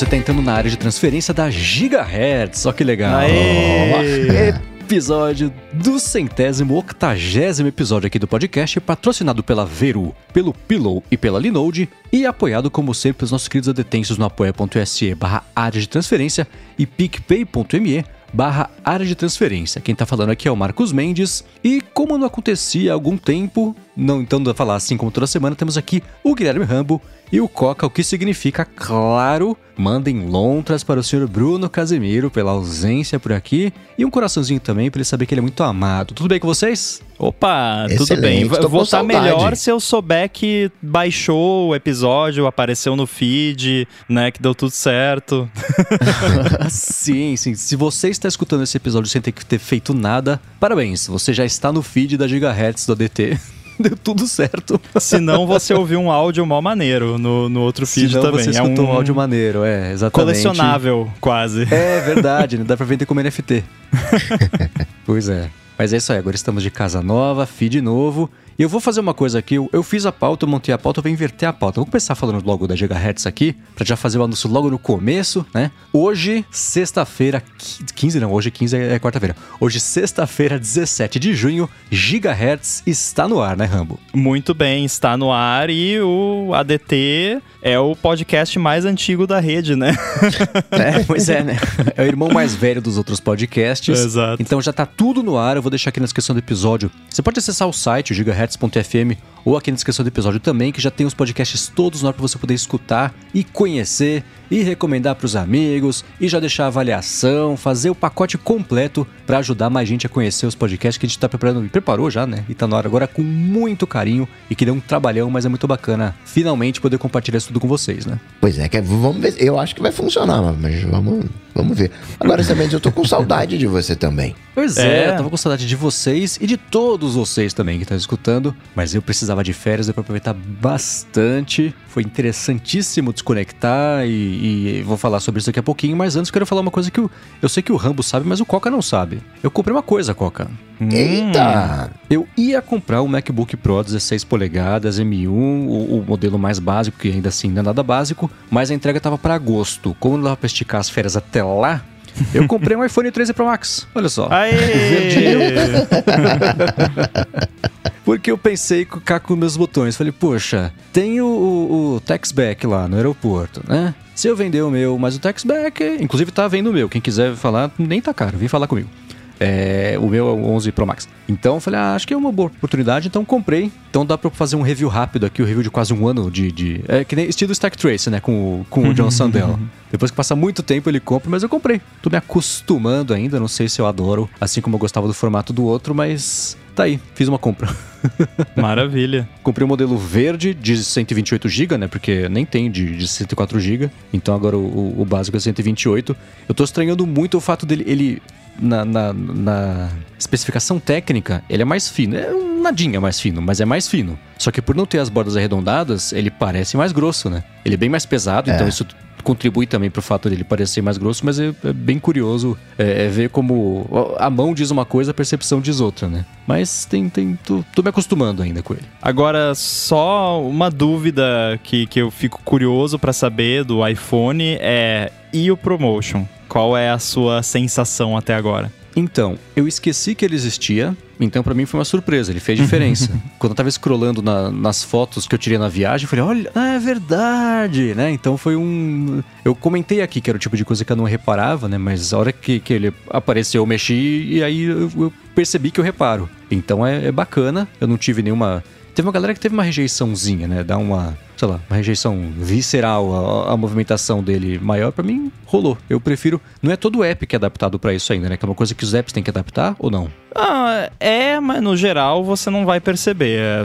você tá entrando na área de transferência da Gigahertz. Olha que legal. Aê! Episódio do centésimo, octagésimo episódio aqui do podcast, patrocinado pela Veru, pelo Pillow e pela Linode, e apoiado, como sempre, pelos nossos queridos adetensos no apoia.se barra área de transferência e picpay.me barra área de transferência. Quem tá falando aqui é o Marcos Mendes. E como não acontecia há algum tempo, não então dá falar assim como toda semana, temos aqui o Guilherme Rambo e o Coca, o que significa, claro, mandem lontras para o senhor Bruno Casemiro pela ausência por aqui e um coraçãozinho também para ele saber que ele é muito amado. Tudo bem com vocês? Opa, tudo Excelente, bem. tô Eu com vou estar saudade. melhor se eu souber que baixou o episódio, apareceu no feed, né, que deu tudo certo. sim, sim. Se você está escutando esse episódio sem ter que ter feito nada, parabéns. Você já está no feed da Gigahertz do ADT. Deu tudo certo. Se não, você ouviu um áudio mó maneiro no, no outro feed também. você é escutou um um áudio maneiro, é, exatamente. colecionável, quase. É verdade, né? dá pra vender como NFT. pois é. Mas é isso aí, agora estamos de casa nova, feed novo. E eu vou fazer uma coisa aqui, eu, eu fiz a pauta, eu montei a pauta, eu vou inverter a pauta. Eu vou começar falando logo da Gigahertz aqui, pra já fazer o anúncio logo no começo, né? Hoje, sexta-feira, qui- 15 não, hoje 15 é, é quarta-feira. Hoje, sexta-feira, 17 de junho, Gigahertz está no ar, né, Rambo? Muito bem, está no ar e o ADT é o podcast mais antigo da rede, né? É, pois é, né? É o irmão mais velho dos outros podcasts. Exato. Então já tá tudo no ar. Eu vou deixar aqui na descrição do episódio. Você pode acessar o site, o ou aqui na descrição do episódio também, que já tem os podcasts todos no ar para você poder escutar e conhecer e recomendar pros amigos e já deixar a avaliação, fazer o pacote completo para ajudar mais gente a conhecer os podcasts que a gente tá preparando preparou já, né? E tá no ar agora com muito carinho e que deu um trabalhão, mas é muito bacana finalmente poder compartilhar isso tudo com vocês, né? Pois é, vamos ver. Eu acho que vai funcionar, mas vamos, vamos ver. Agora, Samentes, eu tô com saudade de você também. Pois é, É. eu tava com saudade de vocês e de todos vocês também que estão escutando, mas eu precisava de férias, pra aproveitar bastante. Foi interessantíssimo desconectar e, e vou falar sobre isso daqui a pouquinho, mas antes eu quero falar uma coisa que eu, eu sei que o Rambo sabe, mas o Coca não sabe. Eu comprei uma coisa, Coca. Eita! Eu ia comprar um MacBook Pro 16 polegadas M1, o, o modelo mais básico, que ainda assim não é nada básico, mas a entrega tava para agosto. Como não dava pra esticar as férias até lá, eu comprei um iPhone 13 Pro Max. Olha só. Aê! Porque eu pensei com cá com meus botões. Falei, poxa, tem o, o, o taxback lá no aeroporto, né? Se eu vender o meu, mas o taxback, inclusive tá vendo o meu. Quem quiser falar, nem tá caro, vem falar comigo. É, o meu é o 11 Pro Max. Então eu falei, ah, acho que é uma boa oportunidade, então comprei. Então dá pra fazer um review rápido aqui, um review de quase um ano de. de é que nem estilo Stack Trace, né? Com, o- com o John Sandell. Depois que passa muito tempo ele compra, mas eu comprei. Tô me acostumando ainda, não sei se eu adoro, assim como eu gostava do formato do outro, mas tá aí, fiz uma compra. Maravilha. Comprei o modelo verde de 128 GB, né? Porque nem tem de, de 104 GB. Então agora o, o- o básico é 128. Eu tô estranhando muito o fato dele. Ele. Na, na, na especificação técnica, ele é mais fino. É um nadinha mais fino, mas é mais fino. Só que por não ter as bordas arredondadas, ele parece mais grosso, né? Ele é bem mais pesado, então isso contribui também pro fato dele parecer mais grosso, mas é, é bem curioso é, é ver como a mão diz uma coisa, a percepção diz outra, né? Mas tem, tem, tô, tô me acostumando ainda com ele. Agora, só uma dúvida que, que eu fico curioso pra saber do iPhone é e o Promotion? Qual é a sua sensação até agora? Então, eu esqueci que ele existia, então pra mim foi uma surpresa, ele fez diferença. Quando eu tava scrollando na- nas fotos que eu tirei na viagem, eu falei, olha, ah, é verdade, né? Então foi um... Eu comentei aqui que era o tipo de coisa que eu não reparava, né? Mas a hora que, que ele apareceu, eu mexi e aí eu, eu percebi que eu reparo. Então é, é bacana, eu não tive nenhuma... Teve uma galera que teve uma rejeiçãozinha, né? Dá uma, sei lá, uma rejeição visceral a, a movimentação dele maior, pra mim rolou. Eu prefiro. Não é todo app que é adaptado pra isso ainda, né? Que é uma coisa que os apps têm que adaptar ou não? Ah, é, mas no geral você não vai perceber. É,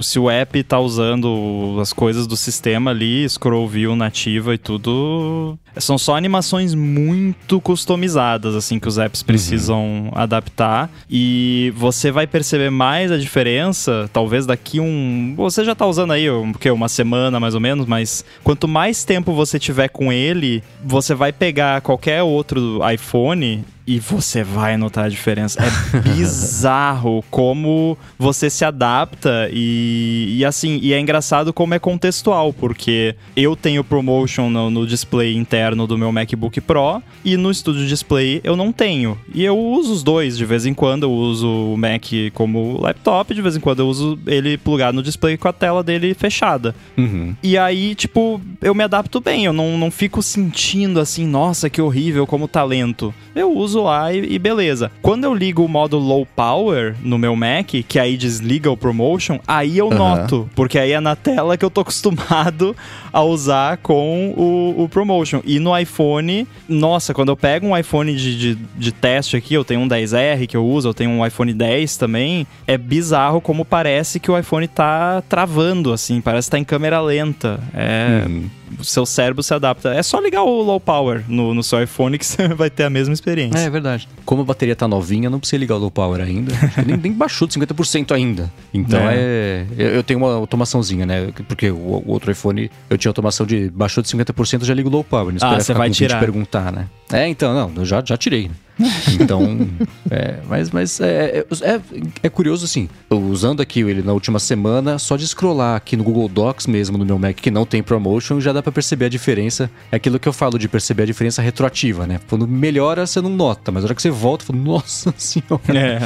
Se o app tá usando as coisas do sistema ali, scroll view nativa e tudo, são só animações muito customizadas, assim, que os apps precisam adaptar. E você vai perceber mais a diferença, talvez daqui um. Você já tá usando aí, um, porque uma semana mais ou menos, mas quanto mais tempo você tiver com ele, você vai pegar qualquer outro iPhone e você vai notar a diferença. É bizarro como você se adapta e, e assim, e é engraçado como é contextual, porque eu tenho promotion no, no display interno do meu MacBook Pro e no Studio Display eu não tenho. E eu uso os dois, de vez em quando eu uso o Mac como laptop, de vez em quando eu uso ele plugado no display com a tela dele fechada. Uhum. E aí, tipo, eu me adapto bem, eu não, não fico sentindo assim, nossa, que horrível como talento. Eu uso lá e, e beleza. Quando eu ligo o modo low power no meu Mac, que aí desliga o promotion, aí eu Aham. noto, porque aí é na tela que eu tô acostumado a usar com o, o promotion. E no iPhone, nossa, quando eu pego um iPhone de, de, de teste aqui, eu tenho um 10R que eu uso, eu tenho um iPhone 10 também, é bizarro como parece que o iPhone tá travando, assim, parece que tá em câmera lenta. É. Uhum. O seu cérebro se adapta. É só ligar o low power no, no seu iPhone que você vai ter a mesma experiência. É, é verdade. Como a bateria tá novinha, não precisa ligar o low power ainda. Nem, nem baixou de 50% ainda. Então é. eu, eu tenho uma automaçãozinha, né? Porque o, o outro iPhone eu tinha automação de baixou de 50%, eu já ligo o low power. Não Ah, espera você vai com 20 tirar. perguntar, né? É, então, não, eu já, já tirei. Então, é, mas, mas é, é, é curioso assim, usando aqui ele na última semana, só de scrollar aqui no Google Docs mesmo, no meu Mac, que não tem promotion, já dá pra perceber a diferença. É aquilo que eu falo de perceber a diferença retroativa, né? Quando melhora, você não nota, mas na hora que você volta, fala, nossa senhora, É,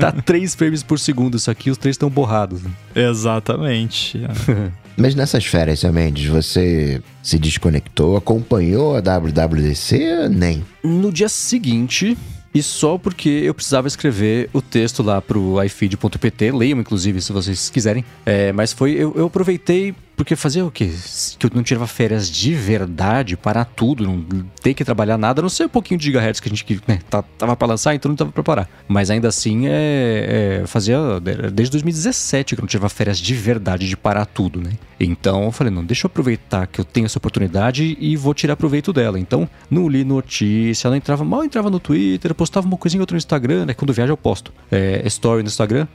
tá 3 frames por segundo isso aqui, os três estão borrados. né? exatamente. Mas nessas férias, seu Mendes, você se desconectou, acompanhou a WWDC? Nem. No dia seguinte, e só porque eu precisava escrever o texto lá pro ifeed.pt, leiam inclusive se vocês quiserem. É, mas foi, eu, eu aproveitei porque fazia o quê? Que eu não tirava férias de verdade, parar tudo, não ter que trabalhar nada, não sei um pouquinho de gigahertz que a gente né, tá- tava pra lançar, então não tava pra parar. Mas ainda assim, é, é, fazia desde 2017 que eu não tirava férias de verdade, de parar tudo, né? Então eu falei, não, deixa eu aproveitar que eu tenho essa oportunidade e vou tirar proveito dela. Então, não li notícia, não entrava, mal entrava no Twitter, postava uma coisinha ou outra no Instagram, né? Quando viaja eu posto. É, story no Instagram.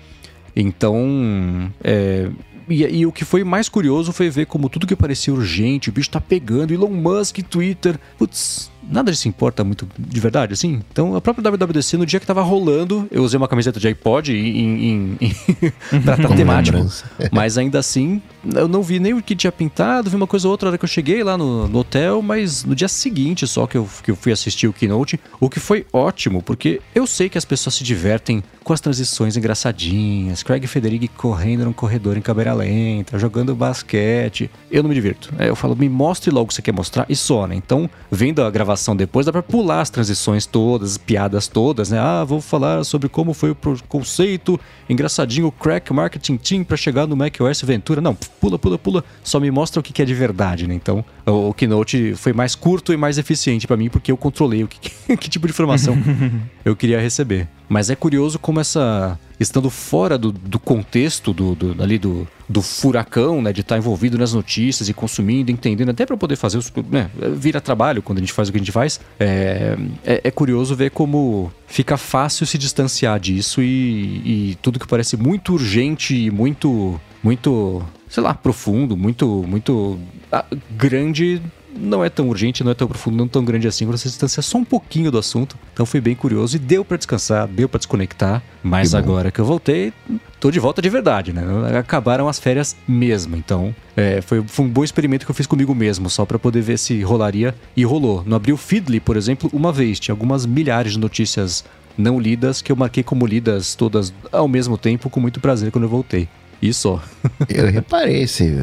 Então, é, e, e o que foi mais curioso foi ver como tudo que parecia urgente, o bicho tá pegando, Elon Musk, Twitter, putz, nada disso importa muito de verdade, assim. Então, a própria WWDC, no dia que tava rolando, eu usei uma camiseta de iPod em, em, em, pra Como temático. Mas ainda assim, eu não vi nem o que tinha pintado, vi uma coisa ou outra na hora que eu cheguei lá no, no hotel, mas no dia seguinte só que eu, que eu fui assistir o keynote, o que foi ótimo, porque eu sei que as pessoas se divertem com as transições engraçadinhas, Craig Federighi correndo num corredor em câmera lenta, jogando basquete. Eu não me divirto. É, eu falo, me mostre logo o que você quer mostrar e só, né? Então, vendo a gravação depois, dá pra pular as transições todas, as piadas todas, né? Ah, vou falar sobre como foi o conceito engraçadinho, o crack marketing team pra chegar no macOS Ventura. Não, pula, pula, pula. Só me mostra o que é de verdade, né? Então, o, Keynote foi mais curto e mais eficiente pra mim, porque eu controlei o que, que tipo de informação eu queria receber. Mas é curioso como essa. Estando fora do, do contexto do, do- ali do, do furacão, né? De estar envolvido nas notícias e consumindo, entendendo, até para poder fazer os. Né, vira trabalho quando a gente faz o que a gente faz. É, é, é curioso ver como fica fácil se distanciar disso e, e tudo que parece muito urgente e muito. Muito. Sei lá, profundo, muito. Muito. ah, grande não é tão urgente, não é tão profundo, não tão grande assim, quando você se distancia só um pouquinho do assunto. Então foi bem curioso e deu pra descansar, deu pra desconectar. Mas Que agora que eu voltei, tô de volta de verdade, né? Acabaram as férias mesmo. Então é, foi, foi um bom experimento que eu fiz comigo mesmo, só pra poder ver se rolaria. E rolou. No Abril Feedly, por exemplo, uma vez, tinha algumas milhares de notícias não lidas que eu marquei como lidas todas ao mesmo tempo, com muito prazer quando eu voltei. E só. Eu reparei esse,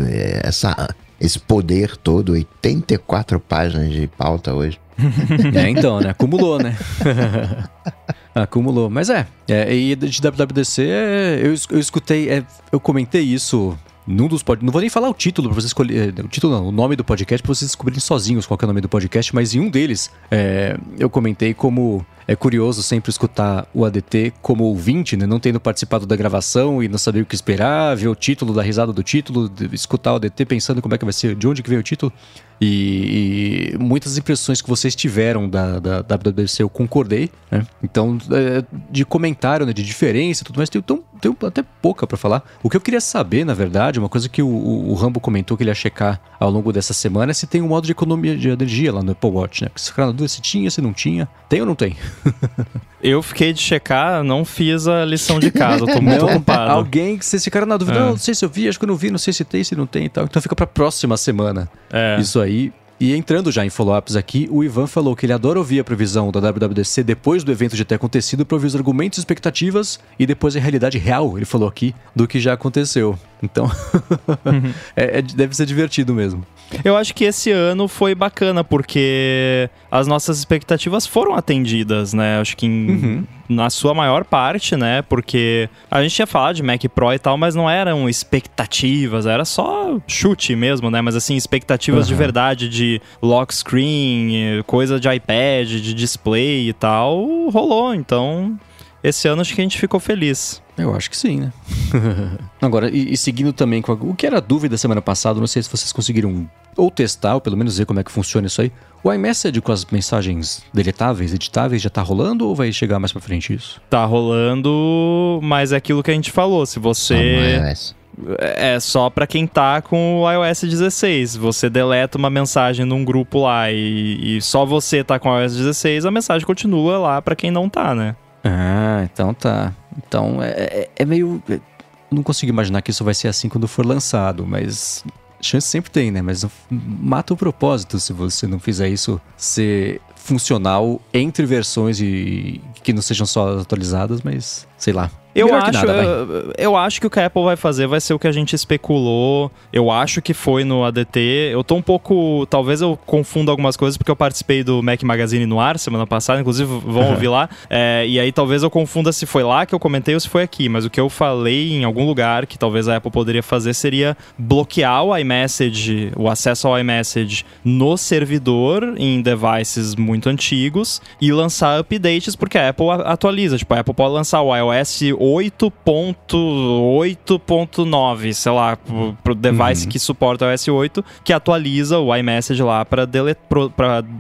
essa, esse poder todo, 84 páginas de pauta hoje. É, então, né? Acumulou, né? Acumulou. Mas é, é, e de WWDC, é, eu, eu escutei, é, eu comentei isso num dos pod... Não vou nem falar o título pra vocês escolher. O título não, o nome do podcast pra vocês descobrirem sozinhos qual é o nome do podcast, mas em um deles é, eu comentei como é curioso sempre escutar o ADT como ouvinte, né? Não tendo participado da gravação e não saber o que esperar, ver o título, dar risada do título, escutar o ADT pensando como é que vai ser, de onde que veio o título. E, e muitas impressões que vocês tiveram da, da, da WWDC eu concordei, né? Então, é, de comentário, né, de diferença e tudo mais, então tenho até pouca para falar. O que eu queria saber, na verdade, uma coisa que o, o, o, Rambo comentou que ele ia checar ao longo dessa semana é se tem um modo de economia de energia lá no Apple Watch, né? Se dúvida se tinha, se não tinha. Tem ou não tem? eu fiquei de checar, não fiz a lição de casa, tô muito não, ocupado. Alguém que vocês ficaram na dúvida, é. não, não sei se eu vi, acho que eu não vi, não sei se tem, se não tem e tal. Então fica pra próxima semana. É. Isso aí. E entrando já em follow-ups aqui, o Ivan falou que ele adora ouvir a previsão da WWDC depois do evento de ter acontecido para ouvir os argumentos e expectativas e depois a realidade real, ele falou aqui, do que já aconteceu. Então, uhum. é, é, deve ser divertido mesmo. Eu acho que esse ano foi bacana, porque as nossas expectativas foram atendidas, né? Acho que em, uhum. na sua maior parte, né? Porque a gente tinha falado de Mac Pro e tal, mas não eram expectativas, era só chute mesmo, né? Mas assim, expectativas uhum. de verdade de lock screen, coisa de iPad, de display e tal, rolou. Então, esse ano acho que a gente ficou feliz. Eu acho que sim, né? Agora, e, e, seguindo também com a, o que era dúvida semana passada, não sei se vocês conseguiram ou testar, ou pelo menos ver como é que funciona isso aí. O iMessage com as mensagens deletáveis, editáveis, já tá rolando ou vai chegar mais pra frente isso? Tá rolando, mas é aquilo que a gente falou. Se você. é só para quem tá com o iOS 16. Você deleta uma mensagem num grupo lá e, e só você tá com o iOS 16, a mensagem continua lá para quem não tá, né? Ah, então tá. Então é, é, é meio. É, não consigo imaginar que isso vai ser assim quando for lançado, mas chance sempre tem, né? Mas mata o propósito se você não fizer isso ser funcional entre versões e que não sejam só atualizadas, mas sei lá. Eu acho, nada, eu, eu, acho que o que a Apple vai fazer vai ser o que a gente especulou. Eu acho que foi no ADT. Eu tô um pouco. Talvez eu confunda algumas coisas, porque eu participei do Mac Magazine no ar semana passada, inclusive vão ouvir lá. É, e aí talvez eu confunda se foi lá que eu comentei ou se foi aqui. Mas o que eu falei em algum lugar que talvez a Apple poderia fazer seria bloquear o iMessage, o acesso ao iMessage no servidor em devices muito antigos e lançar updates, porque a Apple atualiza. Tipo, a Apple pode lançar o iOS 8.8.9, sei lá, pro, device uhum. que suporta o iOS 8, que atualiza o iMessage lá para delet,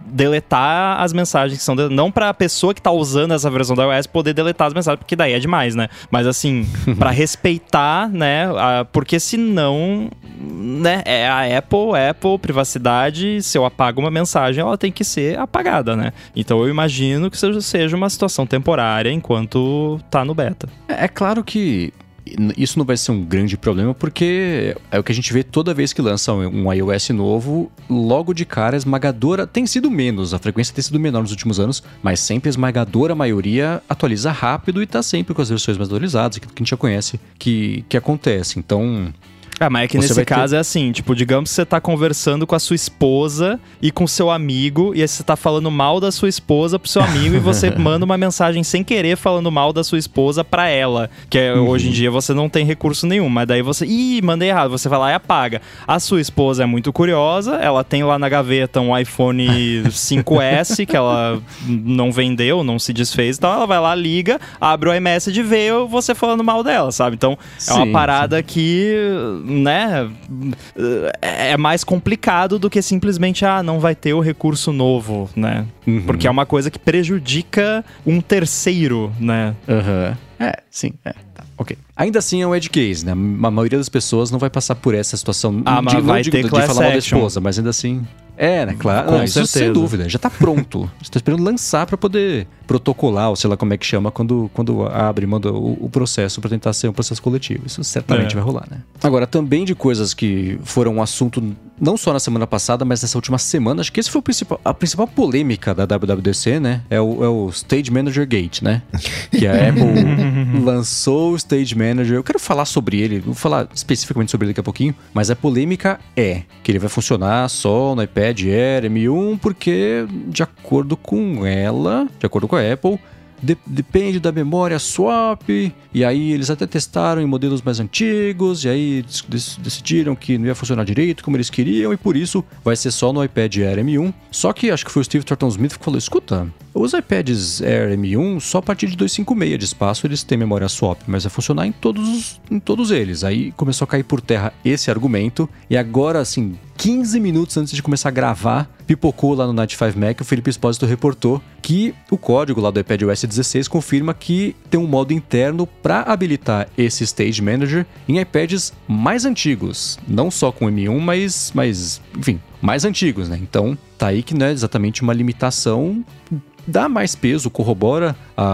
deletar as mensagens que são de, não para a pessoa que tá usando essa versão do iOS poder deletar as mensagens, porque daí é demais, né? Mas assim, para respeitar, né, a, porque senão, né, é a Apple, Apple, privacidade, se eu apago uma mensagem, ela tem que ser apagada, né? Então eu imagino que seja, seja uma situação temporária enquanto tá no beta. É, é claro que isso não vai ser um grande problema porque é o que a gente vê toda vez que lança um iOS novo, logo de cara esmagadora tem sido menos, a frequência tem sido menor nos últimos anos, mas sempre a esmagadora maioria atualiza rápido e está sempre com as versões mais atualizadas, aquilo que a gente já conhece que, que acontece. Então, ah, mas é que nesse caso ter... é assim, tipo, digamos que você tá conversando com a sua esposa e com seu amigo, e aí você tá falando mal da sua esposa pro seu amigo e você manda uma mensagem sem querer falando mal da sua esposa pra ela. Que é, uhum. hoje em dia você não tem recurso nenhum, mas daí você. Ih, mandei errado, você vai lá e apaga. A sua esposa é muito curiosa, ela tem lá na gaveta um iPhone 5S que ela não vendeu, não se desfez, então ela vai lá, liga, abre o iMessage e vê você falando mal dela, sabe? Então é uma parada sim. que né, é mais complicado do que simplesmente, ah, não vai ter o recurso novo, né? Uhum. Porque é uma coisa que prejudica um terceiro, né? Uhum. É, sim, é. Tá, ok. Ainda assim é um edge case, né? A maioria das pessoas não vai passar por essa situação ah, de, mas vai de, ter de, de falar mal da esposa, mas ainda assim. É, né? Claro. Com não, isso sem dúvida. Já tá pronto. Você tá esperando lançar para poder protocolar, ou sei lá como é que chama, quando, quando abre e manda o, o processo para tentar ser um processo coletivo. Isso certamente é. vai rolar, né? Agora, também de coisas que foram um assunto não só na semana passada, mas nessa última semana, acho que esse foi principal, a principal polêmica da WWDC, né? É o, é o Stage Manager Gate, né? Que a Apple lançou o Stage Manager. Eu quero falar sobre ele, vou falar especificamente sobre ele daqui a pouquinho, mas a polêmica é que ele vai funcionar só no iPad Air M1, porque, de acordo com ela, de acordo com a Apple, de, depende da memória swap, e aí eles até testaram em modelos mais antigos, e aí decidiram que não ia funcionar direito como eles queriam, e por isso vai ser só no iPad Air M1. Só que acho que foi o Steve Thornton Smith que falou: escuta, os iPads Air M1 só a partir de 256 de espaço eles têm memória swap, mas vai funcionar em todos, em todos eles. Aí começou a cair por terra esse argumento, e agora assim 15 minutos antes de começar a gravar, pipocou lá no Night 5 Mac, o Felipe Espósito reportou que o código lá do iPad OS 16 confirma que tem um modo interno para habilitar esse Stage Manager em iPads mais antigos, não só com M1, mas, mas enfim, mais antigos, né? Então, tá aí que não é exatamente uma limitação dá mais peso, corrobora a,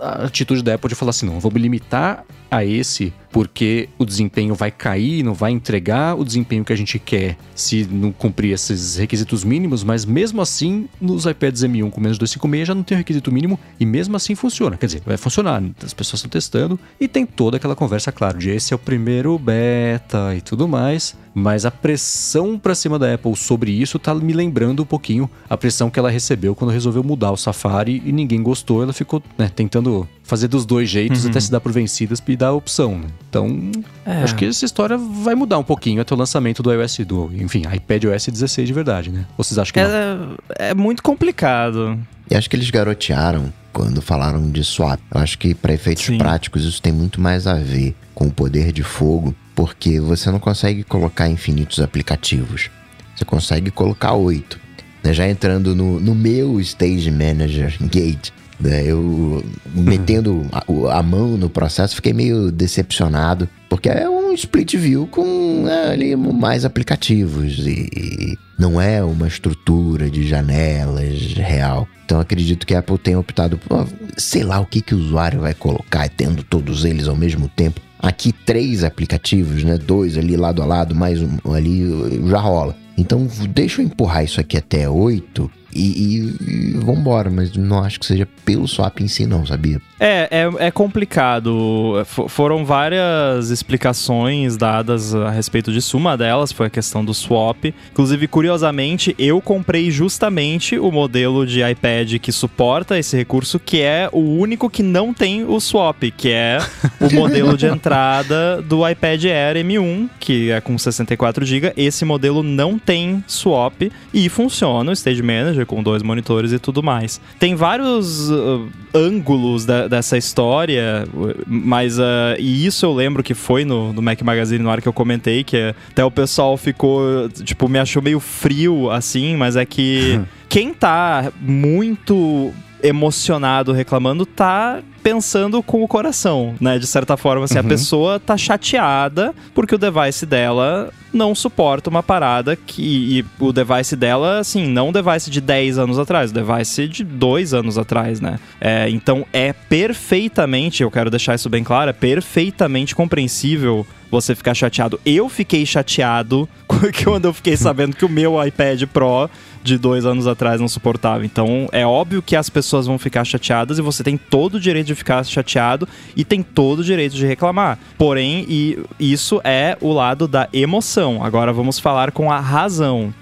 a, a, atitude da Apple de falar assim: não, vamos limitar a esse porque o desempenho vai cair, não vai entregar o desempenho que a gente quer se não cumprir esses requisitos mínimos, mas mesmo assim, nos iPads M1 com menos 256 já não tem o requisito mínimo e mesmo assim funciona. Quer dizer, vai funcionar, as pessoas estão testando e tem toda aquela conversa, claro, de esse é o primeiro beta e tudo mais, mas a pressão para cima da Apple sobre isso tá me lembrando um pouquinho a pressão que ela recebeu quando resolveu mudar o Safari e ninguém gostou, ela ficou né, tentando fazer dos dois jeitos uhum. até se dar por vencidas e dar a opção. Né? Então, é. acho que essa história vai mudar um pouquinho até o lançamento do iOS, do, enfim, iPad OS 16 de verdade, né? Ou vocês acham que é, não? É muito complicado. E acho que eles garotearam quando falaram de swap. Eu acho que para efeitos Sim. práticos isso tem muito mais a ver com o poder de fogo, porque você não consegue colocar infinitos aplicativos. Você consegue colocar oito. Né? Já entrando no, no meu Stage Manager Gate, né? Eu, metendo a, a, mão no processo, fiquei meio decepcionado, porque é um split view com né, ali mais aplicativos e, e não é uma estrutura de janelas real. Então acredito que a Apple tenha optado por, sei lá o que, que o usuário vai colocar, tendo todos eles ao mesmo tempo. Aqui três aplicativos, né? Dois ali lado a lado, mais um ali já rola. Então deixa eu empurrar isso aqui até oito e, e, e vambora, mas não acho que seja pelo swap em si, não, sabia? É, é, é complicado. F foram várias explicações dadas a respeito disso. Uma delas foi a questão do swap. Inclusive, curiosamente, eu comprei justamente o modelo de iPad que suporta esse recurso, que é o único que não tem o swap, que é o modelo de entrada do iPad Air M1, que é com 64 GB. Esse modelo não tem swap e funciona o Stage Manager com dois monitores e tudo mais. Tem vários uh, ângulos da, dessa história, mas uh, e isso eu lembro que foi no, no Mac Magazine no ar que eu comentei, que até o pessoal ficou, tipo, me achou meio frio assim, mas é que quem tá muito emocionado reclamando tá pensando com o coração, né? De certa forma, assim, uhum. a pessoa tá chateada porque o device dela não suporta uma parada que. E o device dela, assim, não o device de 10 anos atrás, o device de 2 anos atrás, né? É, então é perfeitamente, eu quero deixar isso bem claro, é perfeitamente compreensível você ficar chateado. Eu fiquei chateado quando eu fiquei sabendo que o meu iPad Pro de dois anos atrás não suportava. Então é óbvio que as pessoas vão ficar chateadas e você tem todo o direito de ficar chateado e tem todo o direito de reclamar. Porém, e isso é o lado da emoção. Agora vamos falar com a razão.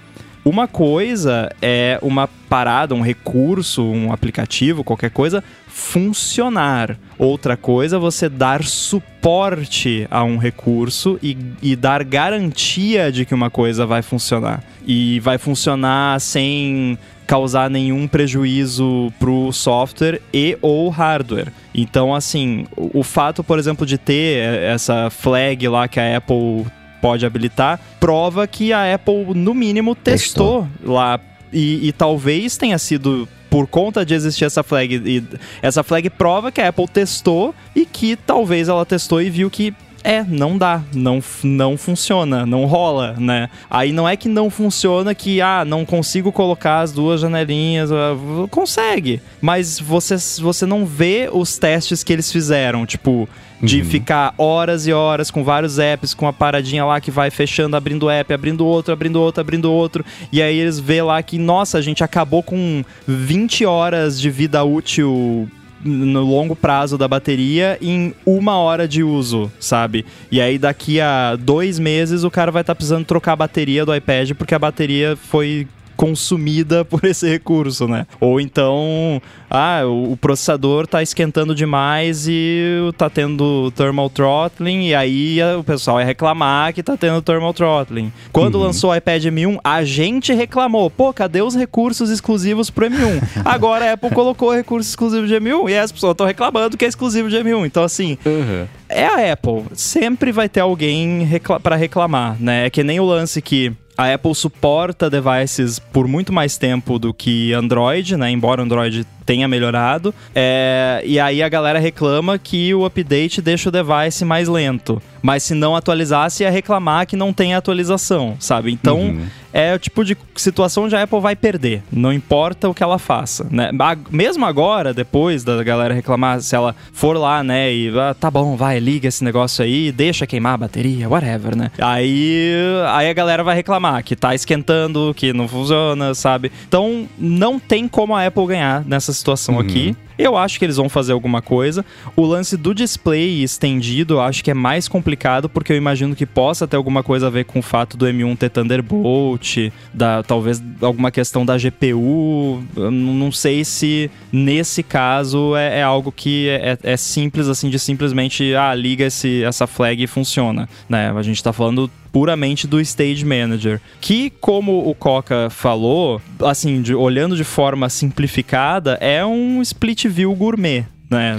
Uma coisa é uma parada, um recurso, um aplicativo, qualquer coisa, funcionar. Outra coisa você dar suporte a um recurso e, e dar garantia de que uma coisa vai funcionar. E vai funcionar sem causar nenhum prejuízo pro software e ou hardware. Então, assim, o, o fato, por exemplo, de ter essa flag lá que a Apple pode habilitar, prova que a Apple, no mínimo, testou, testou. lá. E, e talvez tenha sido por conta de existir essa flag. E essa flag prova que a Apple testou e que talvez ela testou e viu que é, não dá, não, não funciona, não rola, né? Aí não é que não funciona que, ah, não consigo colocar as duas janelinhas, ah, consegue, mas você, você não vê os testes que eles fizeram, tipo, de uhum. ficar horas e horas com vários apps, com uma paradinha lá que vai fechando, abrindo app, abrindo outro, abrindo outro, abrindo outro. E aí eles vê lá que, nossa, a gente acabou com 20 horas de vida útil no longo prazo da bateria em uma hora de uso, sabe? E aí daqui a dois meses o cara vai estar tá precisando trocar a bateria do iPad porque a bateria foi consumida por esse recurso, né? Ou então, ah, o, processador tá esquentando demais e tá tendo thermal throttling, e aí o pessoal vai reclamar que tá tendo thermal throttling. Quando uhum. lançou o iPad M1, a gente reclamou, pô, cadê os recursos exclusivos pro M1? Agora a Apple colocou recurso exclusivo de M1 e as pessoas estão reclamando que é exclusivo de M1. Então, assim, uhum. é, é a Apple. Sempre vai ter alguém recla para reclamar, né? É que nem o lance que a Apple suporta devices por muito mais tempo do que Android, né? Embora Android tenha melhorado. É, e aí a galera reclama que o update deixa o device mais lento. Mas se não atualizasse, ia reclamar que não tem atualização, sabe? Então, uhum. é o tipo de situação onde a Apple vai perder. Não importa o que ela faça, né? Mesmo agora, depois da galera reclamar, se ela for lá, né, e ah, tá bom, vai, liga esse negócio aí, deixa queimar a bateria, whatever, né? Aí, aí a galera vai reclamar que tá esquentando, que não funciona, sabe? Então, não tem como a Apple ganhar nessa situação uhum. aqui. Eu acho que eles vão fazer alguma coisa. O lance do display estendido, eu acho que é mais complicado, porque eu imagino que possa ter alguma coisa a ver com o fato do M1 ter Thunderbolt, da, talvez alguma questão da GPU. Eu não sei se nesse caso é, é algo que é, é, é, simples, assim, de simplesmente, ah, liga esse, essa flag e funciona. Né? A gente tá falando puramente do Stage Manager. Que, como o Coca falou, assim, de, olhando de forma simplificada, é um split view gourmet né?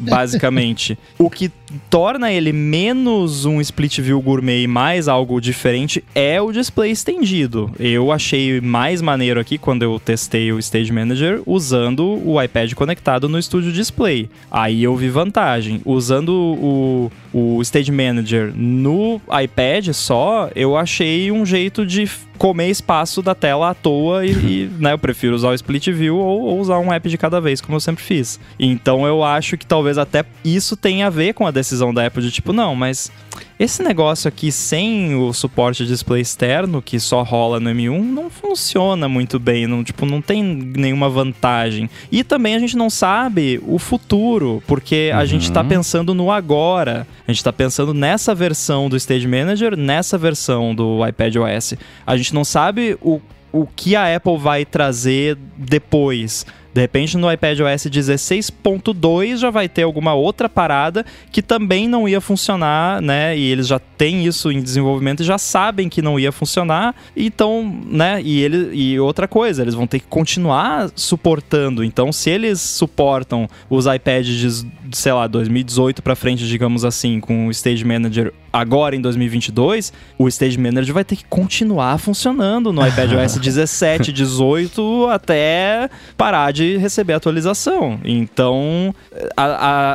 Basicamente. o que torna ele menos um split view gourmet e mais algo diferente é o display estendido. Eu achei mais maneiro aqui quando eu testei o Stage Manager usando o iPad conectado no Studio Display. Aí eu vi vantagem. Usando o, o Stage Manager no iPad só, eu achei um jeito de comer espaço da tela à toa e, e né, eu prefiro usar o split view ou, ou, usar um app de cada vez, como eu sempre fiz. Então eu acho que talvez até isso tenha a ver com a decisão da Apple de tipo, não, mas esse negócio aqui sem o suporte de display externo, que só rola no M1, não funciona muito bem, não, tipo, não tem nenhuma vantagem. E também a gente não sabe o futuro, porque a uhum. gente está pensando no agora. A gente está pensando nessa versão do Stage Manager, nessa versão do iPad OS. A gente não sabe o o que a Apple vai trazer depois. De repente no iPad OS 16.2 já vai ter alguma outra parada que também não ia funcionar, né? E eles já têm isso em desenvolvimento e já sabem que não ia funcionar. Então, né? E ele e outra coisa, eles vão ter que continuar suportando. Então, se eles suportam os iPads de, sei lá, 2018 para frente, digamos assim, com o Stage Manager agora em 2022, o Stage Manager vai ter que continuar funcionando no iPad OS 17, 18 até parar de receber atualização. Então, a,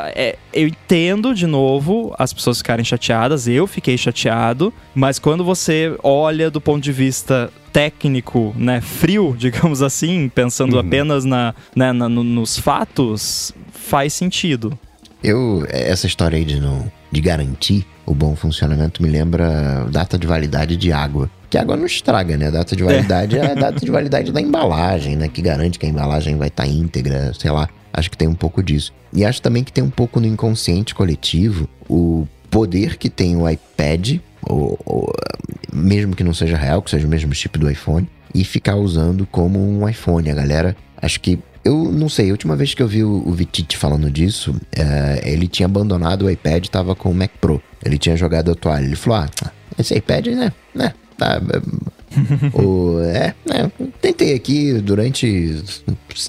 a, é, eu entendo de novo as pessoas ficarem chateadas, eu fiquei chateado, mas quando você olha do ponto de vista técnico, né, frio, digamos assim, pensando uhum. apenas na, né, na, no, nos fatos, faz sentido. Eu, essa história aí de, não, de garantir o bom funcionamento me lembra data de validade de água. Que água não estraga, né? A data de validade é, é a data de validade da embalagem, né? Que garante que a embalagem vai estar tá íntegra, sei lá. Acho que tem um pouco disso. E acho também que tem um pouco no inconsciente coletivo o poder que tem o iPad, ou, ou, mesmo que não seja real, que seja o mesmo chip do iPhone, e ficar usando como um iPhone. A galera, acho que eu não sei, a última vez que eu vi o, o Vitite falando disso, é, ele tinha abandonado o iPad e tava com o Mac Pro. Ele tinha jogado a toalha. Ele falou: Ah, esse iPad, né? né tá, o, é, é, tentei aqui durante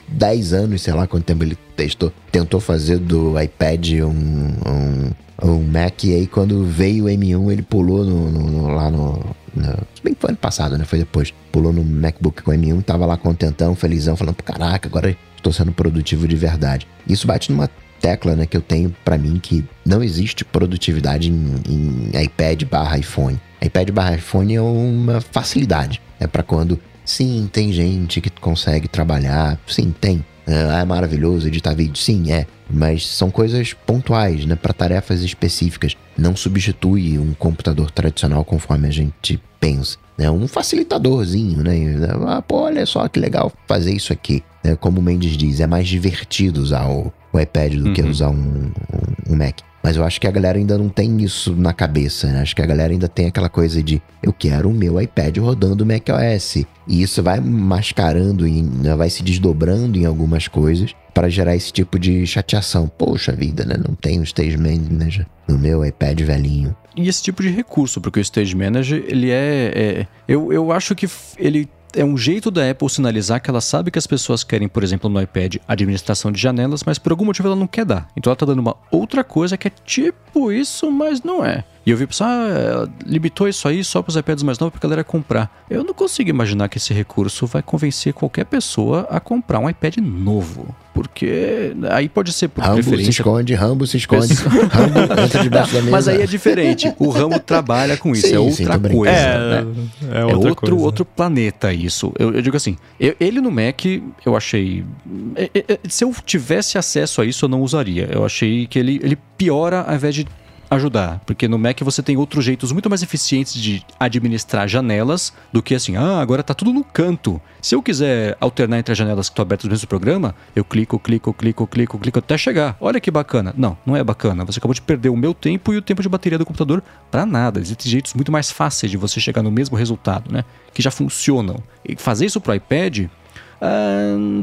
10 anos, sei lá quanto tempo ele testou. Tentou fazer do iPad um, um, um Mac, e aí quando veio o M1, ele pulou no, no, no, lá no, no. Bem que foi ano passado, né? Foi depois. Pulou no MacBook com o M1, tava lá contentão, felizão, falando: caraca, agora estou sendo produtivo de verdade. Isso bate numa tecla né, que eu tenho para mim que não existe produtividade em, em iPad barra iPhone. iPad barra iPhone é uma facilidade. É para quando, sim, tem gente que consegue trabalhar, sim, tem. É, é maravilhoso editar vídeo, sim, é. Mas são coisas pontuais, né, para tarefas específicas. Não substitui um computador tradicional conforme a gente pensa. É um facilitadorzinho, né? Ah, pô, olha só que legal fazer isso aqui. É, como o Mendes diz, é mais divertido usar o, o iPad do uhum. que usar um, um, um, Mac. Mas eu acho que a galera ainda não tem isso na cabeça, né? Acho que a galera ainda tem aquela coisa de eu quero o meu iPad rodando o macOS. E isso vai mascarando, e vai se desdobrando em algumas coisas para gerar esse tipo de chateação. Poxa vida, né? Não tem o Stage Manager no meu iPad velhinho. E esse tipo de recurso, porque o Stage Manager, ele é. é eu, eu acho que ele é um jeito da Apple sinalizar que ela sabe que as pessoas querem, por exemplo, no iPad, administração de janelas, mas por algum motivo ela não quer dar. Então ela tá dando uma outra coisa que é tipo isso, mas não é. E eu vi pessoal, ah, limitou isso aí só para os iPads mais novos para a galera comprar. Eu não consigo imaginar que esse recurso vai convencer qualquer pessoa a comprar um iPad novo. Porque aí pode ser por Rambo preferência. se esconde, Rambo se esconde. Rambo entra debaixo da mesa. Mas aí é diferente. O Rambo trabalha com isso, Sim, é sim, outra tô coisa. É, né? é, É outra outro, coisa. outro planeta isso. Eu, eu digo assim, eu- ele no Mac eu achei. é, é, é, se eu tivesse acesso a isso, eu não usaria. Eu achei que ele, ele piora ao invés de ajudar. Porque no Mac você tem outros jeitos muito mais eficientes de administrar janelas do que assim, ah, agora tá tudo no canto. Se eu quiser alternar entre as janelas que estão abertas no mesmo programa, eu clico, clico, clico, clico, clico até chegar. Olha que bacana. Não, não é bacana. Você acabou de perder o meu tempo e o tempo de bateria do computador para nada. Existem jeitos muito mais fáceis de você chegar no mesmo resultado, né? Que já funcionam. E fazer isso pro iPad.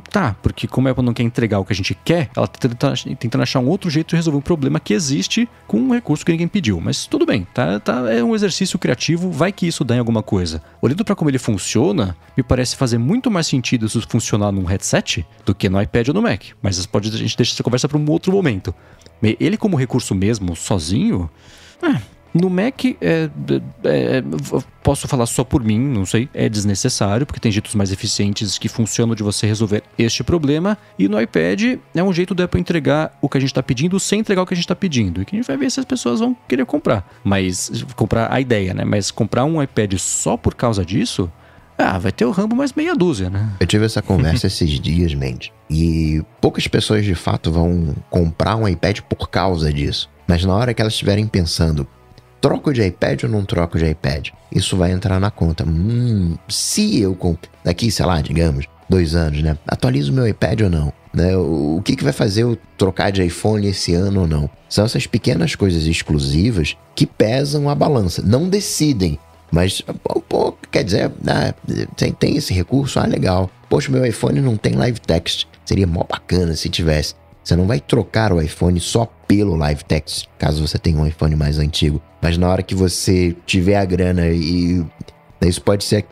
Tá, porque como a Apple não quer entregar o que a gente quer, ela tá tentando, tentando achar um outro jeito de resolver um problema que existe com um recurso que ninguém pediu. Mas tudo bem, tá, tá, é um exercício criativo, vai que isso dá em alguma coisa. Olhando para como ele funciona, me parece fazer muito mais sentido isso funcionar num headset do que no iPad ou no Mac. Mas pode, a gente deixa essa conversa para um outro momento. Ele como recurso mesmo, sozinho, é, no Mac, é, é, é, posso falar só por mim, não sei, é desnecessário, porque tem jeitos mais eficientes que funcionam de você resolver este problema. E no iPad é um jeito da Apple entregar o que a gente está pedindo sem entregar o que a gente está pedindo. E que a gente vai ver se as pessoas vão querer comprar. Mas, comprar a ideia, né? Mas comprar um iPad só por causa disso, ah, vai ter o Rambo mais meia dúzia, né? Eu tive essa conversa esses dias, Mendes. E poucas pessoas de fato vão comprar um iPad por causa disso. Mas na hora que elas estiverem pensando, troco de iPad ou não troco de iPad? Isso vai entrar na conta. Hum, se eu compro daqui, sei lá, digamos, dois anos, né? Atualizo meu iPad ou não? Né? O que, que vai fazer eu trocar de iPhone esse ano ou não? São essas pequenas coisas exclusivas que pesam a balança. Não decidem. Mas, pô, quer dizer, ah, tem, tem esse recurso, ah, legal. Poxa, meu iPhone não tem live text. Seria mó bacana se tivesse. Você não vai trocar o iPhone só pelo live text, caso você tenha um iPhone mais antigo. Mas na hora que você tiver a grana e. Isso pode ser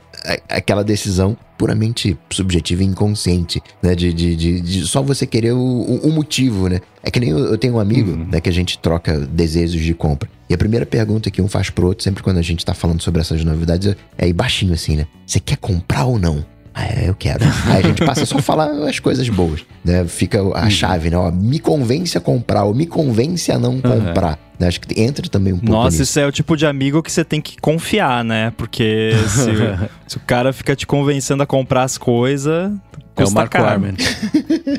aquela decisão puramente subjetiva e inconsciente, né? De, de, de, de só você querer o, o- motivo, né? É que nem eu, eu tenho um amigo, né? Que a gente troca desejos de compra. E a primeira pergunta que um faz pro outro, sempre quando a gente tá falando sobre essas novidades, é aí baixinho assim, né? Você quer comprar ou não? Ah, é, eu quero. Aí a gente passa só a falar as coisas boas, né? Fica a chave, né? Ó, me convence a comprar ou me convence a não comprar. Né? Acho que entra também um pouco Nossa, nisso. isso é o tipo de amigo que você tem que confiar, né? Porque se, o- se o cara fica te convencendo a comprar as coisas, É o custa Marco caro.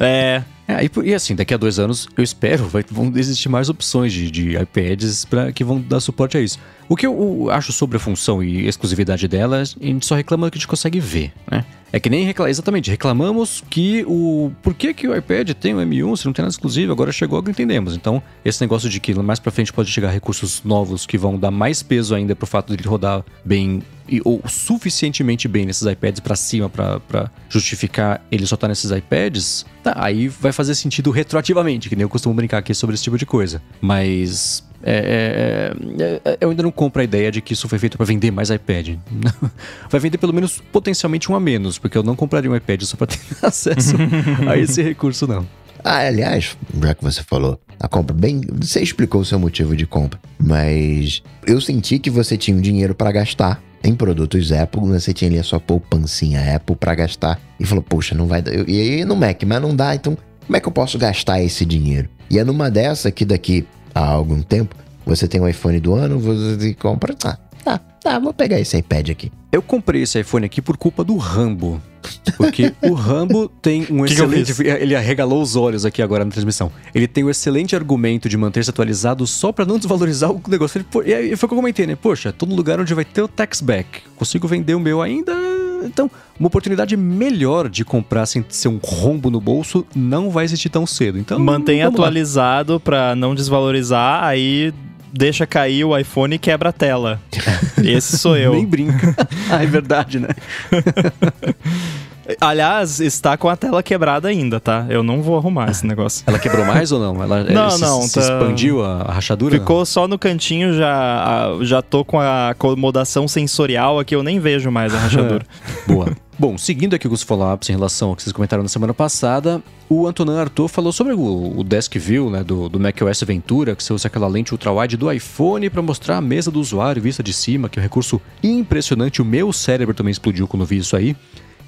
É, É, e, e assim, daqui a dois anos, eu espero, vai, vão existir mais opções de, de iPads pra, que vão dar suporte a isso. O que eu, acho sobre a função e exclusividade dela, a gente só reclama que a gente consegue ver, né? É que nem reclamar, exatamente, reclamamos que o. Por que, que o iPad tem o M1 se não tem nada exclusivo? Agora chegou, agora entendemos. Então, esse negócio de que mais pra frente pode chegar recursos novos que vão dar mais peso ainda pro fato de ele rodar bem e- ou suficientemente bem nesses iPads pra cima pra justificar ele só estar nesses iPads, tá, aí vai fazer sentido retroativamente, que nem eu costumo brincar aqui sobre esse tipo de coisa. Mas é, é, é, é, eu ainda não compro a ideia de que isso foi feito pra vender mais iPad. Vai vender pelo menos potencialmente um a menos, porque eu não compraria um iPad só pra ter acesso a esse recurso, não. Ah, aliás, já que você falou, a compra, bem, você explicou o seu motivo de compra, mas eu senti que você tinha um dinheiro pra gastar em produtos Apple, você tinha ali a sua poupancinha Apple pra gastar e falou, poxa, não vai dar, eu ia no Mac, mas não dá, então como é que eu posso gastar esse dinheiro? E é numa dessa que daqui a algum tempo você tem um iPhone do ano, você compra, ah, tá, tá, vou pegar esse iPad aqui. Eu comprei esse iPhone aqui por culpa do Rambo. Porque o Rambo tem um Que que excelente. fiz? ele arregalou os olhos aqui agora na transmissão. Ele tem um excelente argumento de manter-se atualizado só pra não desvalorizar o negócio. Ele, e aí foi o que eu comentei, né? Poxa, todo lugar onde vai ter o tax back. Consigo vender o meu ainda. Então, uma oportunidade melhor de comprar sem ser um rombo no bolso não vai existir tão cedo. Então, lá. atualizado pra não desvalorizar, aí deixa cair o iPhone e quebra a tela. Esse sou eu. Nem brinca. ah, é verdade, né? Aliás, está com a tela quebrada ainda, tá? Eu não vou arrumar esse negócio. Ela quebrou mais ou não? Ela Não, se, não, se tá- expandiu a, a rachadura? Ficou só no cantinho, já, a- já tô com a acomodação sensorial aqui, eu nem vejo mais a rachadura. Boa. Bom, seguindo aqui os follow-ups em relação ao que vocês comentaram na semana passada, o Antonin Arthur falou sobre o, o Desk View né, do, do macOS Ventura, que você usa aquela lente ultra-wide do iPhone para mostrar a mesa do usuário vista de cima, que é um recurso impressionante. O meu cérebro também explodiu quando vi isso aí.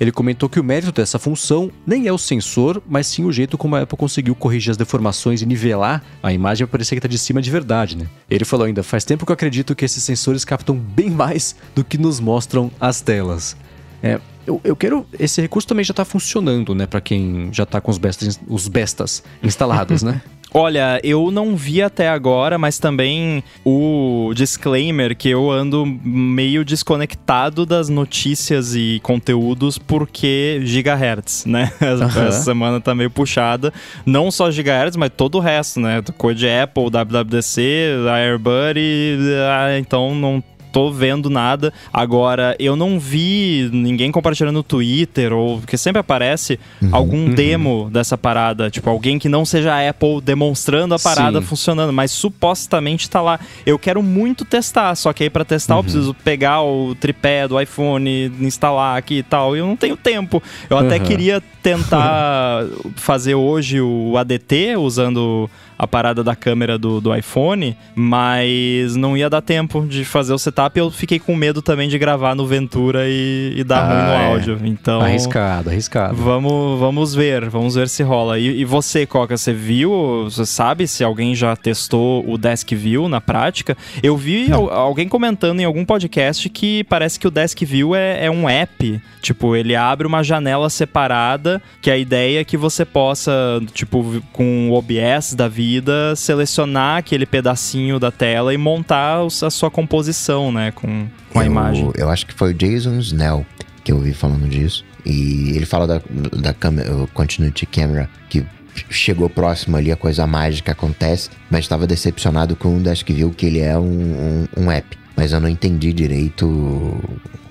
Ele comentou que o mérito dessa função nem é o sensor, mas sim o jeito como a Apple conseguiu corrigir as deformações e nivelar a imagem para parecer que está de cima de verdade, né? Ele falou ainda: faz tempo que eu acredito que esses sensores captam bem mais do que nos mostram as telas. É, eu, eu quero. Esse recurso também já está funcionando, né? Para quem já está com os bestas, os bestas instalados, né? Olha, eu não vi até agora, mas também o disclaimer que eu ando meio desconectado das notícias e conteúdos porque gigahertz, né? Uhum. Essa semana tá meio puxada. Não só gigahertz, mas todo o resto, né? Coisa de Apple, WWDC, AirBuddy, ah, então não tô vendo nada. Agora, eu não vi ninguém compartilhando no Twitter, ou que sempre aparece uhum, algum uhum. demo dessa parada. Tipo, alguém que não seja a Apple demonstrando a parada Sim. funcionando, mas supostamente tá lá. Eu quero muito testar, só que aí pra testar uhum. eu preciso pegar o tripé do iPhone, instalar aqui e tal. E eu não tenho tempo. Eu até queria tentar fazer hoje o ADT usando a parada da câmera do, do iPhone, mas não ia dar tempo de fazer o setup. Eu fiquei com medo também de gravar no Ventura e, e dar ah, ruim no é. áudio. Então. Arriscado, arriscado. Vamos, vamos ver, vamos ver se rola. E, e você, Coca, você viu? Você sabe se alguém já testou o Desk View na prática? Eu vi alguém comentando em algum podcast que parece que o Desk View é, é um app. Tipo, ele abre uma janela separada, que a ideia é que você possa, tipo, com o OBS da vida vida selecionar aquele pedacinho da tela e montar a sua composição, né, com, com a eu, imagem. Eu acho que foi o Jason Snell que eu ouvi falando disso. E ele fala da, da câmera, Continuity Camera, que chegou próximo ali, a coisa mágica acontece, mas estava decepcionado com o Desk View, que ele é um, um, um, app. Mas eu não entendi direito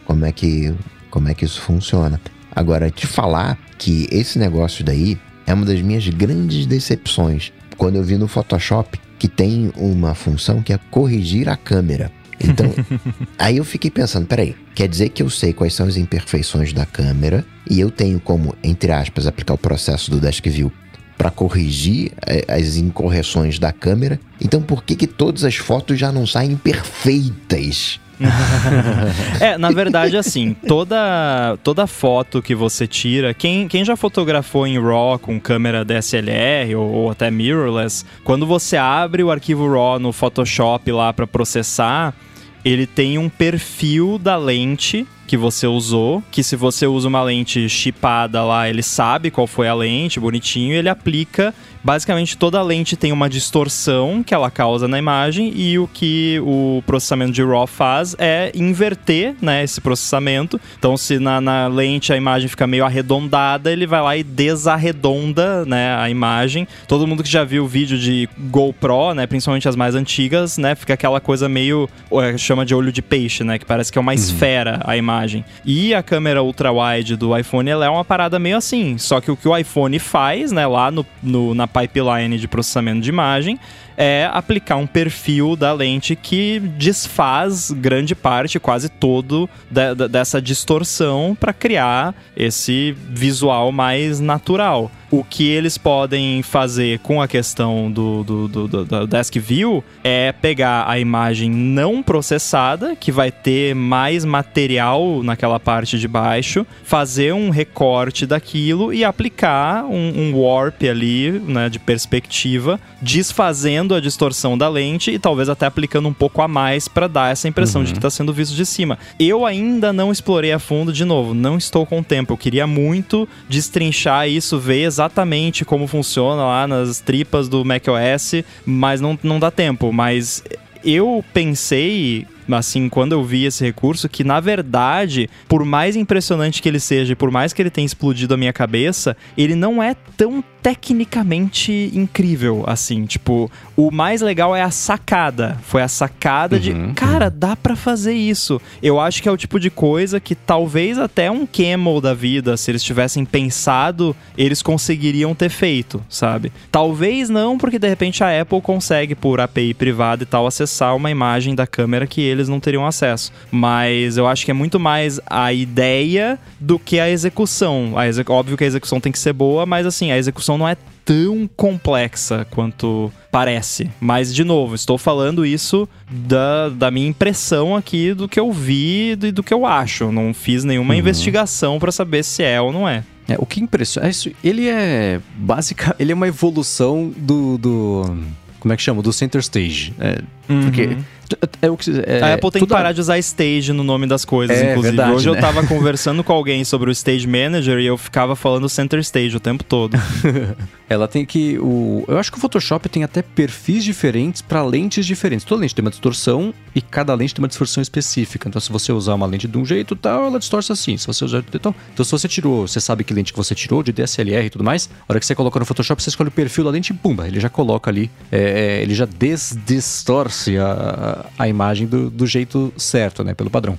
como é que, como é que isso funciona. Agora, te falar que esse negócio daí é uma das minhas grandes decepções quando eu vi no Photoshop que tem uma função que é corrigir a câmera. Então, aí eu fiquei pensando, peraí, quer dizer que eu sei quais são as imperfeições da câmera e eu tenho como, entre aspas, aplicar o processo do Desk View para corrigir eh, as incorreções da câmera. Então, por que que todas as fotos já não saem perfeitas? é, na verdade, assim, toda, toda foto que você tira, quem, quem já fotografou em RAW com câmera DSLR ou, ou até mirrorless, quando você abre o arquivo RAW no Photoshop lá para processar, ele tem um perfil da lente que você usou, que se você usa uma lente chipada lá, ele sabe qual foi a lente, bonitinho, ele aplica Basicamente, toda lente tem uma distorção que ela causa na imagem e o que o processamento de RAW faz é inverter né, esse processamento. Então, se na, na lente a imagem fica meio arredondada, ele vai lá e desarredonda né, a imagem. Todo mundo que já viu o vídeo de GoPro, né, principalmente as mais antigas, né, fica aquela coisa meio é, chama de olho de peixe, né, que parece que é uma uhum. esfera a imagem. E a câmera ultra wide do iPhone ela é uma parada meio assim. Só que o que o iPhone faz, né, lá no, no na pipeline de processamento de imagem é aplicar um perfil da lente que desfaz grande parte, quase todo de, de, dessa distorção para criar esse visual mais natural. O que eles podem fazer com a questão do, do, do, do, do Desk View é pegar a imagem não processada, que vai ter mais material naquela parte de baixo, fazer um recorte daquilo e aplicar um, um warp ali, né, de perspectiva, desfazendo a distorção da lente e talvez até aplicando um pouco a mais para dar essa impressão uhum. de que está sendo visto de cima. Eu ainda não explorei a fundo, de novo, não estou com tempo. Eu queria muito destrinchar isso, ver exatamente como funciona lá nas tripas do macOS, mas não, não dá tempo. Mas eu pensei assim, quando eu vi esse recurso, que na verdade, por mais impressionante que ele seja e por mais que ele tenha explodido a minha cabeça, ele não é tão tecnicamente incrível, assim, tipo, o mais legal é a sacada. Foi a sacada uhum, de, cara, uhum. dá para fazer isso. Eu acho que é o tipo de coisa que talvez até um Camel da vida, se eles tivessem pensado, eles conseguiriam ter feito, sabe? Talvez não, porque de repente a Apple consegue por API privada e tal acessar uma imagem da câmera que eles não teriam acesso. Mas eu acho que é muito mais a ideia do que a execução. A. Óbvio que a execução tem que ser boa, mas assim, a execução não é tão complexa quanto parece. Mas, de novo, estou falando isso da, da minha impressão aqui do que eu vi e do, do que eu acho. Não fiz nenhuma uhum. investigação para saber se é ou não é. É, o que impressiona. É ele é básica. Ele é uma evolução do. do como é que chama? Do Center Stage. É, uhum. Porque é o que, é, a Apple tem que parar de usar stage no nome das coisas, é, inclusive. Verdade, Hoje né? eu tava conversando com alguém sobre o Stage Manager e eu ficava falando Center Stage o tempo todo. Ela tem que. O, eu acho que o Photoshop tem até perfis diferentes para lentes diferentes. Toda lente tem uma distorção e cada lente tem uma distorção específica. Então, se você usar uma lente de um jeito tal, ela distorce assim. Se você usar então, então se você tirou, você sabe que lente que você tirou, de DSLR e tudo mais, a hora que você coloca no Photoshop, você escolhe o perfil da lente e pumba, ele já coloca ali, é, é ele já desdistorce a, a imagem do, do jeito certo, né? Pelo padrão.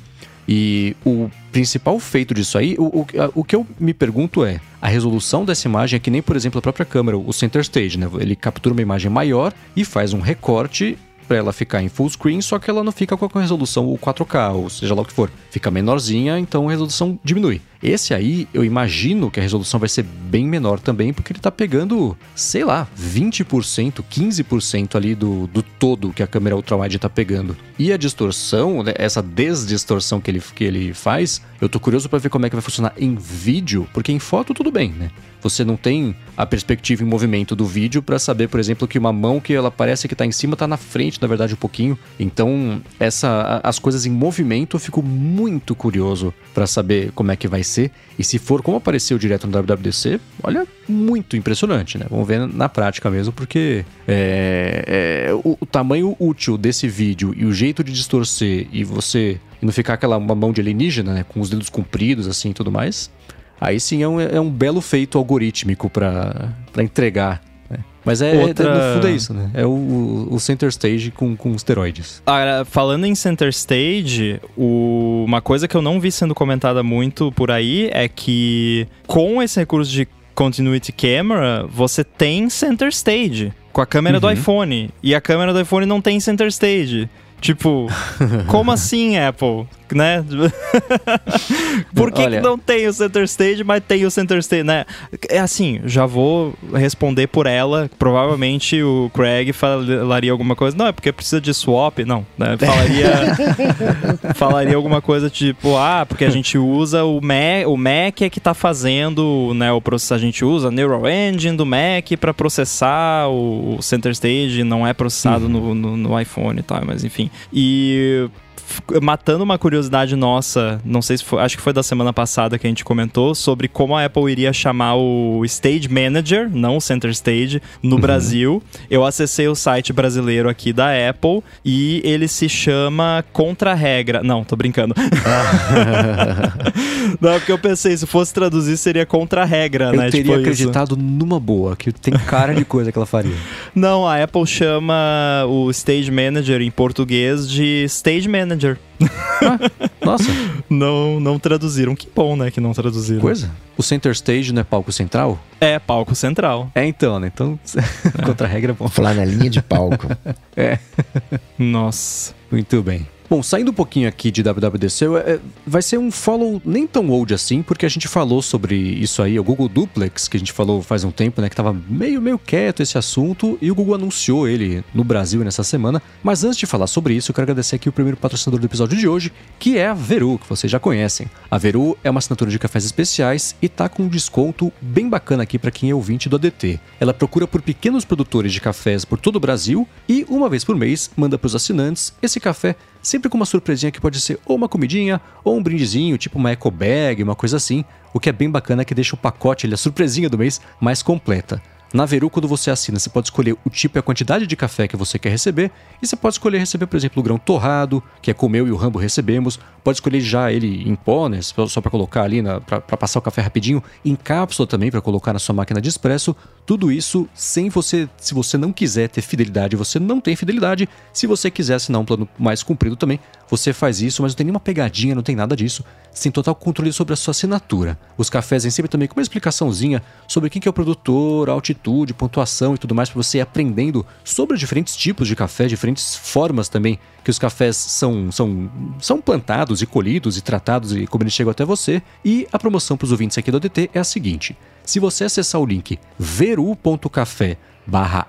E o principal feito disso aí, o, o, o, que eu me pergunto é: a resolução dessa imagem é que nem, por exemplo, a própria câmera, o center stage, né? Ele captura uma imagem maior e faz um recorte para ela ficar em full screen, só que ela não fica com a resolução o 4K, ou seja lá o que for. Fica menorzinha, então a resolução diminui. Esse aí, eu imagino que a resolução vai ser bem menor também, porque ele tá pegando, sei lá, 20%, 15% ali do, do todo que a câmera ultrawide tá pegando. E a distorção, né, essa desdistorção que ele, que ele faz, eu tô curioso para ver como é que vai funcionar em vídeo, porque em foto tudo bem, né? Você não tem a perspectiva em movimento do vídeo para saber, por exemplo, que uma mão que ela parece que está em cima está na frente, na verdade, um pouquinho. Então, essa as coisas em movimento eu fico muito curioso para saber como é que vai ser. E se for como apareceu direto no WWDC, olha, muito impressionante, né? Vamos ver na prática mesmo, porque é, é, o, o, tamanho útil desse vídeo e o jeito de distorcer e você e não ficar aquela uma mão de alienígena, né? Com os dedos compridos assim e tudo mais aí sim é um, é um belo feito algorítmico para entregar. Mas é, Outra... é, no fundo é isso, né? É o, o center stage com, com esteroides. Agora, falando em center stage, o... uma coisa que eu não vi sendo comentada muito por aí é que com esse recurso de continuity camera, você tem center stage com a câmera uhum. do iPhone. E a câmera do iPhone não tem center stage. Tipo, como assim, Apple? Né? Por que, Olha... que, não tem o Center Stage, mas tem o Center Stage, né? É assim, já vou responder por ela. Provavelmente o Craig falaria alguma coisa. Não, é porque precisa de swap. Não, né? Falaria, falaria alguma coisa tipo, ah, porque a gente usa o Mac, o Mac é que tá fazendo, né, o processo, a gente usa a Neural Engine do Mac para processar o, Center Stage, não é processado uhum. no, no, no iPhone e tal, mas enfim. E matando uma curiosidade nossa, não sei se foi, acho que foi da semana passada que a gente comentou sobre como a Apple iria chamar o Stage Manager, não o Center Stage, no uhum. Brasil. Eu acessei o site brasileiro aqui da Apple e ele se chama Contra-regra. Não, tô brincando. não, porque eu pensei, se fosse traduzir seria Contra-regra, né? Eu teria tipo acreditado isso. numa boa, que tem cara de coisa que ela faria. Não, a Apple chama o Stage Manager em português de Stage Manager Ah, nossa. não, não traduziram. Que bom, né, que não traduziram. Coisa. O center stage não é palco central? É, palco central. É então, né? Então, contra a regra, bom. Flanelinha de palco. é. Nossa. Muito bem. Bom, saindo um pouquinho aqui de WWDC, é, vai ser um follow nem tão old assim, porque a gente falou sobre isso aí, o Google Duplex, que a gente falou faz um tempo, né, que tava meio, meio quieto esse assunto, e o Google anunciou ele no Brasil nessa semana. Mas antes de falar sobre isso, eu quero agradecer aqui o primeiro patrocinador do episódio de hoje, que é a Veru, que vocês já conhecem. A Veru é uma assinatura de cafés especiais e tá com um desconto bem bacana aqui para quem é ouvinte do ADT. Ela procura por pequenos produtores de cafés por todo o Brasil e, uma vez por mês, manda para os assinantes esse café sempre com uma surpresinha que pode ser ou uma comidinha ou um brindezinho, tipo uma eco bag, uma coisa assim. O que é bem bacana é que deixa o pacote, a surpresinha do mês, mais completa. Na Veru, quando você assina, você pode escolher o tipo e a quantidade de café que você quer receber. E você pode escolher receber, por exemplo, o grão torrado, que é como eu e o Rambo recebemos. Pode escolher já ele em pó, né? Só para colocar ali, para passar o café rapidinho. Em cápsula também, para colocar na sua máquina de espresso. Tudo isso sem você, se você não quiser ter fidelidade, você não tem fidelidade. Se você quiser assinar um plano mais comprido também, você faz isso, mas não tem nenhuma pegadinha, não tem nada disso. Sem total controle sobre a sua assinatura. Os cafés em sempre também com uma explicaçãozinha sobre quem que é o produtor, altitude, pontuação e tudo mais para você ir aprendendo sobre diferentes tipos de café, diferentes formas também que os cafés são, são, são plantados e colhidos e tratados e como eles chegam até você. E a promoção para os ouvintes aqui do ADT é a seguinte: se você acessar o link veru.café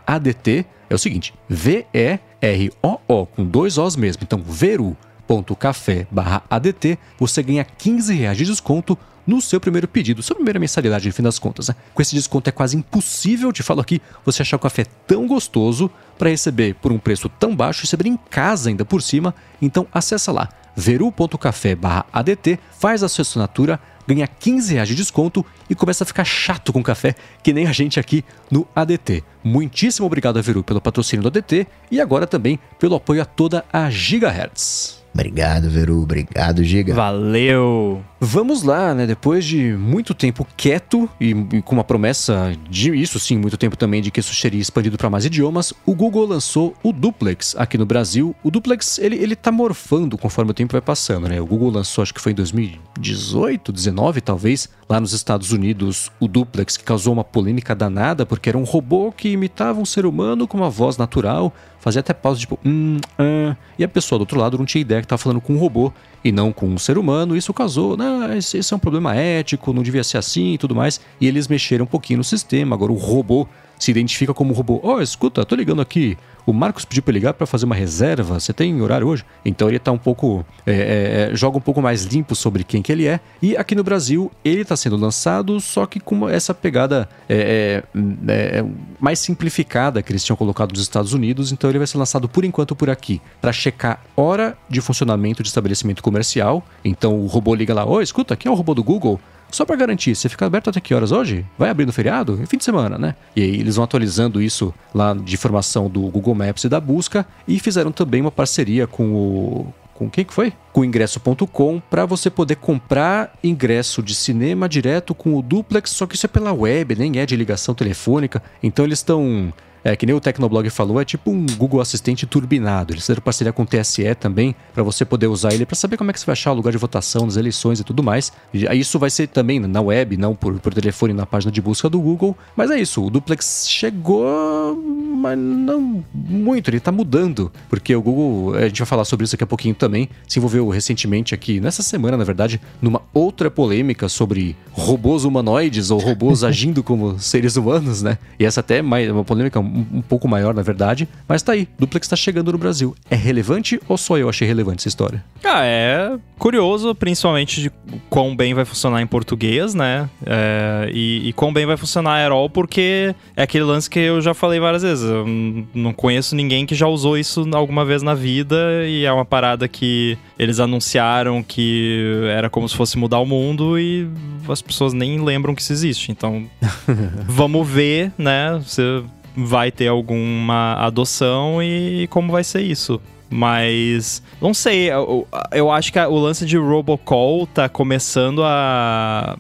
ADT, é o seguinte, V-E-R-O-O, com dois Os mesmo, então veru.café ADT, você ganha 15 reais de desconto no seu primeiro pedido, sua primeira mensalidade, no fim das contas. Né? Com esse desconto é quase impossível, te falo aqui, você achar o café tão gostoso para receber por um preço tão baixo, receber em casa ainda por cima. Então acessa lá, veru.café ADT, faz a sua assinatura, ganha 15 reais de desconto e começa a ficar chato com café, que nem a gente aqui no ADT. Muitíssimo obrigado a Veru pelo patrocínio do ADT e agora também pelo apoio a toda a Gigahertz. Obrigado, Veru. Obrigado, Giga. Valeu! Vamos lá, né? Depois de muito tempo quieto e, e, com uma promessa de isso sim, muito tempo também de que isso seria expandido para mais idiomas, o Google lançou o Duplex aqui no Brasil. O Duplex, ele, ele tá morfando conforme o tempo vai passando, né? O Google lançou, acho que foi em 2018, 19 talvez, lá nos Estados Unidos, o Duplex, que causou uma polêmica danada porque era um robô que imitava um ser humano com uma voz natural, fazia até pausa tipo, hum, ah, e a pessoa do outro lado não tinha ideia que estava falando com um robô e não com um ser humano. Isso causou, né, esse, esse é um problema ético, não devia ser assim e tudo mais. E eles mexeram um pouquinho no sistema. Agora o robô se identifica como robô. Oh, escuta, tô ligando aqui. O Marcos pediu para ligar para fazer uma reserva. Você tem horário hoje? Então ele tá um pouco. É, é, é, joga um pouco mais limpo sobre quem que ele é. E aqui no Brasil ele está sendo lançado, só que com essa pegada é, é, é, mais simplificada que eles tinham colocado nos Estados Unidos. Então ele vai ser lançado por enquanto por aqui para checar hora de funcionamento de estabelecimento comercial. Então o robô liga lá: Oi, oh, escuta, aqui é o robô do Google. Só para garantir, você fica aberto até que horas hoje? Vai abrir no feriado? É fim de semana, né? E aí eles vão atualizando isso lá de informação do Google Maps e da busca e fizeram também uma parceria com o com quem que foi? Com ingresso.com para você poder comprar ingresso de cinema direto com o duplex, só que isso é pela web, nem é de ligação telefônica. Então eles estão é, que nem o Tecnoblog falou, é tipo um Google Assistente turbinado. Eles fizeram parceria com o TSE também, para você poder usar ele para saber como é que você vai achar o lugar de votação nas eleições e tudo mais. E isso vai ser também na web, não por, por telefone na página de busca do Google. Mas é isso, o Duplex chegou, mas não muito, ele tá mudando. Porque o Google, a gente vai falar sobre isso daqui a pouquinho também, se envolveu recentemente aqui, nessa semana, na verdade, numa outra polêmica sobre robôs humanoides ou robôs agindo como seres humanos, né? E essa até é mais uma polêmica um, pouco maior, na verdade. Mas tá aí, Duplex tá chegando no Brasil. É relevante ou só eu achei relevante essa história? Ah, é curioso, principalmente de quão bem vai funcionar em português, né? É, e, e quão bem vai funcionar Aerol, porque é aquele lance que eu já falei várias vezes. Eu não conheço ninguém que já usou isso alguma vez na vida e é uma parada que eles anunciaram que era como se fosse mudar o mundo e as pessoas nem lembram que isso existe. Então, vamos ver, né? Você vai ter alguma adoção e como vai ser isso. Mas não sei, eu, eu acho que o lance de Robocall tá começando a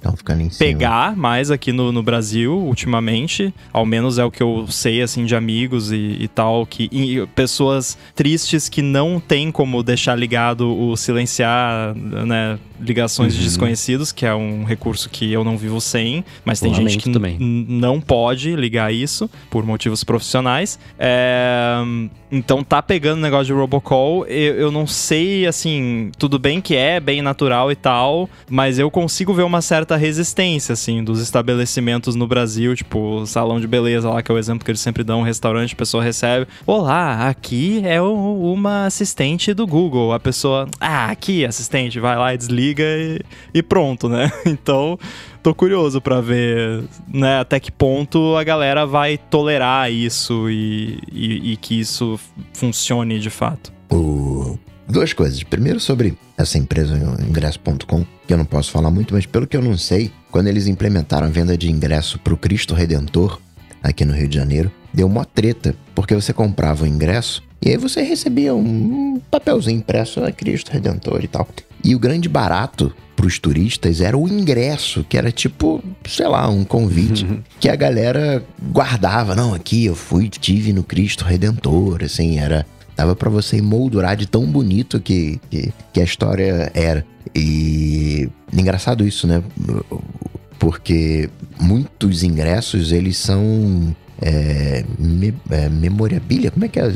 pegar mais aqui no, no, Brasil ultimamente. Ao menos é o que eu sei assim de amigos e, e tal, que e pessoas tristes que não tem como deixar ligado o silenciar, né, ligações uhum. de desconhecidos, que é um recurso que eu não vivo sem, mas tem gente que também. não pode ligar isso por motivos profissionais. É... Então tá pegando o negócio de robocall. Eu, eu não sei, assim, tudo bem que é bem natural e tal, mas eu consigo ver uma certa resistência, assim, dos estabelecimentos no Brasil, tipo, salão de beleza lá, que é o exemplo que eles sempre dão, um restaurante, a pessoa recebe. Olá, aqui é o, uma assistente do Google. A pessoa, ah, aqui, assistente, vai lá e desliga liga e, e pronto, né? Então, tô curioso para ver né, até que ponto a galera vai tolerar isso e, e, e que isso funcione de fato. O... Duas coisas. Primeiro, sobre essa empresa, ingresso.com, que eu não posso falar muito, mas pelo que eu não sei, quando eles implementaram a venda de ingresso para o Cristo Redentor, aqui no Rio de Janeiro, deu uma treta, porque você comprava o ingresso e aí você recebia um papelzinho impresso a Cristo Redentor e tal. E o grande barato para os turistas era o ingresso, que era tipo, sei lá, um convite uhum. que a galera guardava. Não, aqui eu fui, tive no Cristo Redentor, assim, era dava para você emoldurar de tão bonito que, que, que, a história era. E engraçado isso, né? Porque muitos ingressos eles são é, me, é, memorabilia, como é que é?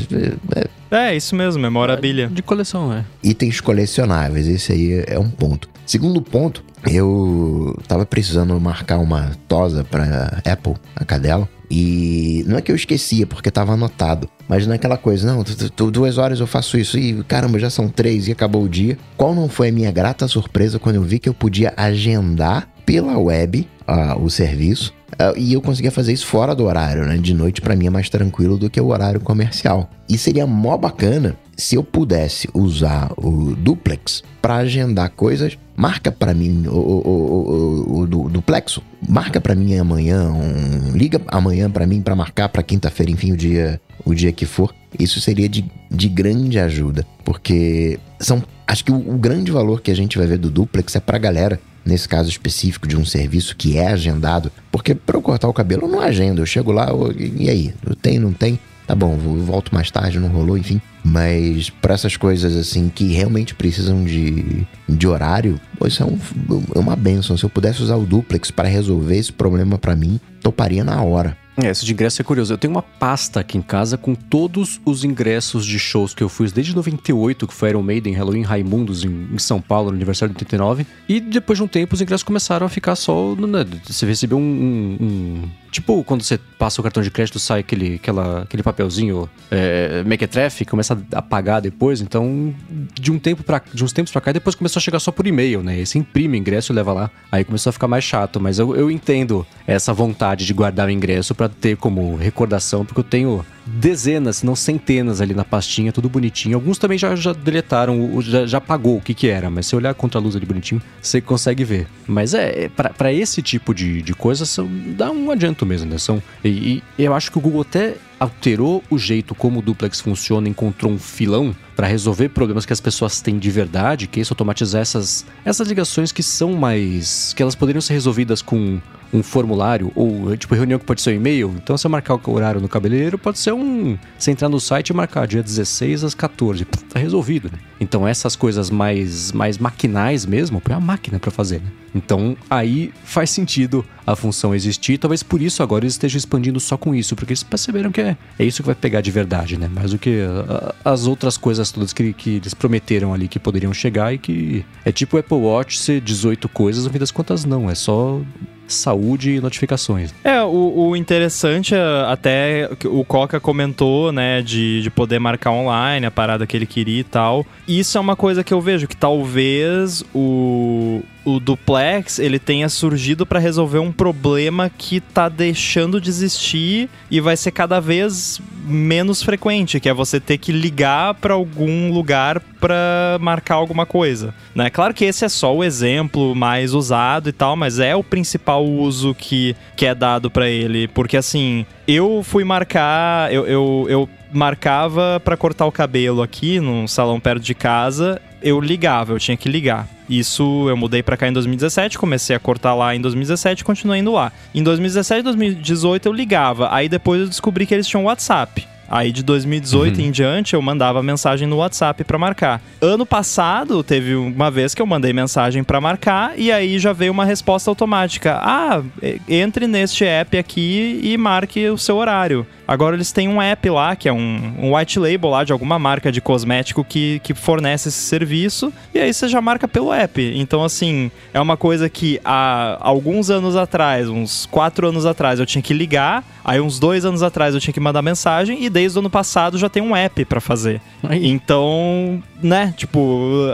é? É, isso mesmo, memorabilia. De coleção, é. Itens colecionáveis, esse aí é um ponto. Segundo ponto, eu tava precisando marcar uma tosa pra Apple, a cadela. E não é que eu esquecia, porque tava anotado. Mas não é aquela coisa, não, duas horas eu faço isso e caramba, já são três e acabou o dia. Qual não foi a minha grata surpresa quando eu vi que eu podia agendar pela web uh, o serviço e eu conseguia fazer isso fora do horário, né? De noite para mim é mais tranquilo do que o horário comercial. E seria mó bacana se eu pudesse usar o duplex para agendar coisas. Marca para mim o, o, o, o, duplexo. Marca para mim amanhã, um, liga amanhã para mim para marcar para quinta-feira, enfim, o dia, o dia que for. Isso seria de, de grande ajuda, porque são acho que o, o grande valor que a gente vai ver do duplex é pra galera nesse caso específico de um serviço que é agendado, porque para eu cortar o cabelo eu não agendo, eu chego lá, e aí, tenho, não tem? Tá bom, volto mais tarde, não rolou, enfim. Mas para essas coisas assim que realmente precisam de, de horário, isso é, um, é uma benção. Se eu pudesse usar o duplex para resolver esse problema para mim, toparia na hora. É, isso de ingresso é curioso. Eu tenho uma pasta aqui em casa com todos os ingressos de shows que eu fui desde 98, que foi Iron Maiden, Halloween, Raimundos em, em São Paulo, no aniversário de 89. E depois de um tempo, os ingressos começaram a ficar só. Né, você recebeu um, um, um Tipo, quando você passa o cartão de crédito, sai aquele, aquela, aquele papelzinho é, mequetrefe, começa a apagar depois. Então, de um tempo para de uns tempos pra cá, depois começou a chegar só por e-mail, né? E você imprime o ingresso e leva lá. Aí começou a ficar mais chato. Mas eu, eu entendo essa vontade de guardar o ingresso para ter como recordação, porque eu tenho dezenas, se não centenas ali na pastinha, tudo bonitinho. Alguns também já, já deletaram, já, já apagou o que que era, mas se olhar contra a luz ali bonitinho, você consegue ver. Mas é, é para esse tipo de, de coisa, são, dá um adianto mesmo, né? São, e, e eu acho que o Google até alterou o jeito como o duplex funciona, encontrou um filão para resolver problemas que as pessoas têm de verdade, que é isso automatizar essas, essas ligações que são mais. que elas poderiam ser resolvidas com um formulário, ou tipo reunião que pode ser um e-mail. Então, você marcar o horário no cabeleireiro, pode ser um. Você entrar no site e marcar dia 16 às 14. Pff, tá resolvido, né? Então, essas coisas mais, mais maquinais mesmo, põe a máquina para fazer, né? Então, aí faz sentido a função existir. Talvez por isso agora eles estejam expandindo só com isso, porque eles perceberam que é, é isso que vai pegar de verdade, né? Mais do que as outras coisas todas que, que eles prometeram ali que poderiam chegar e que é tipo o Apple Watch ser 18 coisas, no fim das contas não, é só saúde e notificações. É, o, o interessante é até o Coca comentou, né, de, de poder marcar online a parada que ele queria e tal. Isso é uma coisa que eu vejo que talvez o, o duplex ele tenha surgido para resolver um problema que tá deixando de existir e vai ser cada vez menos frequente, que é você ter que ligar para algum lugar para marcar alguma coisa, né? Claro que esse é só o exemplo mais usado e tal, mas é o principal uso que, que é dado para ele, porque assim, eu fui marcar, eu, eu, eu marcava para cortar o cabelo aqui num salão perto de casa, eu ligava, eu tinha que ligar. Isso eu mudei para cá em 2017, comecei a cortar lá em 2017 e continuei indo lá. Em 2017 e 2018 eu ligava, aí depois eu descobri que eles tinham WhatsApp. Aí de 2018 uhum. em diante eu mandava mensagem no WhatsApp para marcar. Ano passado teve uma vez que eu mandei mensagem para marcar e aí já veio uma resposta automática. Ah, entre neste app aqui e marque o seu horário. Agora eles têm um app lá, que é um, um white label lá de alguma marca de cosmético que, que fornece esse serviço, e aí você já marca pelo app. Então, assim, é uma coisa que há alguns anos atrás, uns quatro anos atrás, eu tinha que ligar, aí uns dois anos atrás eu tinha que mandar mensagem, e desde o ano passado já tem um app para fazer. Aí. Então, né, tipo,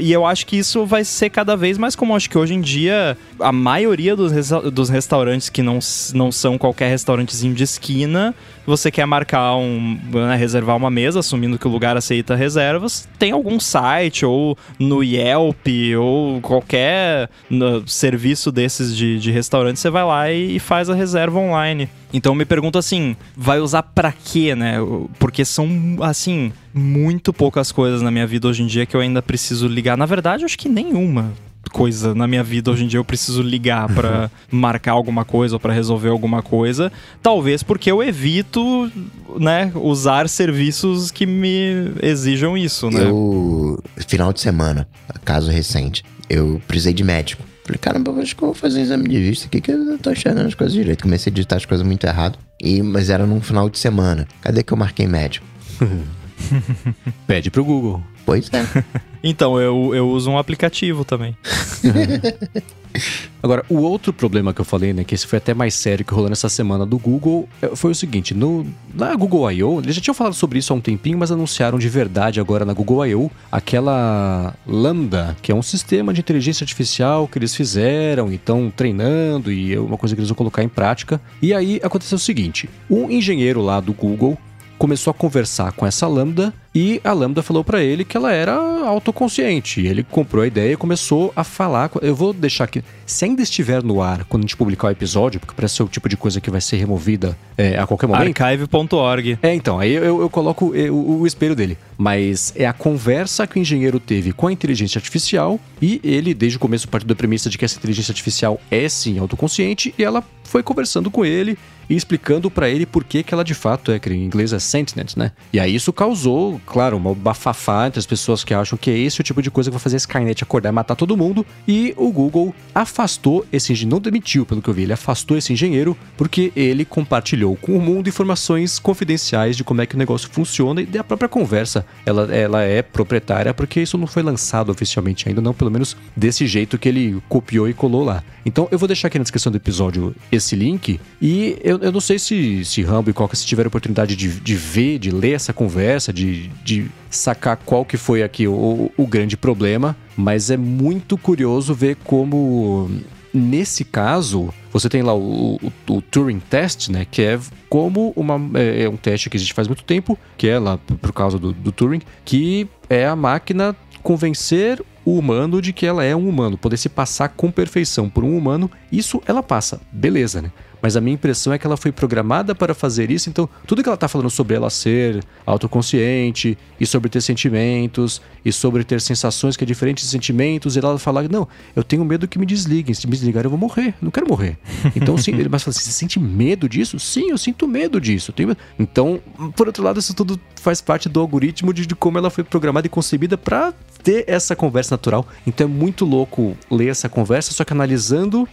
e eu acho que isso vai ser cada vez mais comum. Acho que hoje em dia a maioria dos, dos restaurantes que não, não são qualquer restaurantezinho de esquina, você quer marcar um. Né, reservar uma mesa, assumindo que o lugar aceita reservas, tem algum site ou no Yelp ou qualquer no, serviço desses de, de restaurante, você vai lá e, e faz a reserva online. Então me pergunto assim, vai usar para quê, né? Porque são assim muito poucas coisas na minha vida hoje em dia que eu ainda preciso ligar. Na verdade, acho que nenhuma coisa na minha vida hoje em dia eu preciso ligar para marcar alguma coisa ou para resolver alguma coisa. Talvez porque eu evito, né, usar serviços que me exijam isso, né? Eu final de semana, caso recente, eu precisei de médico. Falei, caramba, acho que eu vou fazer um exame de vista aqui que eu não tô enxergando as coisas direito. Comecei a digitar as coisas muito errado. E, mas era num final de semana. Cadê que eu marquei médico? Pede pro Google. Pois é. então, eu, eu uso um aplicativo também. Agora, o outro problema que eu falei, né, que esse foi até mais sério que rolou nessa semana do Google, é, foi o seguinte, no, na Google I.O., eles já tinham falado sobre isso há um tempinho, mas anunciaram de verdade agora na Google I.O. aquela Lambda, que é um sistema de inteligência artificial que eles fizeram e estão treinando e é uma coisa que eles vão colocar em prática. E aí aconteceu o seguinte, um engenheiro lá do Google começou a conversar com essa Lambda e a Lambda falou para ele que ela era autoconsciente. Ele comprou a ideia e começou a falar. Eu vou deixar aqui. Se ainda estiver no ar quando a gente publicar o episódio, porque parece ser o tipo de coisa que vai ser removida é, a qualquer momento. Archive.org. É, então, aí eu, eu coloco é, o, o, espelho dele. Mas é a conversa que o engenheiro teve com a inteligência artificial e ele, desde o começo, partiu da premissa de que essa inteligência artificial é sim autoconsciente e ela foi conversando com ele e explicando para ele por que, que ela de fato é, que em inglês é sentient, né? E aí isso causou, claro, uma bafafá entre as pessoas que acham que é esse o tipo de coisa que vai fazer a Skynet acordar e matar todo mundo. E o Google afastou esse engenheiro, não demitiu, pelo que eu vi, ele afastou esse engenheiro porque ele compartilhou com o mundo informações confidenciais de como é que o negócio funciona e da própria conversa. Ela, ela é proprietária porque isso não foi lançado oficialmente ainda, não, pelo menos desse jeito que ele copiou e colou lá. Então eu vou deixar aqui na descrição do episódio esse link e eu, eu não sei se, se Rambo e Coca, se tiver oportunidade de, de ver, de ler essa conversa, de, de sacar qual que foi aqui o, o grande problema, mas é muito curioso ver como nesse caso, você tem lá o, o, o, Turing Test, né? Que é como uma, é, é, um teste que existe faz muito tempo, que é lá por causa do, do Turing, que é a máquina convencer o humano de que ela é um humano, poder se passar com perfeição por um humano, isso ela passa, beleza, né? Mas a minha impressão é que ela foi programada para fazer isso, então tudo que ela está falando sobre ela ser autoconsciente e sobre ter sentimentos e sobre ter sensações que é diferente de sentimentos, e ela fala: Não, eu tenho medo que me desliguem, se me desligar eu vou morrer, não quero morrer. Então, sim, ele mas fala assim: Você sente medo disso? Sim, eu sinto medo disso. Medo. Então, por outro lado, isso tudo faz parte do algoritmo de, de como ela foi programada e concebida para ter essa conversa natural. Então é muito louco ler essa conversa, só que analisando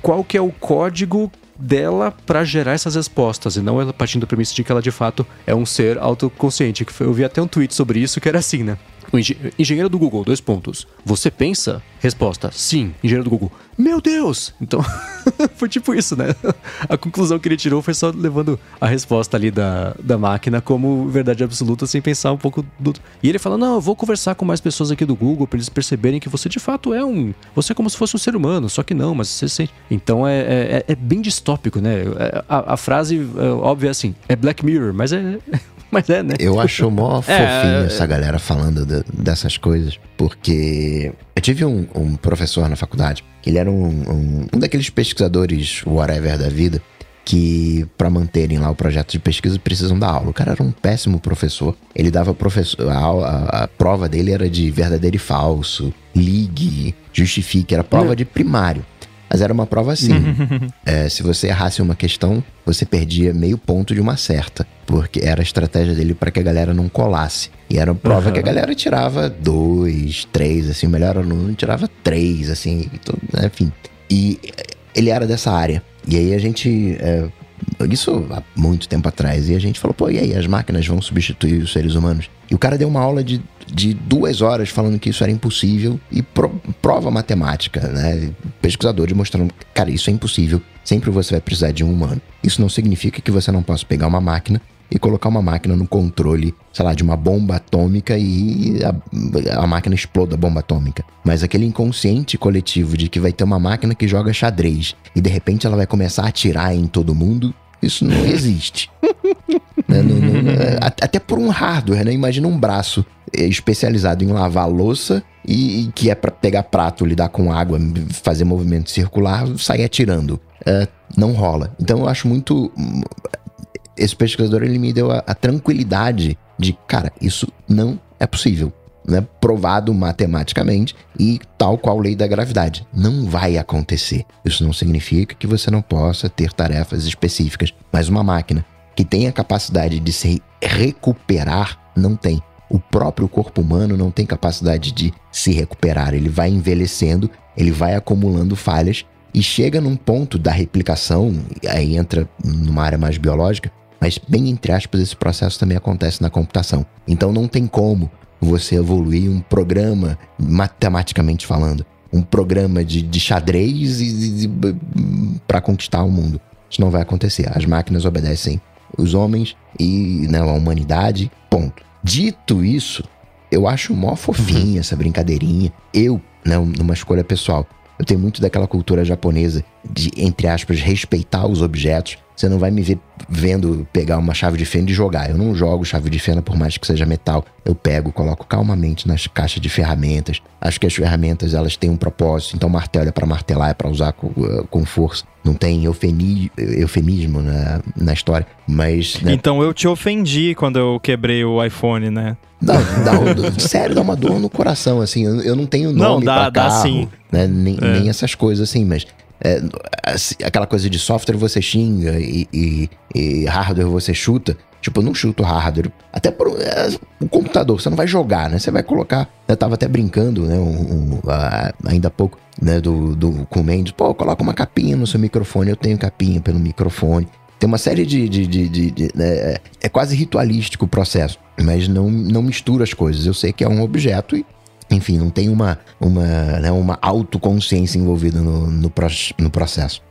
qual que é o código dela para gerar essas respostas, e não ela partindo da premissa de que ela de fato é um ser autoconsciente. Eu vi até um tweet sobre isso que era assim, né? Engenheiro do Google, dois pontos. Você pensa? Resposta: sim. Engenheiro do Google. Meu Deus! Então, foi tipo isso, né? A conclusão que ele tirou foi só levando a resposta ali da, da máquina como verdade absoluta, sem pensar um pouco do. E ele fala: não, eu vou conversar com mais pessoas aqui do Google para eles perceberem que você de fato é um. Você é como se fosse um ser humano, só que não, mas você sente. Então é, é, é bem distópico, né? É, a, a frase é, óbvia é assim: é Black Mirror, mas é Mas é, né? Eu acho mó é, fofinho é, essa galera falando de, dessas coisas. Porque eu tive um, um, professor na faculdade, que ele era um, um, um daqueles pesquisadores whatever da vida, que para manterem lá o projeto de pesquisa precisam dar aula. O cara era um péssimo professor. Ele dava professor, a, a, a prova dele era de verdadeiro e falso, ligue, justifique, era prova hum. de primário. Mas era uma prova assim. é, se você errasse uma questão, você perdia meio ponto de uma certa. Porque era a estratégia dele para que a galera não colasse. E era uma prova uhum. que a galera tirava dois, três, assim, o melhor aluno tirava três, assim, tudo, né, enfim. E ele era dessa área. E aí a gente. É, isso há muito tempo atrás. E a gente falou, pô, e aí, as máquinas vão substituir os seres humanos? E o cara deu uma aula de, de duas horas falando que isso era impossível e pro, prova matemática, né? Pesquisadores mostrando, cara, isso é impossível. Sempre você vai precisar de um humano. Isso não significa que você não possa pegar uma máquina e colocar uma máquina no controle, sei lá, de uma bomba atômica e a, a máquina exploda a bomba atômica. Mas aquele inconsciente coletivo de que vai ter uma máquina que joga xadrez e de repente ela vai começar a atirar em todo mundo, isso não existe. né? não, não, é, até por um hardware, né? Imagina um braço é, especializado em lavar louça e, e que é para pegar prato, lidar com água, fazer movimento circular, sair atirando. É, não rola. Então eu acho muito. Esse pesquisador ele me deu a, a tranquilidade de, cara, isso não é possível. Né, provado matematicamente e tal qual lei da gravidade. Não vai acontecer. Isso não significa que você não possa ter tarefas específicas, mas uma máquina que tem a capacidade de se recuperar não tem. O próprio corpo humano não tem capacidade de se recuperar. Ele vai envelhecendo, ele vai acumulando falhas e chega num ponto da replicação, aí entra numa área mais biológica, mas bem entre aspas, esse processo também acontece na computação. Então não tem como você evoluir um programa, matematicamente falando, um programa de, de xadrez para conquistar o mundo. Isso não vai acontecer. As máquinas obedecem os homens e né, a humanidade, ponto. Dito isso, eu acho mó fofinha essa brincadeirinha. Eu, né, numa escolha pessoal, eu tenho muito daquela cultura japonesa de, entre aspas, respeitar os objetos. Você não vai me ver vendo pegar uma chave de fenda e jogar. Eu não jogo chave de fenda por mais que seja metal. Eu pego, coloco calmamente nas caixas de ferramentas. Acho que as ferramentas elas têm um propósito. Então martelo é para martelar, é para usar com, uh, com, força. Não tem eufemi, eufemismo na, na história, mas... Né? Então eu te ofendi quando eu quebrei o iPhone, né? Não, dá, sério, dá uma dor no coração, assim. Eu, eu não tenho nome não, dá, pra carro, dá sim. Né? Nem, é. nem essas coisas, assim, mas é, aquela coisa de software você xinga e, e, e, hardware você chuta. Tipo, eu não chuto hardware. Até por é, um computador, você não vai jogar, né? Você vai colocar. Eu tava até brincando, né? Um, um, ainda há pouco, né? Do, do, com o Mendes. Pô, coloca uma capinha no seu microfone. Eu tenho capinha pelo microfone. Tem uma série de. de, de, de, de né? É quase ritualístico o processo. Mas não, não mistura as coisas. Eu sei que é um objeto e enfim, não tem uma, uma, né, uma autoconsciência envolvida no, no, no processo.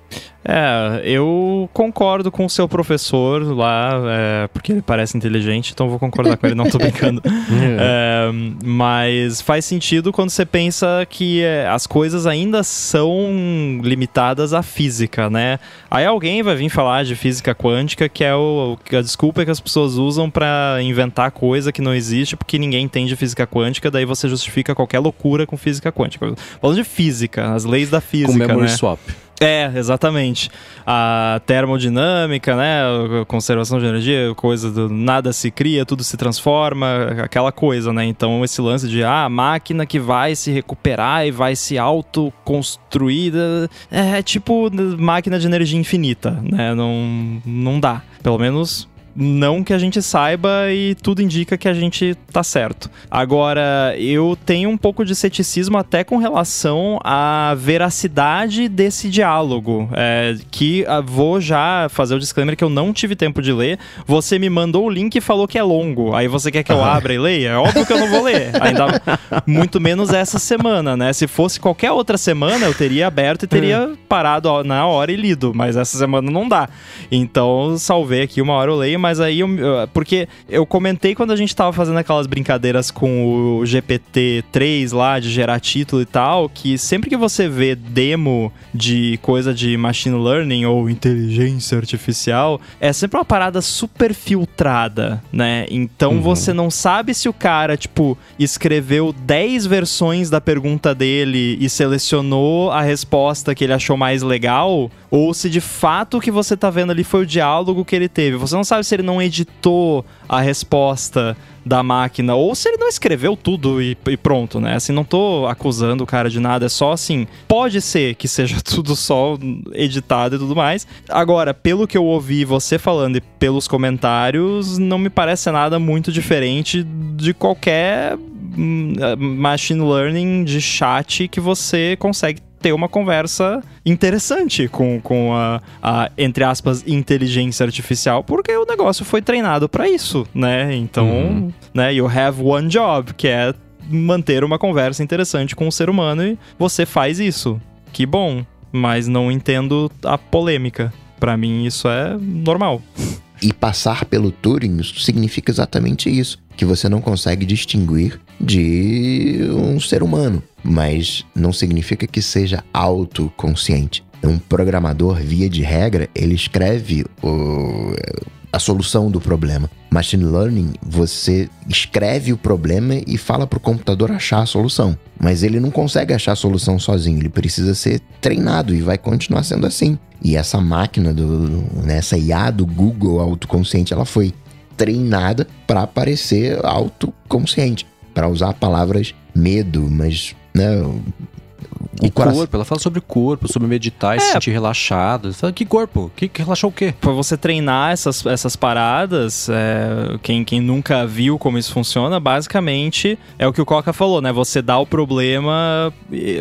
É, eu concordo com o seu professor lá, é, porque ele parece inteligente, então vou concordar com ele, não tô brincando. é, mas faz sentido quando você pensa que é, as coisas ainda são limitadas à física, né? Aí alguém vai vir falar de física quântica, que é o, a desculpa que as pessoas usam para inventar coisa que não existe, porque ninguém entende física quântica, daí você justifica qualquer loucura com física quântica. Falando de física, as leis da física. Com memory né? swap. É, exatamente. A termodinâmica, né? A conservação de energia, coisa do nada se cria, tudo se transforma, aquela coisa, né? Então, esse lance de ah, a máquina que vai se recuperar e vai se autoconstruir é, é tipo máquina de energia infinita, né? Não, não dá. Pelo menos não que a gente saiba e tudo indica que a gente tá certo. Agora, eu tenho um pouco de ceticismo até com relação à veracidade desse diálogo. É, que ah, vou já fazer o disclaimer que eu não tive tempo de ler. Você me mandou o link e falou que é longo. Aí você quer que eu abra e leia? É óbvio que eu não vou ler. Ainda muito menos essa semana, né? Se fosse qualquer outra semana, eu teria aberto e teria hum. parado na hora e lido. Mas essa semana não dá. Então, salvei aqui uma hora eu leio mas aí eu, porque eu comentei quando a gente tava fazendo aquelas brincadeiras com o GPT-3 lá, de gerar título e tal, que sempre que você vê demo de coisa de machine learning ou inteligência artificial, é sempre uma parada super filtrada, né? Então uhum. você não sabe se o cara, tipo, escreveu 10 versões da pergunta dele e selecionou a resposta que ele achou mais legal, ou se de fato o que você tá vendo ali foi o diálogo que ele teve. Você não sabe se ele não editou a resposta da máquina, ou se ele não escreveu tudo e, e, pronto, né? Assim, não tô acusando o cara de nada, é só assim, pode ser que seja tudo só editado e tudo mais. Agora, pelo que eu ouvi você falando e pelos comentários, não me parece nada muito diferente de qualquer hum, machine learning de chat que você consegue ter uma conversa interessante com, com a, a, entre aspas, inteligência artificial, porque o negócio foi treinado para isso, né? Então, uhum. né, you have one job, que é manter uma conversa interessante com o ser humano e você faz isso. Que bom, mas não entendo a polêmica. Para mim isso é normal. E passar pelo Turing significa exatamente isso, que você não consegue distinguir de um ser humano, mas não significa que seja autoconsciente. Um programador, via de regra, ele escreve o, a solução do problema. Machine Learning, você escreve o problema e fala para o computador achar a solução. Mas ele não consegue achar a solução sozinho, ele precisa ser treinado e vai continuar sendo assim. E essa máquina, do, né, IA do Google autoconsciente, ela foi treinada para parecer autoconsciente, para usar palavras medo, mas No, né, e corpo, ela fala sobre corpo, sobre meditar e é. se sentir relaxado. Fala, que corpo? Que, que relaxar o quê? Pra você treinar essas, essas paradas, é, quem, quem nunca viu como isso funciona, basicamente é o que o Coca falou, né? Você dá o problema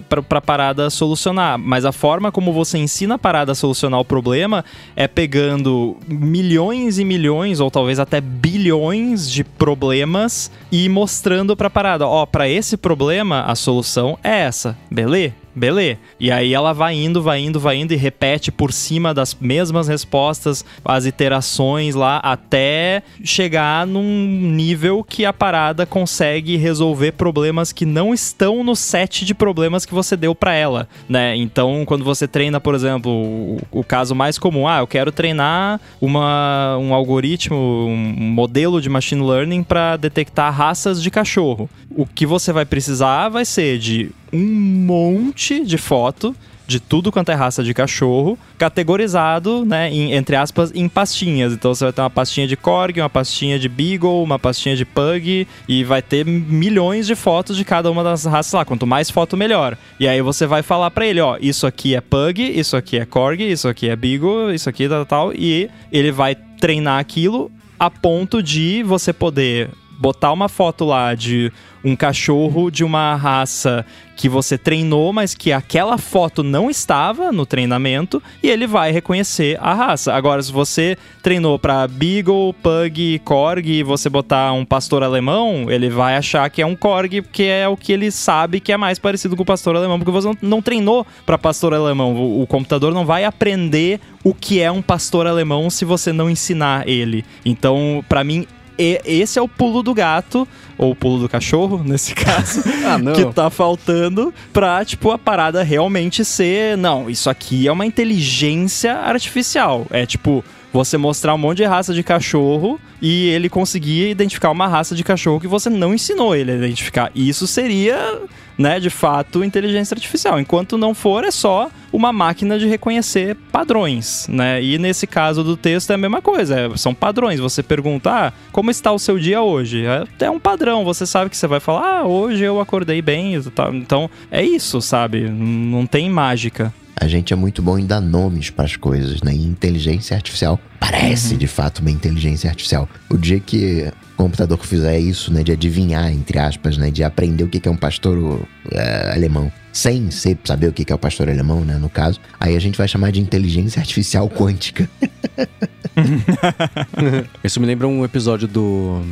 pra, pra parada solucionar. Mas a forma como você ensina a parada a solucionar o problema é pegando milhões e milhões, ou talvez até bilhões de problemas e mostrando pra parada, ó, pra esse problema a solução é essa, beleza? Bye. Beleza. E aí ela vai indo, vai indo, vai indo e repete por cima das mesmas respostas, as iterações lá, até chegar num nível que a parada consegue resolver problemas que não estão no set de problemas que você deu para ela, né? Então, quando você treina, por exemplo, o, o, caso mais comum, ah, eu quero treinar uma, um algoritmo, um modelo de machine learning para detectar raças de cachorro. O que você vai precisar vai ser de um monte de foto de tudo quanto é raça de cachorro, categorizado, né, em, entre aspas, em pastinhas. Então você vai ter uma pastinha de Korg, uma pastinha de Beagle, uma pastinha de Pug, e vai ter milhões de fotos de cada uma das raças lá. Quanto mais foto, melhor. E aí você vai falar para ele, ó, isso aqui é Pug, isso aqui é Korg, isso aqui é Beagle, isso aqui tal, tal, e ele vai treinar aquilo a ponto de você poder botar uma foto lá de um cachorro de uma raça que você treinou, mas que aquela foto não estava no treinamento e ele vai reconhecer a raça. Agora, se você treinou para Beagle, Pug, Korg e você botar um pastor alemão, ele vai achar que é um Korg, porque é o que ele sabe que é mais parecido com o pastor alemão, porque você não, treinou para pastor alemão. O, o computador não vai aprender o que é um pastor alemão se você não ensinar ele. Então, para mim, esse é o pulo do gato, ou o pulo do cachorro, nesse caso, ah, que tá faltando pra, tipo, a parada realmente ser. Não, isso aqui é uma inteligência artificial. É tipo você mostrar um monte de raça de cachorro e ele conseguir identificar uma raça de cachorro que você não ensinou ele a identificar. Isso seria né, de fato, inteligência artificial. Enquanto não for, é só uma máquina de reconhecer padrões, né? E nesse caso do texto é a mesma coisa, é, são padrões. Você pergunta, ah, como está o seu dia hoje? É, é um padrão, você sabe que você vai falar, ah, hoje eu acordei bem, então é isso, sabe? Não tem mágica a gente é muito bom em dar nomes para as coisas, né? E inteligência artificial parece uhum. de fato uma inteligência artificial. O dia que computador fizer isso, né, de adivinhar, entre aspas, né, de aprender o que é um pastor é, alemão, sem saber o que é o pastor alemão, né, no caso, aí a gente vai chamar de inteligência artificial quântica. isso me lembra um episódio do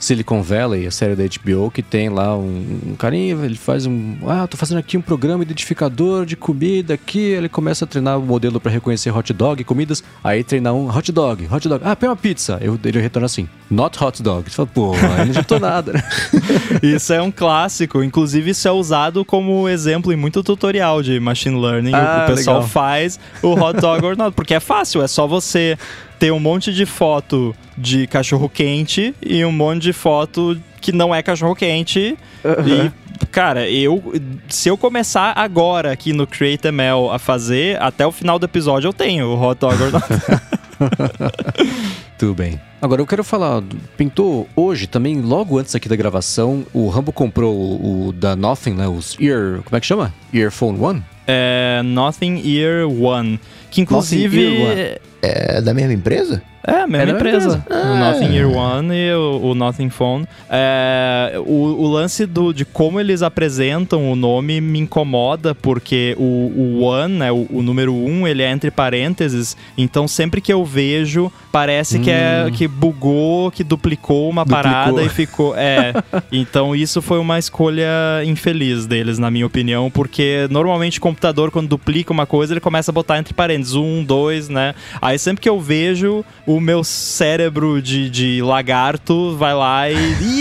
Silicon Valley, a série da HBO, que tem lá um, um carinha, ele faz um. Ah, tô fazendo aqui um programa identificador de comida aqui. Ele começa a treinar o modelo para reconhecer hot dog, comidas. Aí treinar um hot dog, hot dog. Ah, pega uma pizza. Eu, ele retorna assim: not hot dog. Você fala, pô, aí não adiantou nada, né? isso é um clássico. Inclusive, isso é usado como exemplo em muito tutorial de machine learning. Ah, o pessoal legal. faz o hot dog or not, porque é fácil, é só você ter um monte de foto de cachorro quente e um monte de foto que não é cachorro quente. Uhum. E, cara, eu. Se eu começar agora aqui no Create ML a fazer, até o final do episódio eu tenho o hot dog or not. Tudo bem. Agora eu quero falar, pintou hoje também, logo antes aqui da gravação, o Rambo comprou o, o da Nothing, né? Os Ear. Como é que chama? Earphone One? É. Nothing Ear One. Que inclusive. Ear One. É da mesma empresa? É, a mesma é empresa. Ah. O Nothing Year One e o, o Nothing Phone. É, o, o, lance do, de como eles apresentam o nome me incomoda, porque o, o One, né, o, o número um, ele é entre parênteses. Então sempre que eu vejo, parece hum. que, é, hum. que bugou, que duplicou uma duplicou. parada e ficou. É. então isso foi uma escolha infeliz deles, na minha opinião, porque normalmente o computador, quando duplica uma coisa, ele começa a botar entre parênteses um, dois, né? Aí sempre que eu vejo o meu cérebro de, de lagarto vai lá e.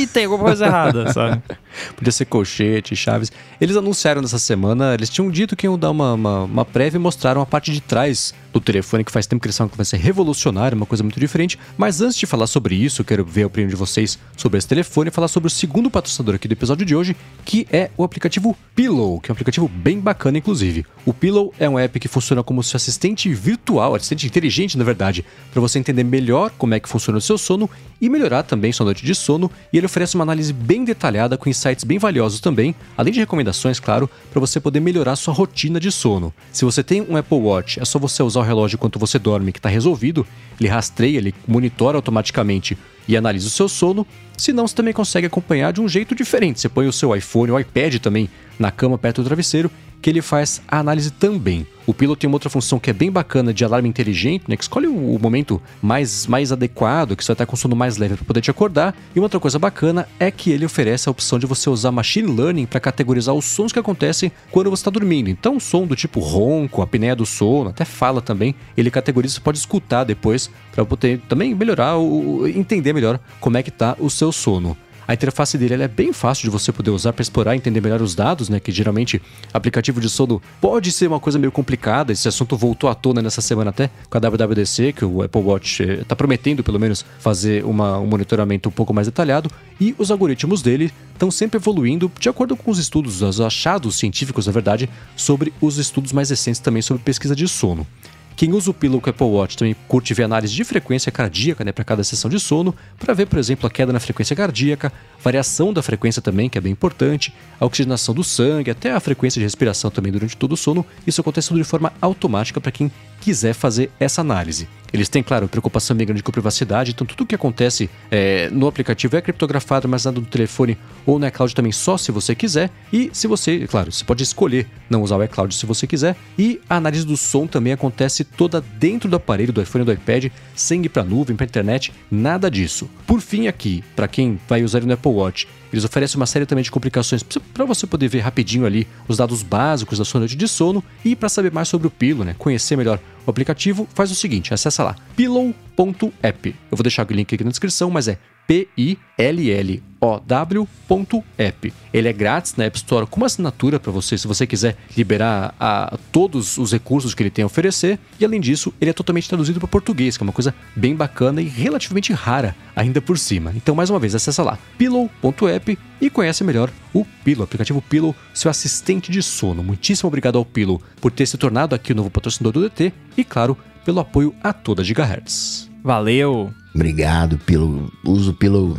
Ih, tem alguma coisa errada, sabe? Podia ser colchete, chaves. Eles anunciaram nessa semana, eles tinham dito que iam dar uma, uma, uma prévia e mostraram a parte de trás do telefone, que faz tempo que eles falam que vai ser revolucionário, uma coisa muito diferente. Mas antes de falar sobre isso, quero ver a opinião de vocês sobre esse telefone e falar sobre o segundo patrocinador aqui do episódio de hoje, que é o aplicativo Pillow, que é um aplicativo bem bacana, inclusive. O Pillow é um app que funciona como seu assistente virtual, assistente inteligente, na verdade, para você entender melhor como é que funciona o seu sono e melhorar também sua noite de sono. E ele oferece uma análise bem detalhada com insights bem valiosos também, além de recomendações, claro, para você poder melhorar sua rotina de sono. Se você tem um Apple Watch, é só você usar o relógio enquanto você dorme, que está resolvido. Ele rastreia, ele monitora automaticamente e analisa o seu sono. Se não, você também consegue acompanhar de um jeito diferente. Você põe o seu iPhone, o iPad também na cama perto do travesseiro que ele faz a análise também. O piloto tem uma outra função que é bem bacana de alarme inteligente, né? Que escolhe o, momento mais, mais adequado, que você vai estar com sono mais leve para poder te acordar. E uma outra coisa bacana é que ele oferece a opção de você usar machine learning para categorizar os sons que acontecem quando você está dormindo. Então, som do tipo ronco, apneia do sono, até fala também, ele categoriza, você pode escutar depois para poder também melhorar, o, entender melhor como é que está o seu sono. A interface dele é bem fácil de você poder usar para explorar e entender melhor os dados, né? Que geralmente aplicativo de sono pode ser uma coisa meio complicada. Esse assunto voltou à tona nessa semana até com a WWDC, que o Apple Watch está eh, prometendo pelo menos fazer uma, um monitoramento um pouco mais detalhado. E os algoritmos dele estão sempre evoluindo de acordo com os estudos, os achados científicos, na verdade, sobre os estudos mais recentes também sobre pesquisa de sono. Quem usa o Pillow Apple Watch também curte ver análise de frequência cardíaca né, para cada sessão de sono, para ver, por exemplo, a queda na frequência cardíaca, variação da frequência também, que é bem importante, a oxigenação do sangue, até a frequência de respiração também durante todo o sono. Isso acontece de forma automática para quem quiser fazer essa análise. Eles têm, claro, preocupação bem grande com privacidade, então tudo que acontece é, no aplicativo é criptografado, armazenado no telefone ou no iCloud também só se você quiser. E se você, claro, você pode escolher não usar o iCloud se você quiser. E a análise do som também acontece toda dentro do aparelho, do iPhone ou do iPad, sem ir para nuvem, para internet, nada disso. Por fim, aqui, para quem vai usar no Apple Watch, eles oferecem uma série também de complicações para você poder ver rapidinho ali os dados básicos da sua noite de sono e para saber mais sobre o Pillow, né, conhecer melhor o aplicativo, faz o seguinte, acessa lá pillow.app. Eu vou deixar o link aqui na descrição, mas é P-I-L-L-O-W.app. Ele é grátis na App Store com uma assinatura para você, se você quiser liberar a, todos os recursos que ele tem a oferecer. E além disso, ele é totalmente traduzido para português, que é uma coisa bem bacana e relativamente rara ainda por cima. Então, mais uma vez, acessa lá pillow.app e conhece melhor o Pillow, aplicativo Pillow, seu assistente de sono. Muitíssimo obrigado ao Pillow por ter se tornado aqui o novo patrocinador do DT e, claro, pelo apoio a toda Gigahertz. Valeu! Obrigado pelo uso pelo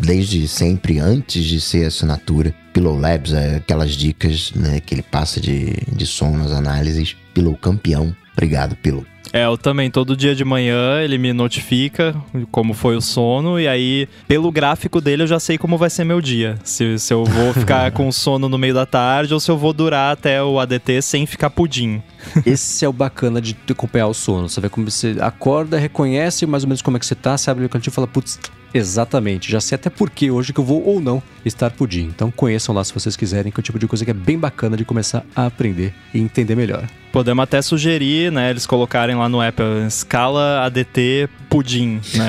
desde sempre antes de ser assinatura. Pillow Labs aquelas dicas né, que ele passa de, de som nas análises. Pillow campeão. Obrigado, Pillow. É, eu também, todo dia de manhã ele me notifica como foi o sono, e aí, pelo gráfico dele, eu já sei como vai ser meu dia. Se, se eu vou ficar com sono no meio da tarde ou se eu vou durar até o ADT sem ficar pudim. Esse é o bacana de acompanhar o sono. Você vê como você acorda, reconhece mais ou menos como é que você tá, você abre o aplicativo e fala, putz, Exatamente, já sei até por que hoje que eu vou ou não estar pudim. Então conheçam lá se vocês quiserem, que é o tipo de coisa que é bem bacana de começar a aprender e entender melhor. Podemos até sugerir, né, eles colocarem lá no app escala ADT pudim, né?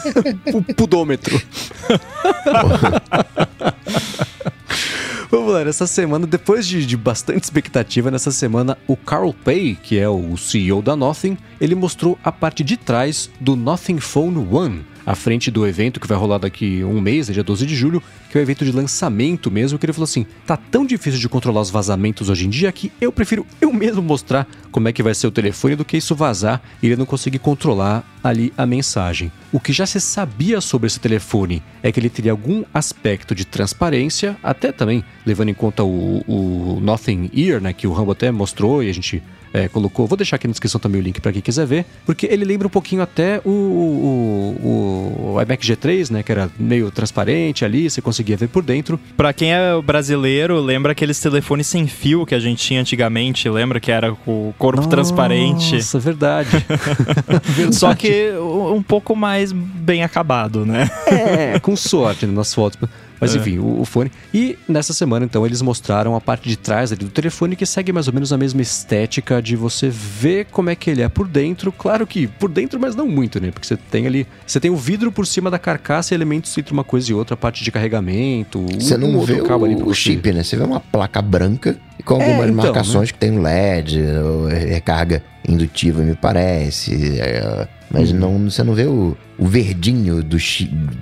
o pudômetro. Vamos lá, nessa semana, depois de, de, bastante expectativa, nessa semana, o Carl Pay, que é o CEO da Nothing, ele mostrou a parte de trás do Nothing Phone One, à frente do evento que vai rolar daqui um mês, dia 12 de julho, que é o evento de lançamento mesmo, que ele falou assim: tá tão difícil de controlar os vazamentos hoje em dia que eu prefiro eu mesmo mostrar como é que vai ser o telefone do que isso vazar e ele não conseguir controlar ali a mensagem. O que já se sabia sobre esse telefone é que ele teria algum aspecto de transparência, até também levando em conta o, o Nothing Ear, né, que o Rambo até mostrou e a gente é, colocou. Vou deixar aqui na descrição também o link para quem quiser ver, porque ele lembra um pouquinho até o, o, o, iMac G3, né, que era meio transparente ali, você conseguia ver por dentro. Para quem é brasileiro, lembra aqueles telefones sem fio que a gente tinha antigamente, lembra que era o corpo Nossa, transparente? Nossa, verdade. verdade. Só que um pouco mais bem acabado, né? É, com sorte nas fotos. Mas é. enfim, o, o, fone. E nessa semana, então, eles mostraram a parte de trás ali do telefone que segue mais ou menos a mesma estética de você ver como é que ele é por dentro. Claro que por dentro, mas não muito, né? Porque você tem ali. Você tem o vidro por cima da carcaça e elementos entre uma coisa e outra, a parte de carregamento. Você não vê o, o chip, né? Você vê uma placa branca e com algumas é, então, marcações né? que tem LED, recarga indutiva, me parece. É, mas uhum. não, você não vê o, o verdinho do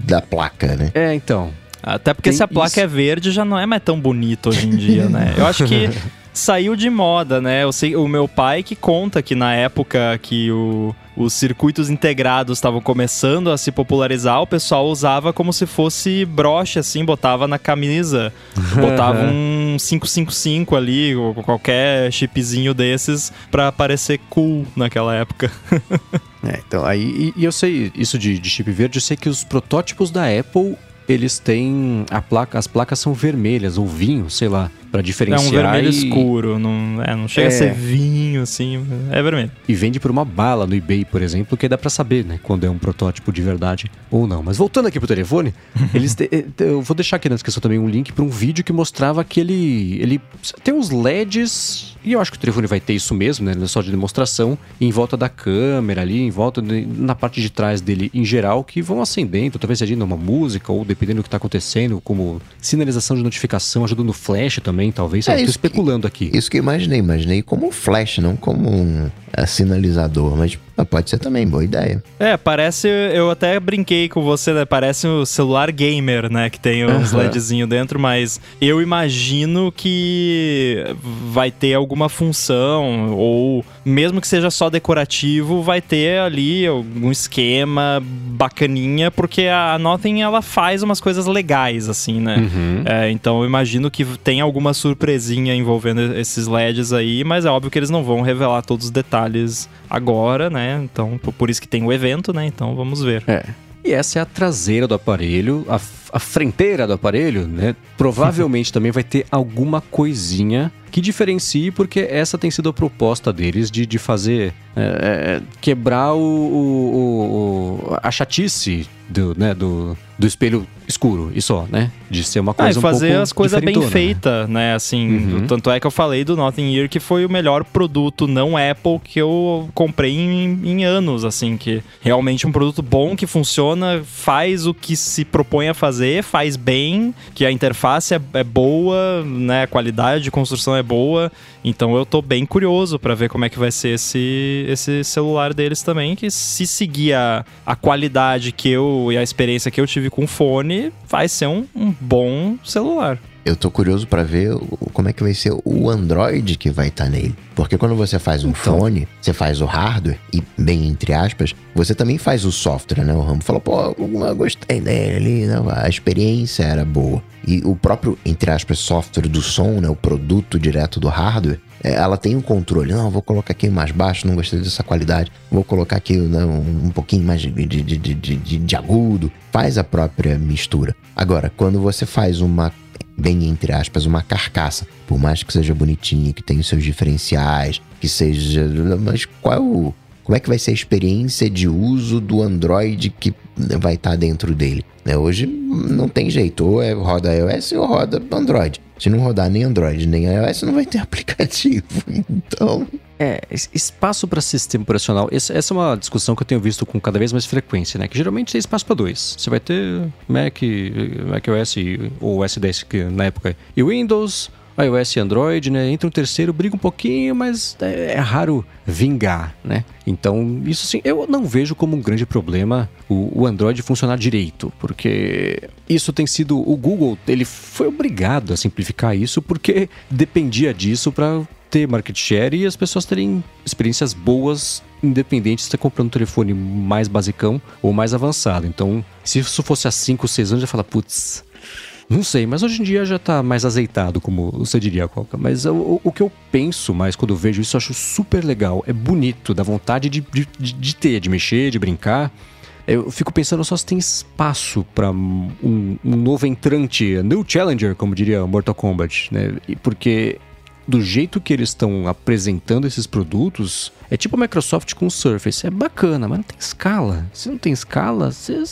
da placa, né? É, então. Até porque Tem se a placa isso. é verde já não é mais tão bonito hoje em dia, né? Eu acho que saiu de moda, né? Eu sei, o meu pai que conta que na época que o, os circuitos integrados estavam começando a se popularizar, o pessoal usava como se fosse broche, assim, botava na camisa, botava um 555 ali, ou qualquer chipzinho desses, pra parecer cool naquela época. é, então, aí, e, e eu sei, isso de, de chip verde, eu sei que os protótipos da Apple eles têm a placa, as placas são vermelhas ou vinho, sei lá para diferenciar. É um vermelho e... escuro, não, é, não chega é. a ser vinho, assim, é vermelho. E vende por uma bala no eBay, por exemplo, que dá para saber, né, quando é um protótipo de verdade ou não. Mas voltando aqui pro telefone, eles te, eh, eu vou deixar aqui na descrição também um link para um vídeo que mostrava que ele, ele tem uns LEDs, e eu acho que o telefone vai ter isso mesmo, né, só de demonstração, em volta da câmera ali, em volta, de, na parte de trás dele em geral, que vão acendendo, talvez seja uma música ou dependendo do que tá acontecendo, como sinalização de notificação, ajudando no flash também também, talvez. É, eu tô especulando que, aqui. Isso que eu imaginei. Imaginei como um flash, não como um sinalizador. Mas pode ser também, boa ideia. É, parece. Eu até brinquei com você, né? Parece o um celular gamer, né? Que tem uns uhum. LEDzinho dentro, mas eu imagino que vai ter alguma função, ou mesmo que seja só decorativo, vai ter ali algum esquema bacaninha, porque a Nothing ela faz umas coisas legais, assim, né? Uhum. É, então eu imagino que tem alguma surpresinha envolvendo esses LEDs aí, mas é óbvio que eles não vão revelar todos os detalhes agora, né? Então, por isso que tem o evento, né? Então vamos ver. É. E essa é a traseira do aparelho, a, a fronteira do aparelho, né? Provavelmente também vai ter alguma coisinha que diferencie, porque essa tem sido a proposta deles de, de fazer é, é quebrar o, o, o, a chatice do, né, do, do espelho escuro e só, né? De ser uma coisa ah, e fazer um as coisas bem feitas, né? né? Assim, uhum. tanto é que eu falei do Nothing Ear que foi o melhor produto não Apple que eu comprei em, em anos, assim, que realmente um produto bom que funciona, faz o que se propõe a fazer, faz bem, que a interface é, é boa, né? A qualidade de construção é boa. Então eu tô bem curioso para ver como é que vai ser esse, esse celular deles também, que se seguir a, a qualidade que eu e a experiência que eu tive com o fone, vai ser um, um bom celular. Eu tô curioso para ver como é que vai ser o Android que vai estar tá nele. Porque quando você faz um então. fone, você faz o hardware, e bem entre aspas, você também faz o software, né? O Rambo falou, pô, eu gostei dele ali, né? a experiência era boa. E o próprio, entre aspas, software do som, né? O produto direto do hardware, é, ela tem um controle. Não, vou colocar aqui mais baixo, não gostei dessa qualidade. Vou colocar aqui né, um, um pouquinho mais de, de, de, de, de agudo. Faz a própria mistura. Agora, quando você faz uma bem entre aspas, uma carcaça. Por mais que seja bonitinho, que tenha os seus diferenciais, que seja. Mas qual é. Como é que vai ser a experiência de uso do Android que vai estar tá dentro dele? Né? Hoje não tem jeito, ou é roda iOS ou roda Android. Se não rodar nem Android nem iOS, não vai ter aplicativo. Então. É, espaço para sistema operacional. Essa, é uma discussão que eu tenho visto com cada vez mais frequência, né? Que geralmente tem espaço para dois. Você vai ter Mac, Mac OS ou OS 10 que na época e Windows, iOS e Android, né? Entra um terceiro, briga um pouquinho, mas é, é, raro vingar, né? Então, isso sim, eu não vejo como um grande problema o, o, Android funcionar direito, porque isso tem sido. O Google, ele foi obrigado a simplificar isso porque dependia disso para ter market share e as pessoas terem experiências boas, independente de estar comprando um telefone mais basicão ou mais avançado. Então, se isso fosse há 5, 6 anos, já fala, putz. Não sei, mas hoje em dia já está mais azeitado, como você diria, Coca. Mas o, o, que eu penso mais quando eu vejo isso, eu acho super legal. É bonito, dá vontade de, de, de ter, de mexer, de brincar. Eu fico pensando só se tem espaço para um, um, novo entrante, new challenger, como diria Mortal Kombat, né? Porque do jeito que eles estão apresentando esses produtos, é tipo a Microsoft com o Surface. É bacana, mas não tem escala. Se não tem escala, você,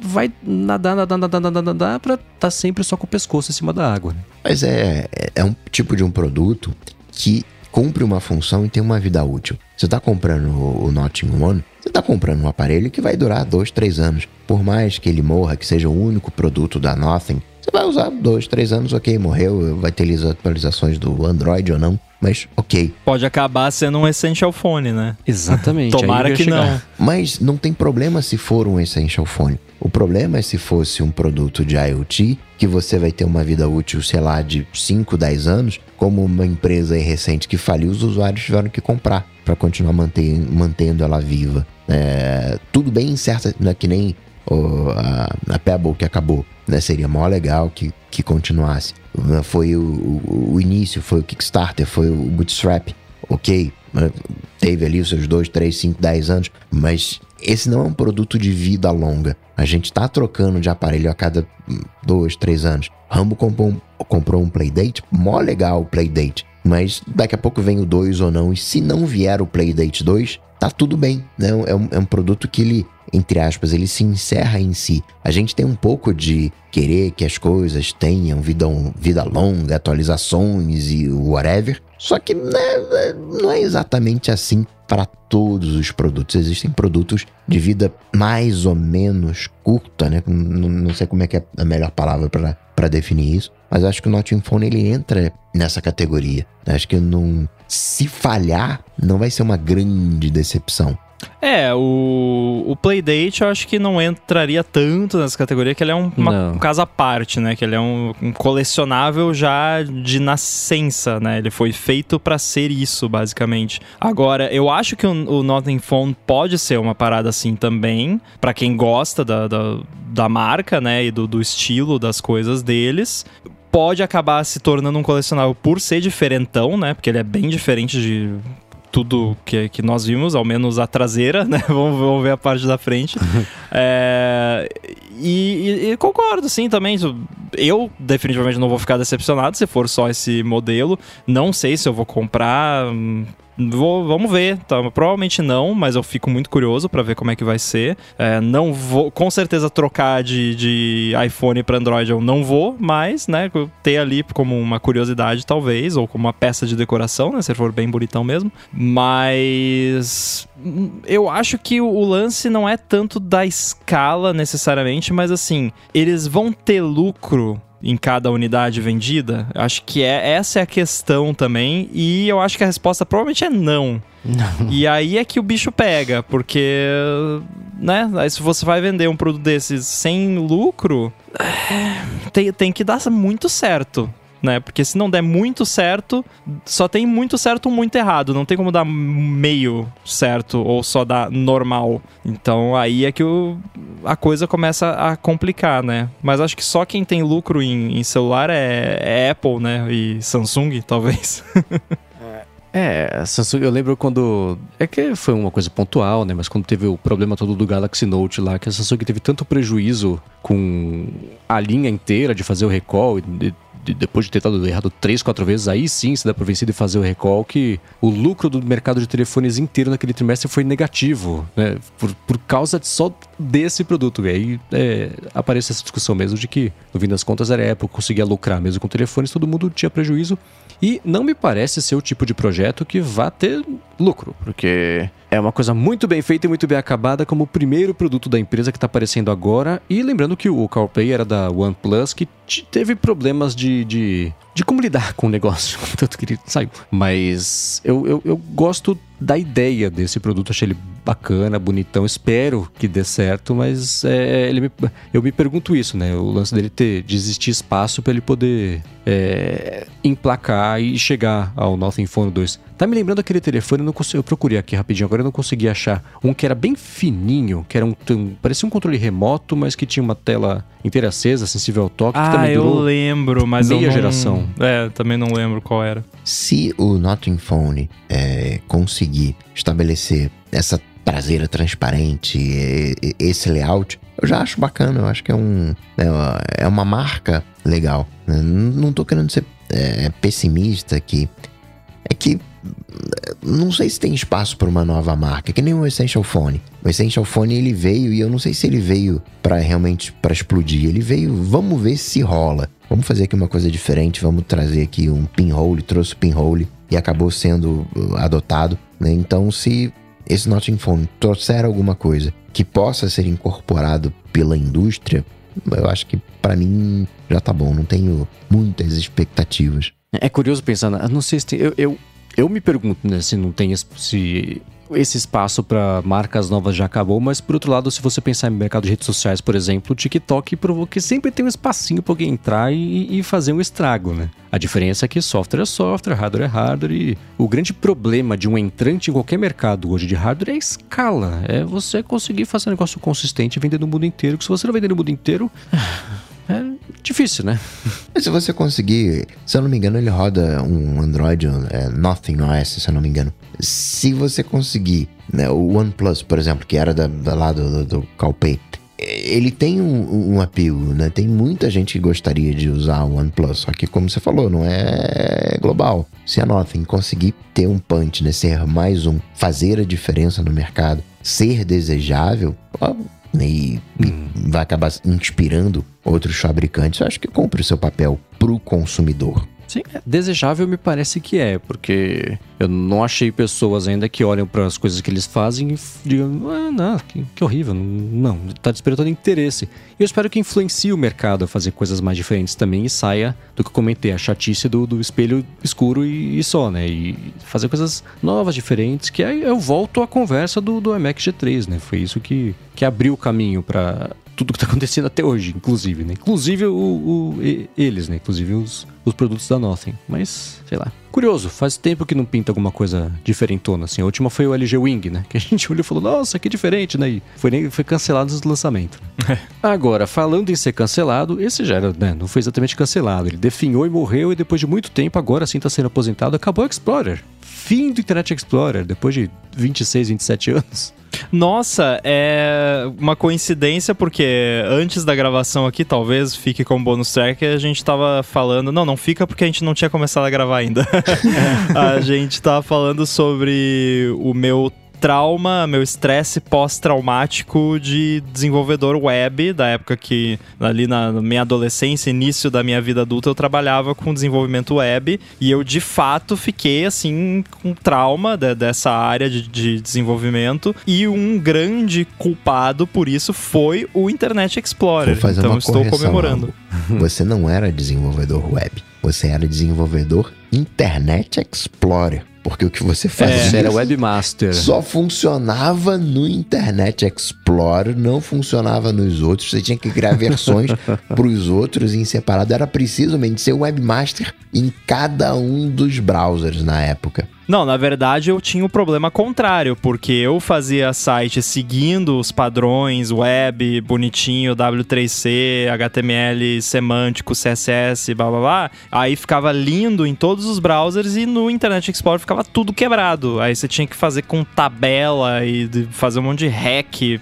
vai nadar, nadar, nadar, nadar, nadar pra estar tá sempre só com o pescoço em cima da água. Né? Mas é, é um tipo de um produto que cumpre uma função e tem uma vida útil. Você está comprando o, Notting One, você está comprando um aparelho que vai durar dois, três anos. Por mais que ele morra, que seja o único produto da Nothing, você vai usar dois, três anos, ok, morreu, vai ter atualizações do Android ou não, mas ok. Pode acabar sendo um Essential Phone, né? Exatamente. Tomara que chegar. não. Mas não tem problema se for um Essential Phone. O problema é se fosse um produto de IoT, que você vai ter uma vida útil, sei lá, de 5, 10 anos, como uma empresa recente que faliu, os usuários tiveram que comprar para continuar mantendo, mantendo ela viva. É, tudo bem incerto, não é que nem o, a, a Pebble que acabou né? Seria mó legal que, que continuasse. Foi o, o, o início, foi o Kickstarter, foi o Bootstrap, ok. Teve ali os seus 2, 3, 5, 10 anos, mas esse não é um produto de vida longa. A gente tá trocando de aparelho a cada 2, 3 anos. Rambo comprou um, comprou um Playdate, mó legal o Playdate. Mas daqui a pouco vem o 2 ou não. E se não vier o Playdate 2, tá tudo bem. Né? É, um, é um produto que ele entre aspas, ele se encerra em si. A gente tem um pouco de querer que as coisas tenham vida, vida longa, atualizações e whatever. Só que né, não é exatamente assim para todos os produtos. Existem produtos de vida mais ou menos curta, né? Não, não sei como é que é a melhor palavra para definir isso. Mas acho que o Notting Phone ele entra nessa categoria. Acho que não, se falhar, não vai ser uma grande decepção. É, o, o Playdate eu acho que não entraria tanto nessa categoria, que ele é um, uma, um caso à parte, né? Que ele é um, um, colecionável já de nascença, né? Ele foi feito para ser isso, basicamente. Agora, eu acho que o, o Notting Phone pode ser uma parada assim também, para quem gosta da, da, da, marca, né? E do, do estilo das coisas deles pode acabar se tornando um colecionável por ser diferentão, né? Porque ele é bem diferente de tudo que, que nós vimos, ao menos a traseira, né? vamos, vamos ver a parte da frente. é, e, e, e, concordo, sim, também. Eu definitivamente não vou ficar decepcionado se for só esse modelo. Não sei se eu vou comprar. Vou, vamos ver. Tá? Provavelmente não, mas eu fico muito curioso para ver como é que vai ser. É, não vou, com certeza, trocar de, de iPhone para Android eu não vou, mas, né, ter ali como uma curiosidade, talvez, ou como uma peça de decoração, né, se for bem bonitão mesmo. Mas eu acho que o lance não é tanto da escala necessariamente, mas assim, eles vão ter lucro em cada unidade vendida? Acho que é essa é a questão também. E eu acho que a resposta provavelmente é não. não. E aí é que o bicho pega, porque, né? Aí se você vai vender um produto desses sem lucro, tem, tem que dar muito certo né? Porque se não der muito certo, só tem muito certo ou muito errado. Não tem como dar meio certo ou só dar normal. Então aí é que o, a coisa começa a complicar, né? Mas acho que só quem tem lucro em, em celular é, é Apple, né? E Samsung, talvez. É, Samsung, eu lembro quando. É que foi uma coisa pontual, né? Mas quando teve o problema todo do Galaxy Note lá, que a Samsung teve tanto prejuízo com a linha inteira de fazer o recall, e depois de ter dado errado três, quatro vezes, aí sim se dá por vencido e fazer o recall, que o lucro do mercado de telefones inteiro naquele trimestre foi negativo, né? Por, por causa de só desse produto. E aí é, aparece essa discussão mesmo de que, no fim das contas, era a Apple conseguia lucrar mesmo com telefones, todo mundo tinha prejuízo. E não me parece ser o tipo de projeto que vá ter lucro, porque é uma coisa muito bem feita e muito bem acabada, como o primeiro produto da empresa que está aparecendo agora. E lembrando que o CarPlay era da OnePlus, que teve problemas de, de, de como lidar com o negócio, tanto que ele saiu. Mas eu, eu, eu gosto da ideia desse produto, achei ele bacana, bonitão, espero que dê certo, mas é, ele me, eu me pergunto isso, né? O lance dele ter, de existir espaço para ele poder é, emplacar e chegar ao Nothing Phone 2. Tá me lembrando aquele telefone, eu, não consegui, eu procurei aqui rapidinho, agora eu não consegui achar. Um que era bem fininho, que era um, um parecia um controle remoto, mas que tinha uma tela inteira acesa, sensível ao toque, ah, que também durou eu lembro, mas meia eu não, geração. É, também não lembro qual era. Se o Nothing Phone é, conseguir estabelecer essa traseira transparente, esse layout, eu já acho bacana, eu acho que é um é, é uma marca legal. Né? Não tô querendo ser é, pessimista aqui, é que não sei se tem espaço para uma nova marca, que nem o Essential Phone. O Essential Phone ele veio e eu não sei se ele veio para realmente para explodir. Ele veio, vamos ver se rola. Vamos fazer aqui uma coisa diferente, vamos trazer aqui um pinhole, trouxe o pinhole e acabou sendo uh, adotado, né? Então, se esse Notting Phone trouxer alguma coisa que possa ser incorporado pela indústria, eu acho que para mim já tá bom, não tenho muitas expectativas. É curioso pensar, não sei se tem, eu, eu, eu me pergunto né, se não tem se esse espaço para marcas novas já acabou, mas por outro lado, se você pensar em mercado de redes sociais, por exemplo, o TikTok provou que sempre tem um espacinho para alguém entrar e, e, fazer um estrago, né? A diferença é que software é software, hardware é hardware e o grande problema de um entrante em qualquer mercado hoje de hardware é a escala, é você conseguir fazer um negócio consistente e vender no mundo inteiro, que se você não vender no mundo inteiro difícil, né? se você conseguir, se eu não me engano, ele roda um Android, é, Nothing OS, se eu não me engano. Se você conseguir, né, o OnePlus, por exemplo, que era da, da lá do, do, do Calpay, ele tem um, um apelo, né? Tem muita gente que gostaria de usar o OnePlus, só que como você falou, não é global. Se a Nothing conseguir ter um punch, né? Ser mais um, fazer a diferença no mercado, ser desejável, e, hum. vai acabar inspirando outros fabricantes, eu acho que cumpre o seu papel pro consumidor. Sim, é desejável me parece que é, porque eu não achei pessoas ainda que olham para as coisas que eles fazem e digam, ah, não, que, que horrível, não, está despertando interesse. E eu espero que influencie o mercado a fazer coisas mais diferentes também e saia do que eu comentei, a chatice do, do espelho escuro e, e, só, né? E fazer coisas novas, diferentes, que aí eu volto à conversa do, do iMac G3, né? Foi isso que, que abriu o caminho para tudo que está acontecendo até hoje, inclusive, né? Inclusive o, o, eles, né? Inclusive os, os produtos da Nothing. Mas, sei lá. Curioso, faz tempo que não pinta alguma coisa diferentona, assim. A última foi o LG Wing, né? Que a gente olhou e falou, nossa, que diferente, né? E foi, nem, foi cancelado no lançamento. É. Agora, falando em ser cancelado, esse já era, né? Não foi exatamente cancelado. Ele definhou e morreu e depois de muito tempo, agora sim está sendo aposentado, acabou o Explorer. Fim do Internet Explorer, depois de 26, 27 anos. Nossa, é uma coincidência porque antes da gravação aqui, talvez fique como bônus track, a gente tava falando. Não, não fica porque a gente não tinha começado a gravar ainda. a gente tava falando sobre o meu trauma, meu estresse pós-traumático de desenvolvedor web, da época que, ali na minha adolescência, início da minha vida adulta, eu trabalhava com desenvolvimento web e eu de fato fiquei assim com trauma de, dessa área de, de desenvolvimento e um grande culpado por isso foi o Internet Explorer. Então estou comemorando. Você não era desenvolvedor web, você era desenvolvedor Internet Explorer. Porque o que você fazia é, era webmaster. Só funcionava no Internet Explorer, não funcionava nos outros. Você tinha que criar versões para os outros em separado. Era precisamente ser webmaster em cada um dos browsers na época. Não, na verdade eu tinha o um problema contrário, porque eu fazia site seguindo os padrões web, bonitinho, W3C, HTML semântico, CSS, blá blá blá. Aí ficava lindo em todos os browsers e no Internet Explorer ficava tudo quebrado. Aí você tinha que fazer com tabela e fazer um monte de hack,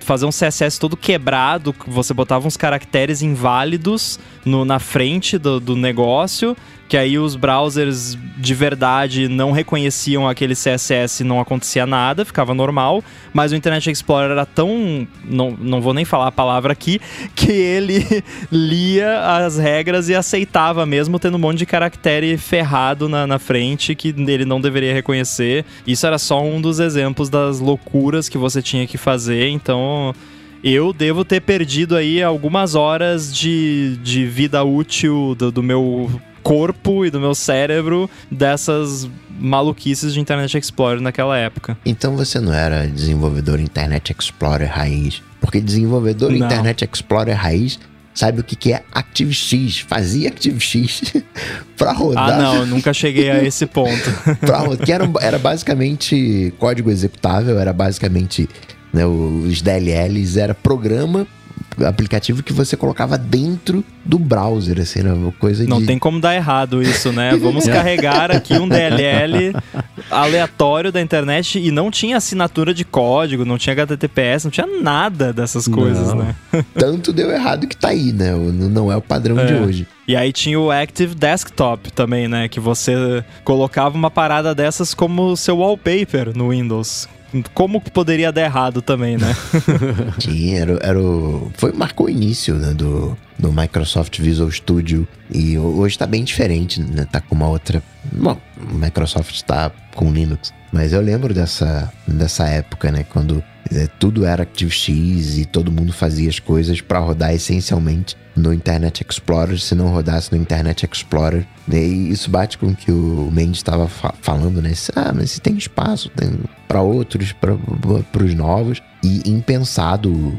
fazer um CSS todo quebrado, você botava uns caracteres inválidos no, na frente do, do negócio que aí os browsers de verdade não reconheciam aquele CSS não acontecia nada, ficava normal, mas o Internet Explorer era tão. Não, não vou nem falar a palavra aqui, que ele lia as regras e aceitava mesmo, tendo um monte de caractere ferrado na, na frente que ele não deveria reconhecer. Isso era só um dos exemplos das loucuras que você tinha que fazer, então eu devo ter perdido aí algumas horas de, de vida útil do, do meu corpo e do meu cérebro dessas maluquices de Internet Explorer naquela época. Então você não era desenvolvedor Internet Explorer raiz? Porque desenvolvedor não. Internet Explorer raiz sabe o que, que é ActiveX, fazia ActiveX para rodar. Ah, não, nunca cheguei a esse ponto. pra, que era, era basicamente código executável, era basicamente né, os DLLs, era programa aplicativo que você colocava dentro do browser, assim, era uma coisa Não de... tem como dar errado isso, né? Vamos carregar aqui um DLL aleatório da internet e não tinha assinatura de código, não tinha HTTPS, não tinha nada dessas coisas, não. né? Tanto deu errado que tá aí, né? Não é o padrão é. de hoje. E aí tinha o Active Desktop também, né? Que você colocava uma parada dessas como seu wallpaper no Windows como poderia dar errado também, né? Sim, era, era o. Foi, marcou o início né, do, do Microsoft Visual Studio. E hoje tá bem diferente, né? Tá com uma outra. Bom, o Microsoft tá com Linux. Mas eu lembro dessa, dessa época, né? Quando é, tudo era ActiveX e todo mundo fazia as coisas para rodar essencialmente no Internet Explorer, se não rodasse no Internet Explorer. E isso bate com o que o Mendes estava fa falando, né? Ah, mas tem espaço para outros, para os novos. E impensado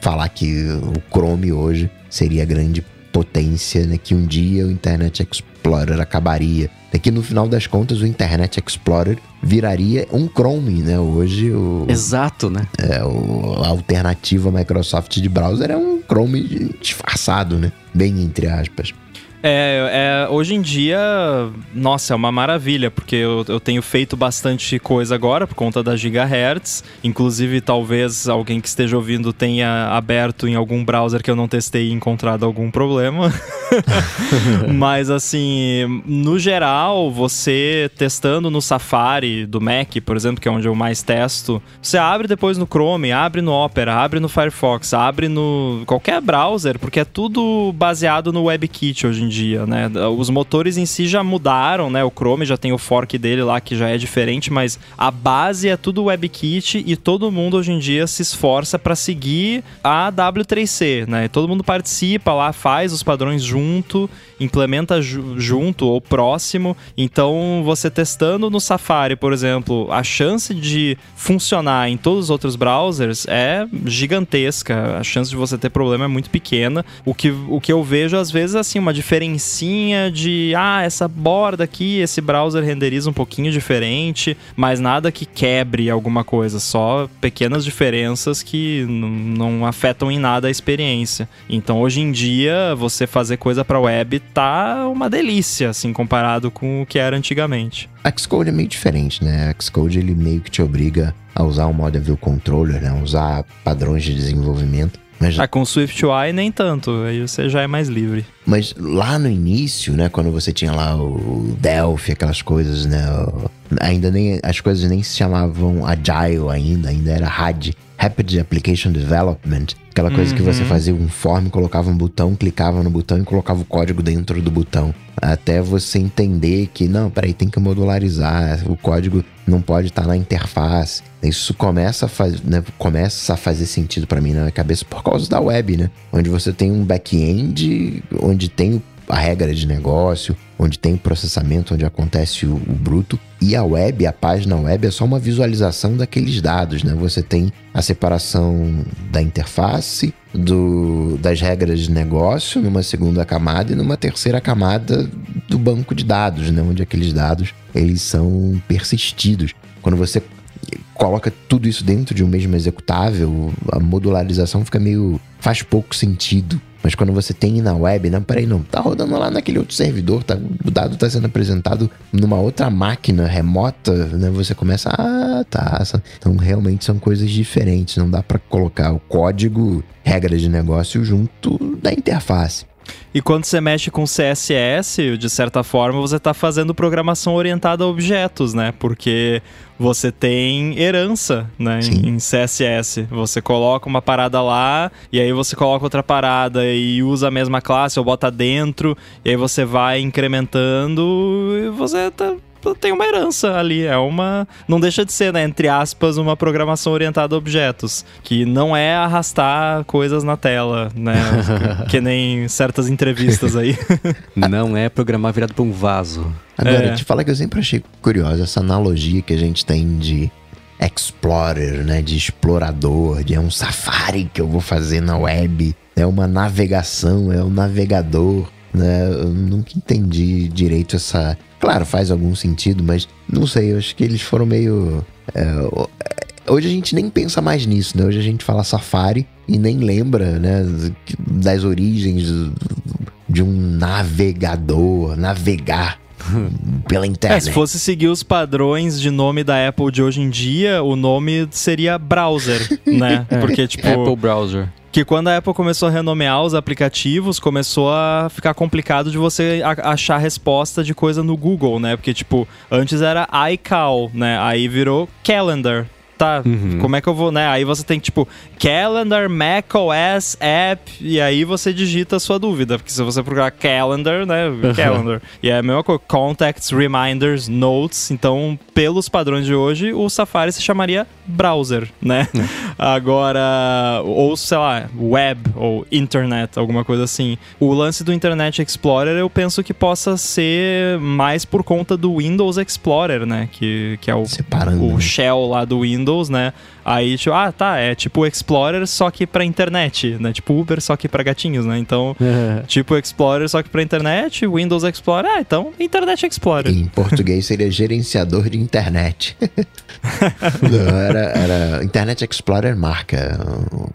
falar que o Chrome hoje seria a grande potência, né? Que um dia o Internet Explorer acabaria. É que no final das contas o Internet Explorer viraria um Chrome, né? Hoje o. Exato, né? É, o, a alternativa Microsoft de browser é um Chrome disfarçado, né? Bem entre aspas. É, é, hoje em dia, nossa, é uma maravilha, porque eu, eu, tenho feito bastante coisa agora por conta da Gigahertz. Inclusive, talvez alguém que esteja ouvindo tenha aberto em algum browser que eu não testei e encontrado algum problema. Mas, assim, no geral, você testando no Safari do Mac, por exemplo, que é onde eu mais testo, você abre depois no Chrome, abre no Opera, abre no Firefox, abre no qualquer browser, porque é tudo baseado no WebKit hoje em dia, né? Os motores em si já mudaram, né? O Chrome já tem o fork dele lá que já é diferente, mas a base é tudo WebKit e todo mundo hoje em dia se esforça para seguir a W3C, né? Todo mundo participa lá, faz os padrões junto, implementa ju junto ou próximo. Então, você testando no Safari, por exemplo, a chance de funcionar em todos os outros browsers é gigantesca. A chance de você ter problema é muito pequena. O que, o que eu vejo às vezes assim, uma diferencinha de, ah, essa borda aqui, esse browser renderiza um pouquinho diferente, mas nada que quebre alguma coisa, só pequenas diferenças que não afetam em nada a experiência. Então, hoje em dia, você fazer coisa para web tá uma delícia, assim, comparado com o que era antigamente. Xcode é meio diferente, né? Xcode ele meio que te obriga a usar o Model View Controller, né? Usar padrões de desenvolvimento mas... Ah, com SwiftUI nem tanto, aí você já é mais livre. Mas lá no início, né, quando você tinha lá o Delphi, aquelas coisas, né, ainda nem as coisas nem se chamavam Agile ainda, ainda era RAD, Rapid Application Development, aquela coisa uhum. que você uhum. fazia um form, colocava um botão, clicava no botão e colocava o código dentro do botão, até você entender que não, peraí, tem que modularizar, o código não pode estar na interface. Isso começa a, faz, né, começa a fazer sentido para mim na minha cabeça por causa da web, né? Onde você tem um back-end, onde tem a regra de negócio, onde tem processamento, onde acontece o, o, bruto. E a web, a página web, é só uma visualização daqueles dados, né? Você tem a separação da interface, do, das regras de negócio, numa segunda camada, e numa terceira camada do banco de dados, né? Onde aqueles dados eles são persistidos. Quando você coloca tudo isso dentro de um mesmo executável, a modularização fica meio. faz pouco sentido. Mas quando você tem na web, não, peraí, não, tá rodando lá naquele outro servidor, tá, o dado tá sendo apresentado numa outra máquina remota, né? Você começa, ah, tá. Então realmente são coisas diferentes, não dá para colocar o código, regras de negócio junto da interface. E quando você mexe com CSS, de certa forma, você está fazendo programação orientada a objetos, né? Porque você tem herança, né, em CSS. Você coloca uma parada lá e aí você coloca outra parada e usa a mesma classe ou bota dentro e aí você vai incrementando e você tá tem uma herança ali. É uma. Não deixa de ser, né? Entre aspas, uma programação orientada a objetos. Que não é arrastar coisas na tela, né? que, que nem certas entrevistas aí. não é programar virado para um vaso. Agora, é. te falar que eu sempre achei curiosa essa analogia que a gente tem de explorer, né, de explorador, de é um safari que eu vou fazer na web, é uma navegação, é um navegador, né? Eu nunca entendi direito essa Claro, faz algum sentido, mas não sei, eu acho que eles foram meio. É, hoje a gente nem pensa mais nisso, né? Hoje a gente fala Safari e nem lembra, né, das origens de um navegador, navegar pela internet. É, se fosse seguir os padrões de nome da Apple de hoje em dia, o nome seria browser, né? É, Porque, tipo. Apple Browser. Que quando a Apple começou a renomear os aplicativos, começou a ficar complicado de você achar resposta de coisa no Google, né? Porque, tipo, antes era iCal, né? Aí virou Calendar tá, uhum. como é que eu vou, né? Aí você tem tipo Calendar, macOS, App, e aí você digita a sua dúvida, porque se você procurar Calendar, né? Uhum. Calendar. E é a mesma coisa, Contacts, Reminders, Notes. Então, pelos padrões de hoje, o Safari se chamaria browser, né? Uhum. Agora, ou sei lá, web ou internet, alguma coisa assim. O lance do Internet Explorer eu penso que possa ser mais por conta do Windows Explorer, né? Que, que é o, o né? shell lá do Windows Windows, né? Aí, tipo, ah, tá, é tipo Explorer só que pra internet, né? Tipo Uber só que pra gatinhos, né? Então, é. tipo Explorer só que pra internet, Windows Explorer, ah, então Internet Explorer. Em português seria gerenciador de internet. Não, era, era Internet Explorer marca,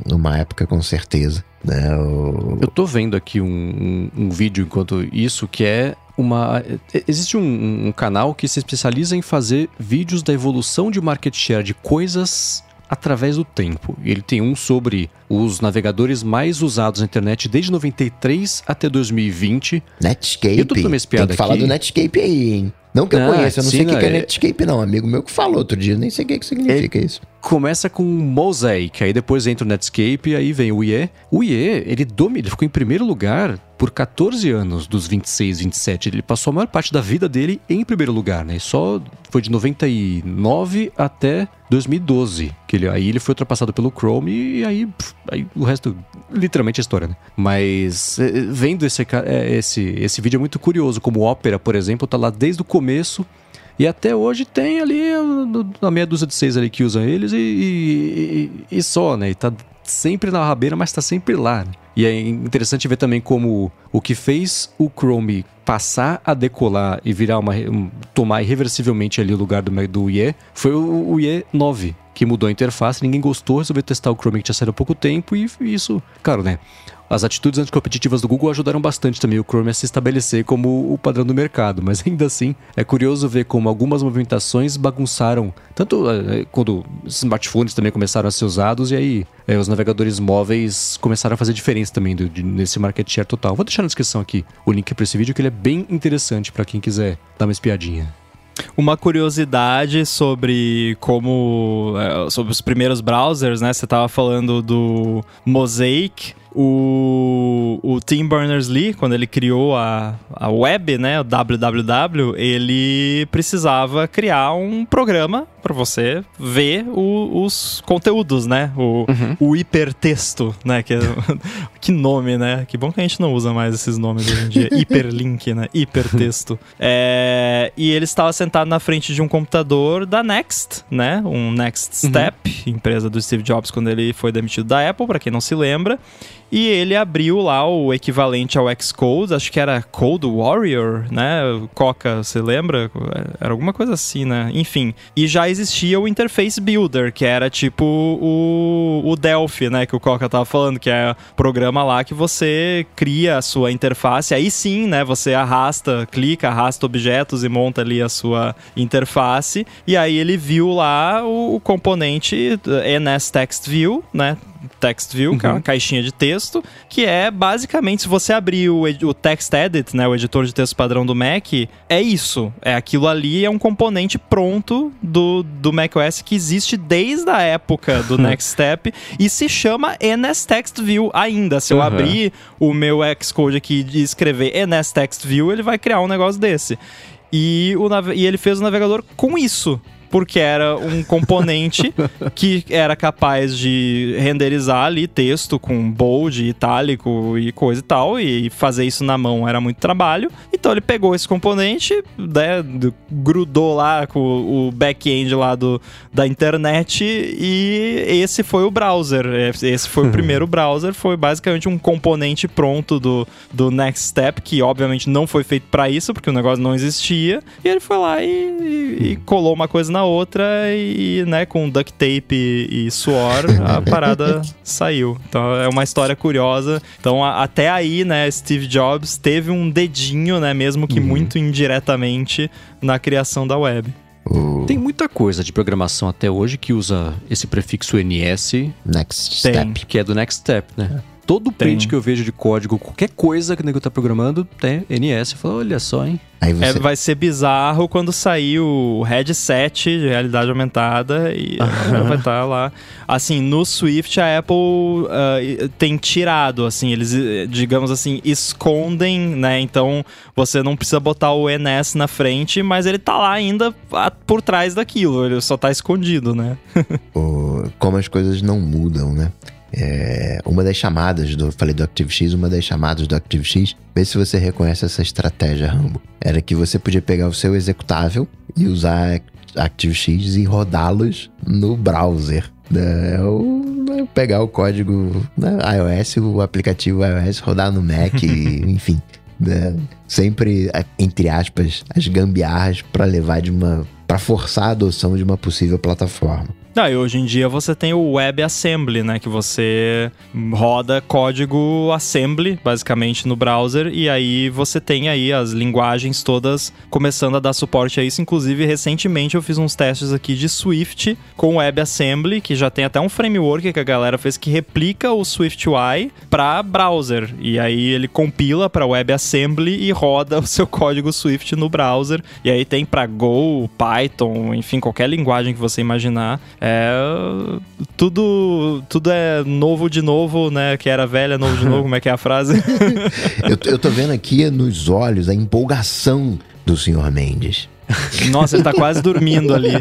numa época com certeza. Né? O... Eu tô vendo aqui um, um, um vídeo enquanto isso que é uma. Existe um, um, canal que se especializa em fazer vídeos da evolução de market share de coisas através do tempo. Ele tem um sobre os navegadores mais usados na internet desde 93 até 2020. Netscape. Eu tô uma espiada Tem que aqui. falar do Netscape aí, hein? Não que eu ah, conheça, eu não sim, sei o que, é, é Netscape, não. Amigo meu que falou outro dia, nem sei o que, que significa é, isso. Começa com Mosaic, aí depois entra o Netscape, aí vem o IE. O IE, ele, domina, ele ficou em primeiro lugar por 14 anos dos 26, 27. Ele passou a maior parte da vida dele em primeiro lugar, né? Só foi de 99 até 2012. Que ele, aí ele foi ultrapassado pelo Chrome e aí, aí o resto, literalmente, é história, né? Mas é, vendo esse, é, esse, esse vídeo é muito curioso, como o Opera, por exemplo, tá lá desde o começo. E até hoje tem ali a meia dúzia de seis ali que usam eles e, e, e só, né? E tá sempre na rabeira, mas tá sempre lá. Né? E é interessante ver também como o que fez o Chrome passar a decolar e virar uma. Um, tomar irreversivelmente ali o lugar do, do IE foi o, o IE 9, que mudou a interface, ninguém gostou, resolveu testar o Chrome que tinha saído há pouco tempo e, e isso, claro, né? As atitudes anticompetitivas do Google ajudaram bastante também o Chrome a se estabelecer como o padrão do mercado, mas ainda assim é curioso ver como algumas movimentações bagunçaram, tanto é, quando smartphones também começaram a ser usados e aí é, os navegadores móveis começaram a fazer diferença também do, de, nesse market share total. Vou deixar na descrição aqui o link para esse vídeo que ele é bem interessante para quem quiser dar uma espiadinha. Uma curiosidade sobre como. sobre os primeiros browsers, né? Você estava falando do Mosaic o, o Tim Berners-Lee, quando ele criou a, a web, né, o www, ele precisava criar um programa para você ver o, os conteúdos, né? O, uhum. o hipertexto, né? Que, que nome, né? Que bom que a gente não usa mais esses nomes hoje em dia. Hiperlink, né? Hipertexto. é, e ele estava sentado na frente de um computador da Next, né? Um Next uhum. Step, uhum. empresa do Steve Jobs quando ele foi demitido da Apple, para quem não se lembra. E ele abriu lá o equivalente ao Xcode, acho que era Code Warrior, né? Coca, você lembra? Era alguma coisa assim, né? Enfim. E já existia o Interface Builder, que era tipo o, o Delphi, né? Que o Coca tava falando, que é programa lá que você cria a sua interface. Aí sim, né? Você arrasta, clica, arrasta objetos e monta ali a sua interface. E aí ele viu lá o, o componente NS Text View, né? Text View, uhum. que é uma uhum. caixinha de texto, que é basicamente, se você abrir o, o Text Edit, né, o editor de texto padrão do Mac, é isso. É aquilo ali, é um componente pronto do, do macOS que existe desde a época do Next Step e se chama NS Text View ainda. Se eu uhum. abrir o meu Xcode aqui e escrever NS Text View, ele vai criar um negócio desse. E, o, e ele fez o navegador com isso porque era um componente que era capaz de renderizar ali texto com bold, itálico e coisa e tal, e fazer isso na mão era muito trabalho. Então ele pegou esse componente, né, grudou lá com o back-end lá do, da internet e esse foi o browser. Esse foi o primeiro browser, foi basicamente um componente pronto do, do Next Step, que obviamente não foi feito para isso, porque o negócio não existia. E ele foi lá e, e, colou uma coisa na outra e, né, com duct tape e, suor, a parada saiu. Então é uma história curiosa. Então a, até aí, né, Steve Jobs teve um dedinho, né, mesmo que uhum. muito indiretamente, na criação da web. Tem muita coisa de programação até hoje que usa esse prefixo NS. Next Step. Que é do Next Step, né? É. Todo print tem. que eu vejo de código, qualquer coisa que o nego tá programando, tem NS. Eu falo, olha só, hein? Você... É, vai ser bizarro quando sair o headset de realidade aumentada e vai estar tá lá. Assim, no Swift a Apple uh, tem tirado, assim, eles, digamos assim, escondem, né? Então você não precisa botar o NS na frente, mas ele tá lá ainda por trás daquilo, ele só tá escondido, né? Como as coisas não mudam, né? É, uma das chamadas do. Falei do ActiveX, uma das chamadas do ActiveX. Vê se você reconhece essa estratégia, Rambo. Era que você podia pegar o seu executável e usar ActiveX e rodá-los no browser. É, pegar o código né, iOS, o aplicativo iOS, rodar no Mac, e, enfim. Né, sempre, entre aspas, as gambiarras para levar de uma. para forçar a adoção de uma possível plataforma. Ah, e hoje em dia você tem o WebAssembly, né? Que você roda código assembly, basicamente, no browser, e aí você tem aí as linguagens todas começando a dar suporte a isso. Inclusive, recentemente eu fiz uns testes aqui de Swift com WebAssembly, que já tem até um framework que a galera fez que replica o SwiftUI para browser. E aí ele compila para WebAssembly e roda o seu código Swift no browser. E aí tem para Go, Python, enfim, qualquer linguagem que você imaginar. É. Tudo, tudo é novo de novo, né? Que era velha, novo de novo, como é que é a frase? eu, eu tô vendo aqui nos olhos a empolgação do senhor Mendes. Nossa, ele tá quase dormindo ali.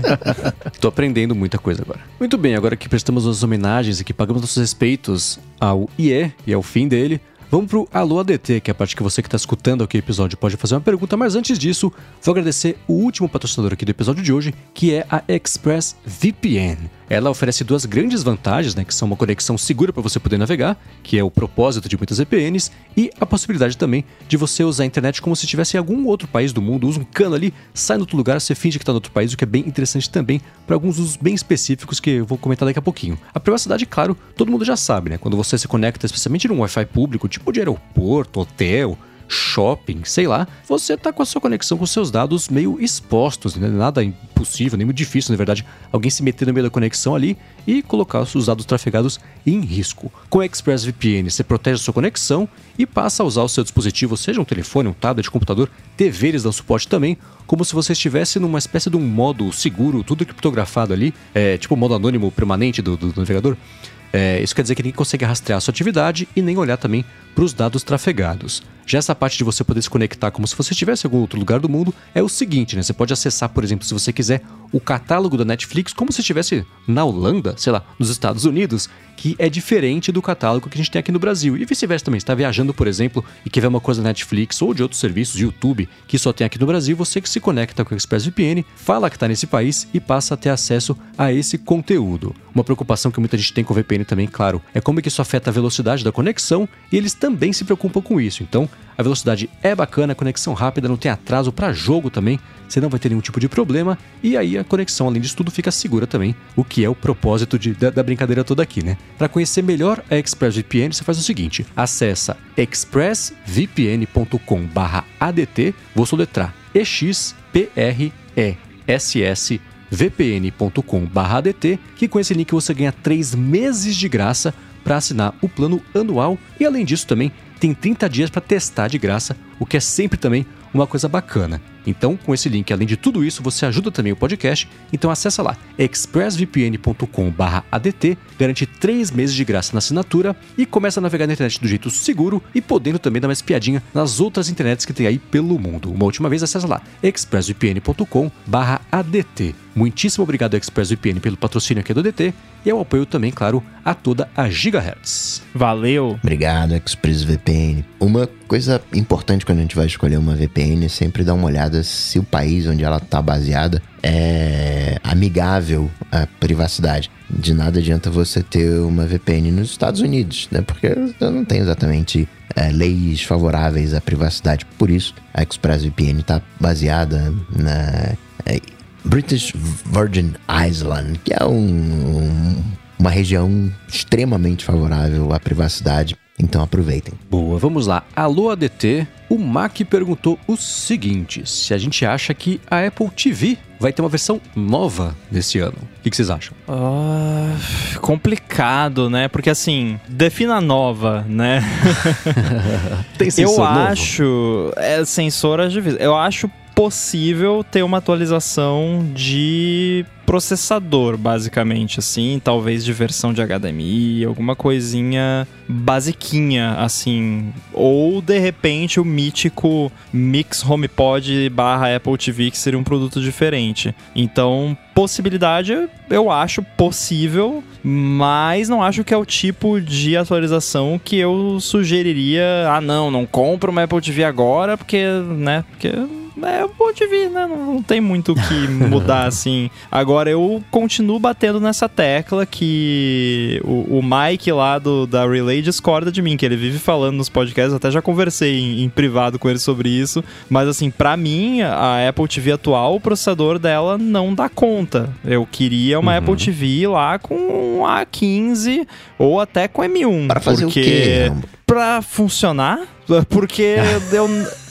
Tô aprendendo muita coisa agora. Muito bem, agora que prestamos as homenagens e que pagamos nossos respeitos ao IE e ao fim dele, Vamos pro Alô ADT, que é a parte que você que está escutando aqui o episódio pode fazer uma pergunta, mas antes disso, vou agradecer o último patrocinador aqui do episódio de hoje, que é a ExpressVPN. Ela oferece duas grandes vantagens, né, que são uma conexão segura para você poder navegar, que é o propósito de muitas VPNs, e a possibilidade também de você usar a internet como se estivesse em algum outro país do mundo, usa um cano ali, sai no outro lugar, você finge que está no outro país, o que é bem interessante também para alguns usos bem específicos que eu vou comentar daqui a pouquinho. A privacidade, claro, todo mundo já sabe, né? Quando você se conecta, especialmente num Wi-Fi público, tipo de aeroporto, hotel, shopping, sei lá, você tá com a sua conexão com seus dados meio expostos, né? nada impossível, nem muito difícil, na verdade, alguém se meter no meio da conexão ali e colocar os dados trafegados em risco. Com o ExpressVPN, você protege a sua conexão e passa a usar o seu dispositivo, seja um telefone, um tablet, computador, TV eles dão suporte também, como se você estivesse numa espécie de um modo seguro, tudo criptografado ali, é, tipo o modo anônimo permanente do, do, do navegador. É, isso quer dizer que ninguém consegue rastrear a sua atividade e nem olhar também para os dados trafegados. Já essa parte de você poder se conectar como se você estivesse em algum outro lugar do mundo é o seguinte, né? Você pode acessar, por exemplo, se você quiser, o catálogo da Netflix como se estivesse na Holanda, sei lá, nos Estados Unidos, que é diferente do catálogo que a gente tem aqui no Brasil. E vice-versa também. está viajando, por exemplo, e quer ver uma coisa da Netflix ou de outros serviços, YouTube, que só tem aqui no Brasil, você que se conecta com o ExpressVPN, fala que está nesse país e passa a ter acesso a esse conteúdo. Uma preocupação que muita gente tem com o VPN também, claro, é como que isso afeta a velocidade da conexão e eles também se preocupam com isso. Então, a velocidade é bacana, a conexão rápida, não tem atraso para jogo também, você não vai ter nenhum tipo de problema. E aí a conexão, além disso tudo, fica segura também, o que é o propósito de, da, da brincadeira toda aqui, né? Para conhecer melhor a ExpressVPN, você faz o seguinte: acessa expressvpn.com/adt, vou soletrar express vpn.com/adt, que com esse link você ganha 3 meses de graça para assinar o plano anual e além disso também tem 30 dias para testar de graça, o que é sempre também uma coisa bacana. Então, com esse link, além de tudo isso, você ajuda também o podcast. Então acessa lá expressvpn.com/adt, garante 3 meses de graça na assinatura e começa a navegar na internet do jeito seguro e podendo também dar uma espiadinha nas outras internets que tem aí pelo mundo. Uma última vez, acessa lá expressvpn.com/adt. Muitíssimo obrigado ExpressVPN pelo patrocínio aqui do DT e ao apoio também, claro, a toda a Gigahertz. Valeu! Obrigado, ExpressVPN. Uma coisa importante quando a gente vai escolher uma VPN é sempre dar uma olhada se o país onde ela está baseada é amigável à privacidade. De nada adianta você ter uma VPN nos Estados Unidos, né? Porque não tem exatamente é, leis favoráveis à privacidade. Por isso, a ExpressVPN está baseada na é, British Virgin Island, que é um, um, uma região extremamente favorável à privacidade. Então aproveitem. Boa, vamos lá. Alô ADT, o Mac perguntou o seguinte: se a gente acha que a Apple TV vai ter uma versão nova desse ano. O que, que vocês acham? Uh, complicado, né? Porque assim, defina nova, né? Tem sensor Eu novo? acho. É, sensor é difícil. Eu acho possível ter uma atualização de processador, basicamente, assim, talvez de versão de HDMI, alguma coisinha basiquinha, assim, ou de repente o mítico Mix HomePod barra Apple TV, que seria um produto diferente. Então, possibilidade eu acho possível, mas não acho que é o tipo de atualização que eu sugeriria, ah não, não compra uma Apple TV agora, porque, né, porque é Apple TV, né? Não, não tem muito o que mudar assim. Agora eu continuo batendo nessa tecla que o, o Mike lá do, da Relay discorda de mim, que ele vive falando nos podcasts, até já conversei em, em privado com ele sobre isso, mas assim, para mim, a Apple TV atual, o processador dela não dá conta. Eu queria uma Uhum. Apple TV lá com um A15 ou até com M1. Para fazer porque... o quê? Pra funcionar, porque eu,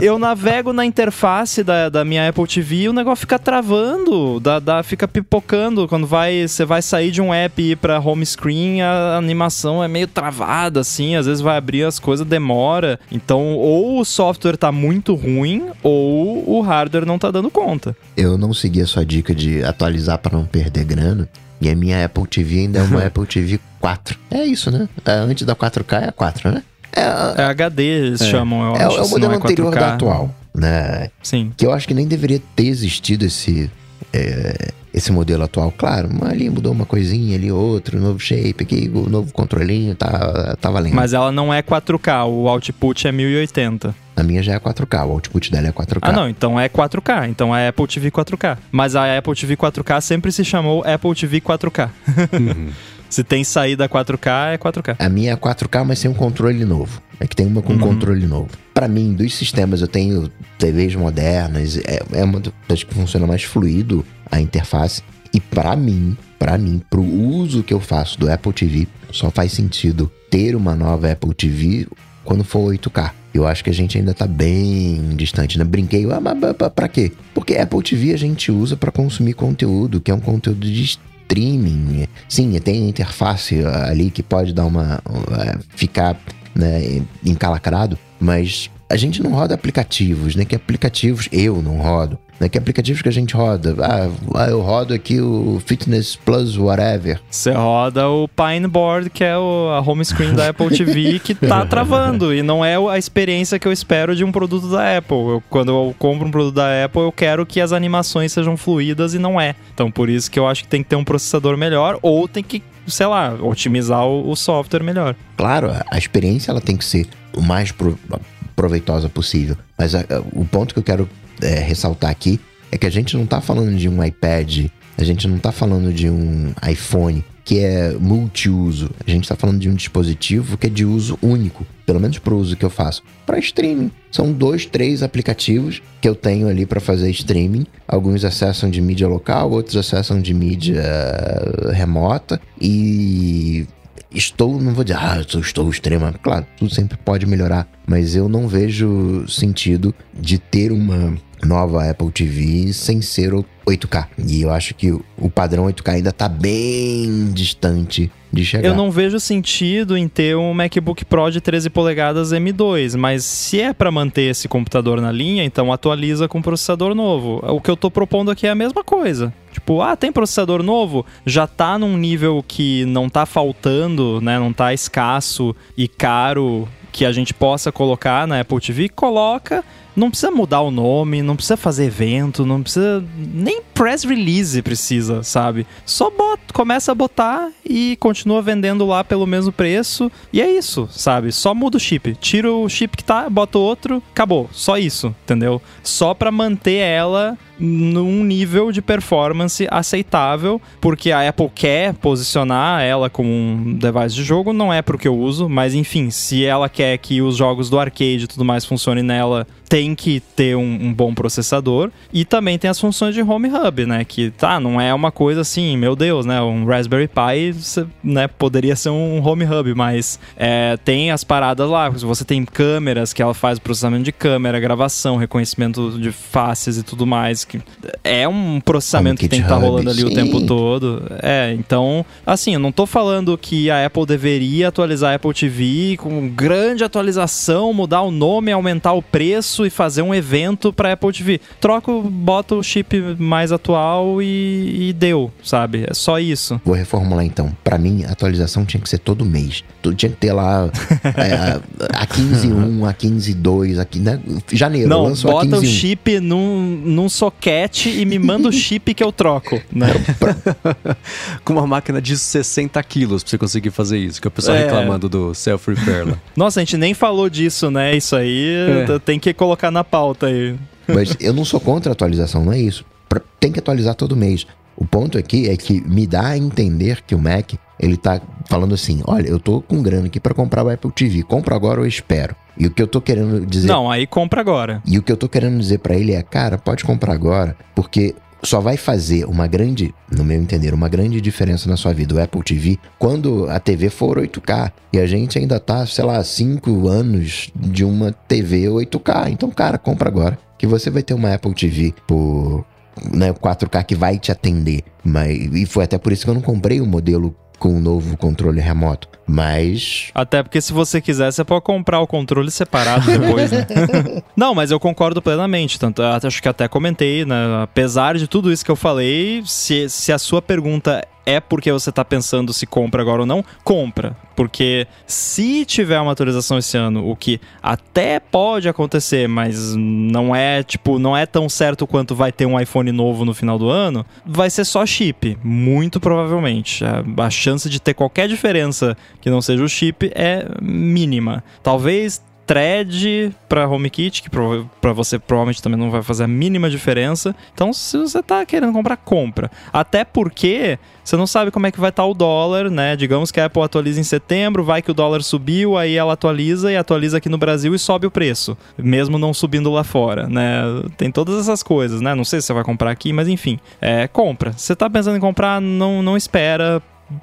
eu navego na interface da, da minha Apple TV e o negócio fica travando, dá, dá, fica pipocando. Quando vai, você vai sair de um app e ir pra home screen, a animação é meio travada, assim. Às vezes vai abrir as coisas, demora. Então, ou o software tá muito ruim, ou o hardware não tá dando conta. Eu não segui a sua dica de atualizar para não perder grana. E a minha Apple TV ainda é uma Apple TV 4. É isso, né? É, antes da 4K é a 4, né? É, É HD, eles chamam, eu é, acho. é o modelo não é anterior 4K. da atual, né? Sim. Que eu acho que nem deveria ter existido esse, é, esse modelo atual. Claro, mas ali mudou uma coisinha ali, outro, novo shape aqui, o novo controlinho, tá, tá valendo. Mas ela não é 4K, o output é 1080. A minha já é 4K, o output dela é 4K. Ah, não, então é 4K, então é Apple TV 4K. Mas a Apple TV 4K sempre se chamou Apple TV 4K. se tem saída 4K, é 4K. A minha é 4K, mas sem um controle novo. É que tem uma com Uhum. controle novo. Pra mim, dos sistemas, eu tenho TVs modernas, é, é uma das que funciona mais fluido a interface. E pra mim, pra mim, pro uso que eu faço do Apple TV, só faz sentido ter uma nova Apple TV quando for 8K. Eu acho que a gente ainda tá bem distante, né? Brinquei, ah, mas pra- pra quê? Porque Apple TV a gente usa pra consumir conteúdo, que é um conteúdo de streaming. Sim, tem interface ali que pode dar uma. uh, ficar né, encalacrado, mas a gente não roda aplicativos, né? Que aplicativos eu não rodo. Né, que aplicativos que a gente roda? Ah, ah, eu rodo aqui o Fitness Plus Whatever. Você roda o Pineboard, que é o- a home screen da Apple TV, que tá travando. E não é a experiência que eu espero de um produto da Apple. Eu- quando eu compro um produto da Apple, eu quero que as animações sejam fluídas e não é. Então por isso que eu acho que tem que ter um processador melhor ou tem que, sei lá, otimizar o, o software melhor. Claro, a- a experiência ela tem que ser o mais pro- proveitosa possível. Mas a- a- o ponto que eu quero é, ressaltar aqui é que a gente não tá falando de um iPad, a gente não tá falando de um iPhone que é multiuso. A gente tá falando de um dispositivo que é de uso único, pelo menos pro uso que eu faço, para streaming. São dois, três aplicativos que eu tenho ali para fazer streaming. Alguns acessam de mídia local, outros acessam de mídia eh, remota e estou, não vou dizer, ah, eu estou extrema. Claro, tudo sempre pode melhorar, mas eu não vejo sentido de ter uma nova Apple TV sem ser o 8K. E eu acho que o padrão 8K ainda tá bem distante de chegar. Eu não vejo sentido em ter um MacBook Pro de 13 polegadas M2, mas se é para manter esse computador na linha, então atualiza com processador novo. O que eu tô propondo aqui é a mesma coisa. Tipo, ah, tem processador novo? Já tá num nível que não tá faltando, né? Não tá escasso e caro que a gente possa colocar na Apple TV, coloca. Não precisa mudar o nome, não precisa fazer evento, não precisa. Nem press release precisa, sabe? Só bota, começa a botar e continua vendendo lá pelo mesmo preço. E é isso, sabe? Só muda o chip. Tira o chip que tá, bota outro, acabou. Só isso, entendeu? Só pra manter ela num nível de performance aceitável, porque a Apple quer posicionar ela como um device de jogo, não é pro que eu uso, mas enfim, se ela quer que os jogos do arcade e tudo mais funcionem nela, tem que ter um, um bom processador. E também tem as funções de Home Hub, né? Que tá, não é uma coisa assim, meu Deus, né? Um Raspberry Pi, né, poderia ser um Home Hub, mas é, tem as paradas lá. Você tem câmeras que ela faz processamento de câmera, gravação, reconhecimento de faces e tudo mais que é um processamento que tem que estar tá rolando ali sim. o tempo todo. É, então, assim, eu não tô falando que a Apple deveria atualizar a Apple TV com grande atualização, mudar o nome, aumentar o preço e fazer um evento para Apple TV. Troco, bota o chip mais atual e, e deu, sabe? É só isso. Vou reformular então. Para mim, a atualização tinha que ser todo mês. Tinha que ter lá é, a 15.1, a 15.2, aqui, né? Janeiro, Não, bota o chip num, num soquete e me manda o chip que eu troco, né? Com uma máquina de 60 quilos pra você conseguir fazer isso, que o pessoal é. reclamando do self-repair lá. Nossa, a gente nem falou disso, né? Isso aí é. tem que colocar na pauta aí. Mas eu não sou contra a atualização, não é isso. Tem que atualizar todo mês. O ponto aqui é que me dá a entender que o Mac, ele tá falando assim, olha, eu tô com grana aqui para comprar o Apple TV, compro agora ou espero. E o que eu tô querendo dizer... Não, aí compra agora. E o que eu tô querendo dizer para ele é, cara, pode comprar agora, porque só vai fazer uma grande, no meu entender, uma grande diferença na sua vida, o Apple TV, quando a TV for 8K. E a gente ainda tá, sei lá, 5 anos de uma TV 8K. Então, cara, compra agora. Que você vai ter uma Apple TV por né, 4K que vai te atender. Mas, e foi até por isso que eu não comprei o modelo com o um novo controle remoto. Mas. Até porque se você quiser, você pode comprar o controle separado depois, né? Não, mas eu concordo plenamente. Tanto, acho que até comentei, né? Apesar de tudo isso que eu falei, se, se a sua pergunta é porque você está pensando se compra agora ou não, compra. Porque se tiver uma atualização esse ano, o que até pode acontecer, mas não é, tipo, não é tão certo quanto vai ter um iPhone novo no final do ano, vai ser só chip, muito provavelmente. A, a chance de ter qualquer diferença que não seja o chip é mínima. Talvez thread para HomeKit, que para você provavelmente também não vai fazer a mínima diferença. Então, se você tá querendo comprar, compra. Até porque você não sabe como é que vai estar tá o dólar, né? Digamos que a Apple atualiza em setembro, vai que o dólar subiu, aí ela atualiza e atualiza aqui no Brasil e sobe o preço, mesmo não subindo lá fora, né? Tem todas essas coisas, né? Não sei se você vai comprar aqui, mas enfim, é, compra. Se você tá pensando em comprar, não, não espera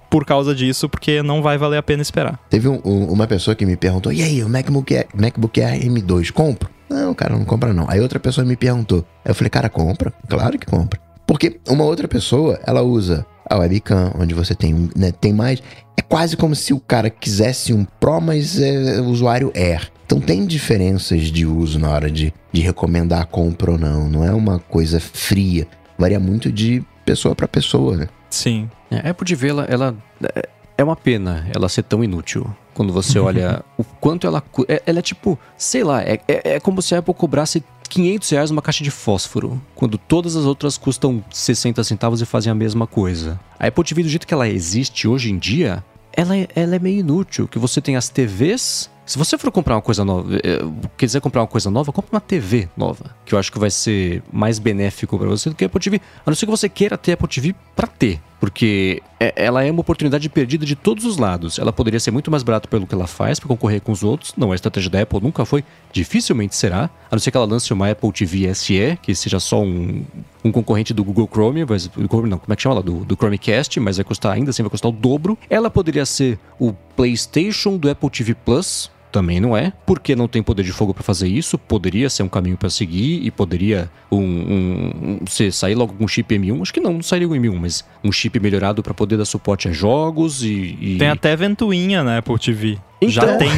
por causa disso, porque não vai valer a pena esperar. Teve um, um, uma pessoa que me perguntou: e aí, o MacBook Air, MacBook Air M2 compro? Não, cara, não compra não. Aí outra pessoa me perguntou. Eu falei: cara, compra? Claro que compra. Porque uma outra pessoa, ela usa a webcam, onde você tem, né, tem mais. É quase como se o cara quisesse um Pro, mas é usuário Air. Então tem diferenças de uso na hora de, de recomendar a compra ou não. Não é uma coisa fria. Varia muito de pessoa para pessoa, né? Sim. É, a Apple TV, ela, ela é, é uma pena ela ser tão inútil. Quando você olha o quanto ela. É, ela é tipo, sei lá, é, é, é como se a Apple cobrasse 500 reais uma caixa de fósforo, quando todas as outras custam 60 centavos e fazem a mesma coisa. A Apple TV, do jeito que ela existe hoje em dia, ela, é, ela é meio inútil. Que você tem as TVs se você for comprar uma coisa nova, eh, quiser comprar uma coisa nova, compre uma TV nova, que eu acho que vai ser mais benéfico para você do que a Apple TV. A não ser que você queira ter a Apple TV para ter, porque é, ela é uma oportunidade perdida de todos os lados. Ela poderia ser muito mais barata pelo que ela faz para concorrer com os outros. Não, a estratégia da Apple nunca foi, dificilmente será, a não ser que ela lance uma Apple TV SE, que seja só um, um concorrente do Google Chrome, mas não, como é que chama lá? Do, do Chromecast, mas vai custar ainda assim vai custar o dobro. Ela poderia ser o PlayStation do Apple TV Plus, também não é, porque não tem poder de fogo para fazer isso. Poderia ser um caminho para seguir e poderia um, um, um, sair logo com um chip M1. Acho que não, não sairia com M1, mas um chip melhorado para poder dar suporte a jogos e, e... Tem até ventoinha na Apple TV. Então... Já tem.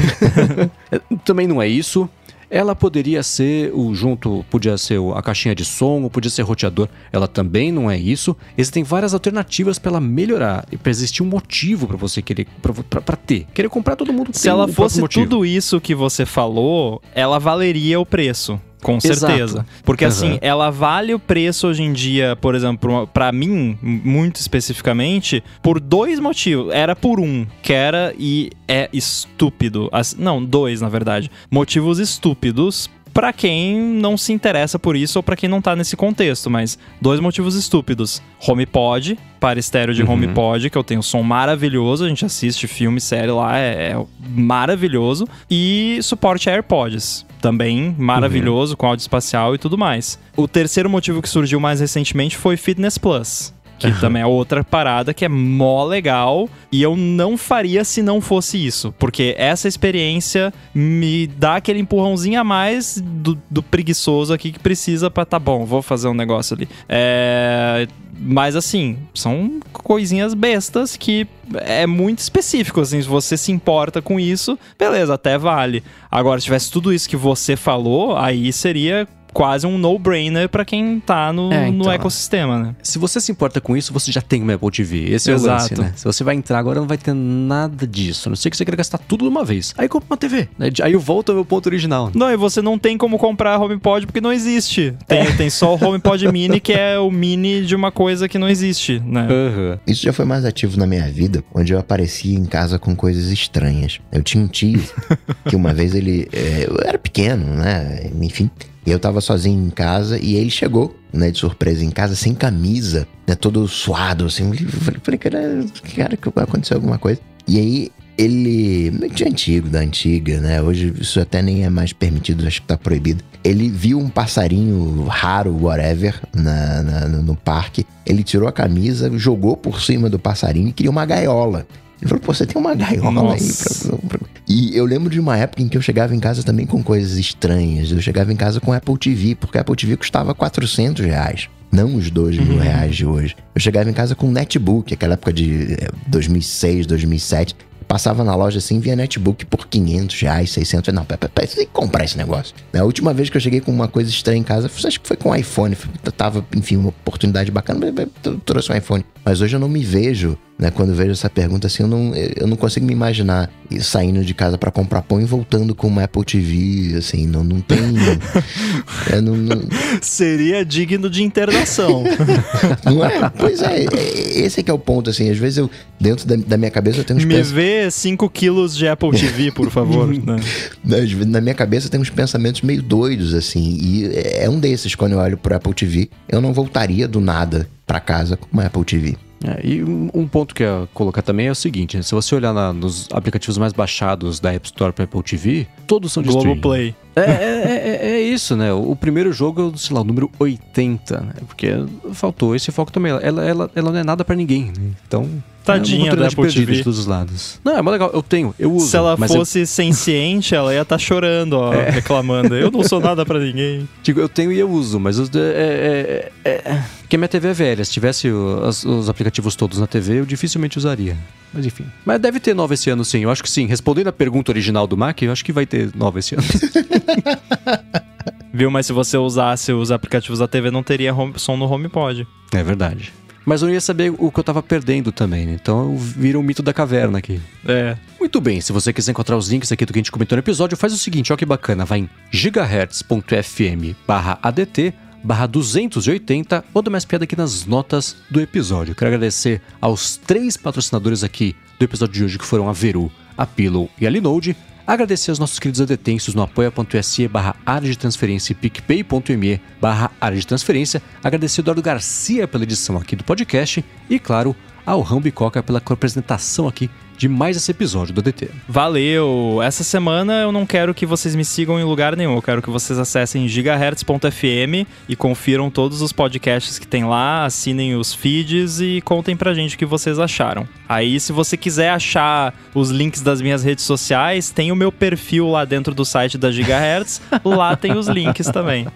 também não é isso. Ela poderia ser o junto, podia ser a caixinha de som, podia ser roteador. Ela também não é isso. Existem várias alternativas para ela melhorar e para existir um motivo para você querer para ter. Querer comprar todo mundo. Se ela fosse tudo isso que você falou, ela valeria o preço. Com certeza. Exato. Porque uhum. assim, ela vale o preço hoje em dia, por exemplo, para mim, muito especificamente, por dois motivos. Era por um, que era e é estúpido. Não, dois, na verdade. Motivos estúpidos para quem não se interessa por isso ou para quem não tá nesse contexto, mas dois motivos estúpidos. HomePod, para estéreo de uhum. HomePod, que eu tenho som maravilhoso, a gente assiste filme, série lá, é, é maravilhoso, e suporte AirPods também maravilhoso, uhum. com áudio espacial e tudo mais. O terceiro motivo que surgiu mais recentemente foi Fitness Plus Que uhum. também é outra parada que é mó legal. E eu não faria se não fosse isso. Porque essa experiência me dá aquele empurrãozinho a mais do, do preguiçoso aqui que precisa pra tá bom, vou fazer um negócio ali. É. Mas assim, são coisinhas bestas que é muito específico, assim, se você se importa com isso, beleza, até vale. Agora, se tivesse tudo isso que você falou, aí seria quase um no-brainer para quem tá no, é, então, no ecossistema, né? Se você se importa com isso, você já tem uma Apple TV. Esse Exato. é o lance, né? Se você vai entrar agora, não vai ter nada disso. A não sei que você queira gastar tudo de uma vez. Aí compra uma TV. Né? Aí eu volto ao meu ponto original. Não, e você não tem como comprar HomePod porque não existe. Tem, é. tem só o HomePod Mini, que é o mini de uma coisa que não existe, né? Uhum. Isso já foi mais ativo na minha vida, onde eu aparecia em casa com coisas estranhas. Eu tinha um tio que uma vez ele... É, eu era pequeno, né? Enfim... E eu tava sozinho em casa e ele chegou, né, de surpresa em casa, sem camisa, né, todo suado, assim. Eu falei, cara, cara, que aconteceu alguma coisa. E aí ele, de antigo, da antiga, né? Hoje isso até nem é mais permitido, acho que tá proibido. Ele viu um passarinho raro, whatever, na, na no, parque. Ele tirou a camisa, jogou por cima do passarinho e queria uma gaiola. Ele falou, pô, você tem uma gaiola Nossa. aí pra, pra, E eu lembro de uma época em que eu chegava em casa também com coisas estranhas. Eu chegava em casa com Apple TV, porque a Apple TV custava 400 reais. Não os 2 mil uhum. reais de hoje. Eu chegava em casa com um netbook, aquela época de 2006, eh, 2007. Passava na loja assim, via netbook por 500 reais, 600. Não, pera, pera, você tem que comprar esse negócio. A última vez que eu cheguei com uma coisa estranha em casa, acho que foi com o iPhone. Tava, enfim, uma oportunidade bacana, trouxe um iPhone. Mas hoje eu não me vejo né? Quando eu vejo essa pergunta assim, eu não, eu não consigo me imaginar saindo de casa para comprar pão e voltando com uma Apple TV, assim, não, não tem. é, não, não... Seria digno de internação. não é? Pois é, é, esse é que é o ponto, assim, às vezes eu, dentro da, da minha cabeça eu tenho uns Me pens... vê 5 quilos de Apple TV, por favor. né? Na minha cabeça tenho uns pensamentos meio doidos, assim, e é um desses, quando eu olho pro Apple TV, eu não voltaria do nada para casa com uma Apple TV. É, e um ponto que eu ia colocar também é o seguinte: se você olhar na, nos aplicativos mais baixados da App Store para Apple TV, todos são de Globo Play. É, é, é, é, isso, né? O primeiro jogo é, sei lá, o número 80, né? Porque faltou esse foco também. Ela, ela, ela não é nada para ninguém, né? Então. Tadinha é da Apple TV. de todos os lados. Não, é mais legal. Eu tenho, eu uso. Se ela fosse eu... senciente, ela ia estar tá chorando, ó, é. reclamando. Eu não sou nada para ninguém. Digo, eu tenho e eu uso, mas os, é, é, é, porque minha TV é velha. Se tivesse os, os aplicativos todos na TV, eu dificilmente usaria. Mas enfim. Mas deve ter nova esse ano, sim. Eu acho que sim. Respondendo a pergunta original do Mac, eu acho que vai ter nova esse ano. Viu? Mas se você usasse os aplicativos da TV, não teria home, som no HomePod. É verdade. Mas eu não ia saber o que eu tava perdendo também, né? Então vira um mito da caverna aqui. É. Muito bem, se você quiser encontrar os links aqui do que a gente comentou no episódio, faz o seguinte, ó que bacana, vai em gigahertz.fm barra ADT barra 280 ou dá mais piada aqui nas notas do episódio. Quero agradecer aos três patrocinadores aqui do episódio de hoje, que foram a Veru, a Pillow e a Linode. Agradecer aos nossos queridos adetensos no apoia.se barra área de transferência e picpay.me barra área de transferência. Agradecer ao Eduardo Garcia pela edição aqui do podcast e, claro, ao Rambo e Coca pela apresentação aqui de mais esse episódio do DT. Valeu! Essa semana eu não quero que vocês me sigam em lugar nenhum, eu quero que vocês acessem gigahertz.fm e confiram todos os podcasts que tem lá, assinem os feeds e contem pra gente o que vocês acharam. Aí, se você quiser achar os links das minhas redes sociais, tem o meu perfil lá dentro do site da Gigahertz, lá tem os links também.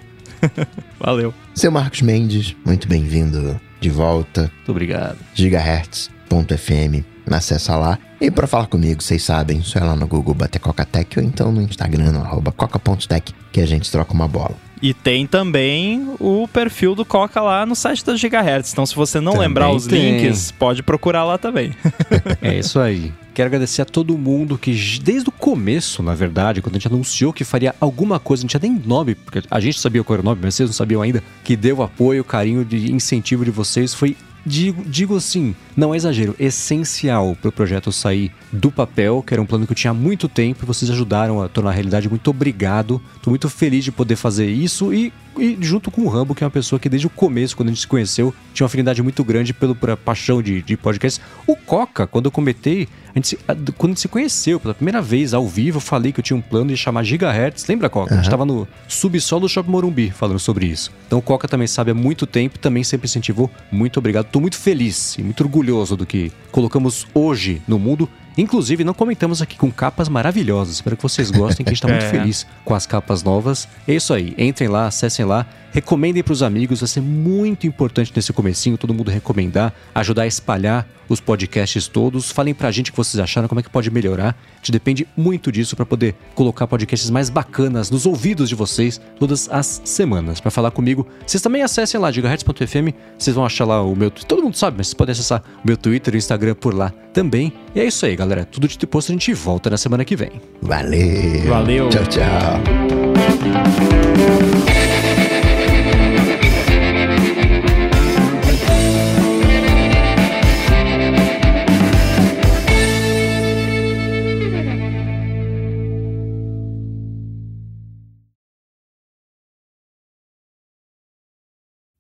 Valeu. Seu Marcos Mendes, muito bem-vindo de volta. Muito obrigado. Gigahertz.fm acessa lá. E para falar comigo, vocês sabem, só é lá no Google bater Coca-Tech ou então no Instagram, no arroba coca.tech, que a gente troca uma bola. E tem também o perfil do Coca lá no site da Gigahertz. Então, se você não também lembrar os tem. links, pode procurar lá também. é isso aí. Quero agradecer a todo mundo que, desde o começo, na verdade, quando a gente anunciou que faria alguma coisa, não tinha nem nome, porque a gente sabia qual era o nome, mas vocês não sabiam ainda, que deu apoio, carinho, de incentivo de vocês. Foi digo, digo assim, não é exagero, essencial para o projeto sair do papel, que era um plano que eu tinha há muito tempo, e vocês ajudaram a tornar a realidade. Muito obrigado. Estou muito feliz de poder fazer isso e, e, junto com o Rambo, que é uma pessoa que desde o começo, quando a gente se conheceu, tinha uma afinidade muito grande pelo, pela paixão de, de podcast. O Coca, quando eu comentei, a gente se, quando a gente se conheceu pela primeira vez ao vivo, eu falei que eu tinha um plano de chamar Gigahertz. Lembra, Coca? Uhum. A gente estava no subsolo do Shopping Morumbi falando sobre isso. Então o Coca também sabe há muito tempo, também sempre incentivou. Muito obrigado Estou muito feliz e muito orgulhoso do que colocamos hoje no mundo. Inclusive, não comentamos aqui com capas maravilhosas. Espero que vocês gostem, que a gente está muito é. feliz com as capas novas. É isso aí. Entrem lá, acessem lá, recomendem para os amigos. Vai ser muito importante nesse comecinho todo mundo recomendar, ajudar a espalhar os podcasts todos. Falem pra gente o que vocês acharam, como é que pode melhorar. A gente depende muito disso para poder colocar podcasts mais bacanas nos ouvidos de vocês todas as semanas. Para falar comigo, vocês também acessem lá, gigahertz.fm, vocês vão achar lá o meu... Todo mundo sabe, mas vocês podem acessar o meu Twitter e Instagram por lá também. E é isso aí, galera. Tudo de posto, a gente volta na semana que vem. Valeu! Valeu! Tchau, tchau!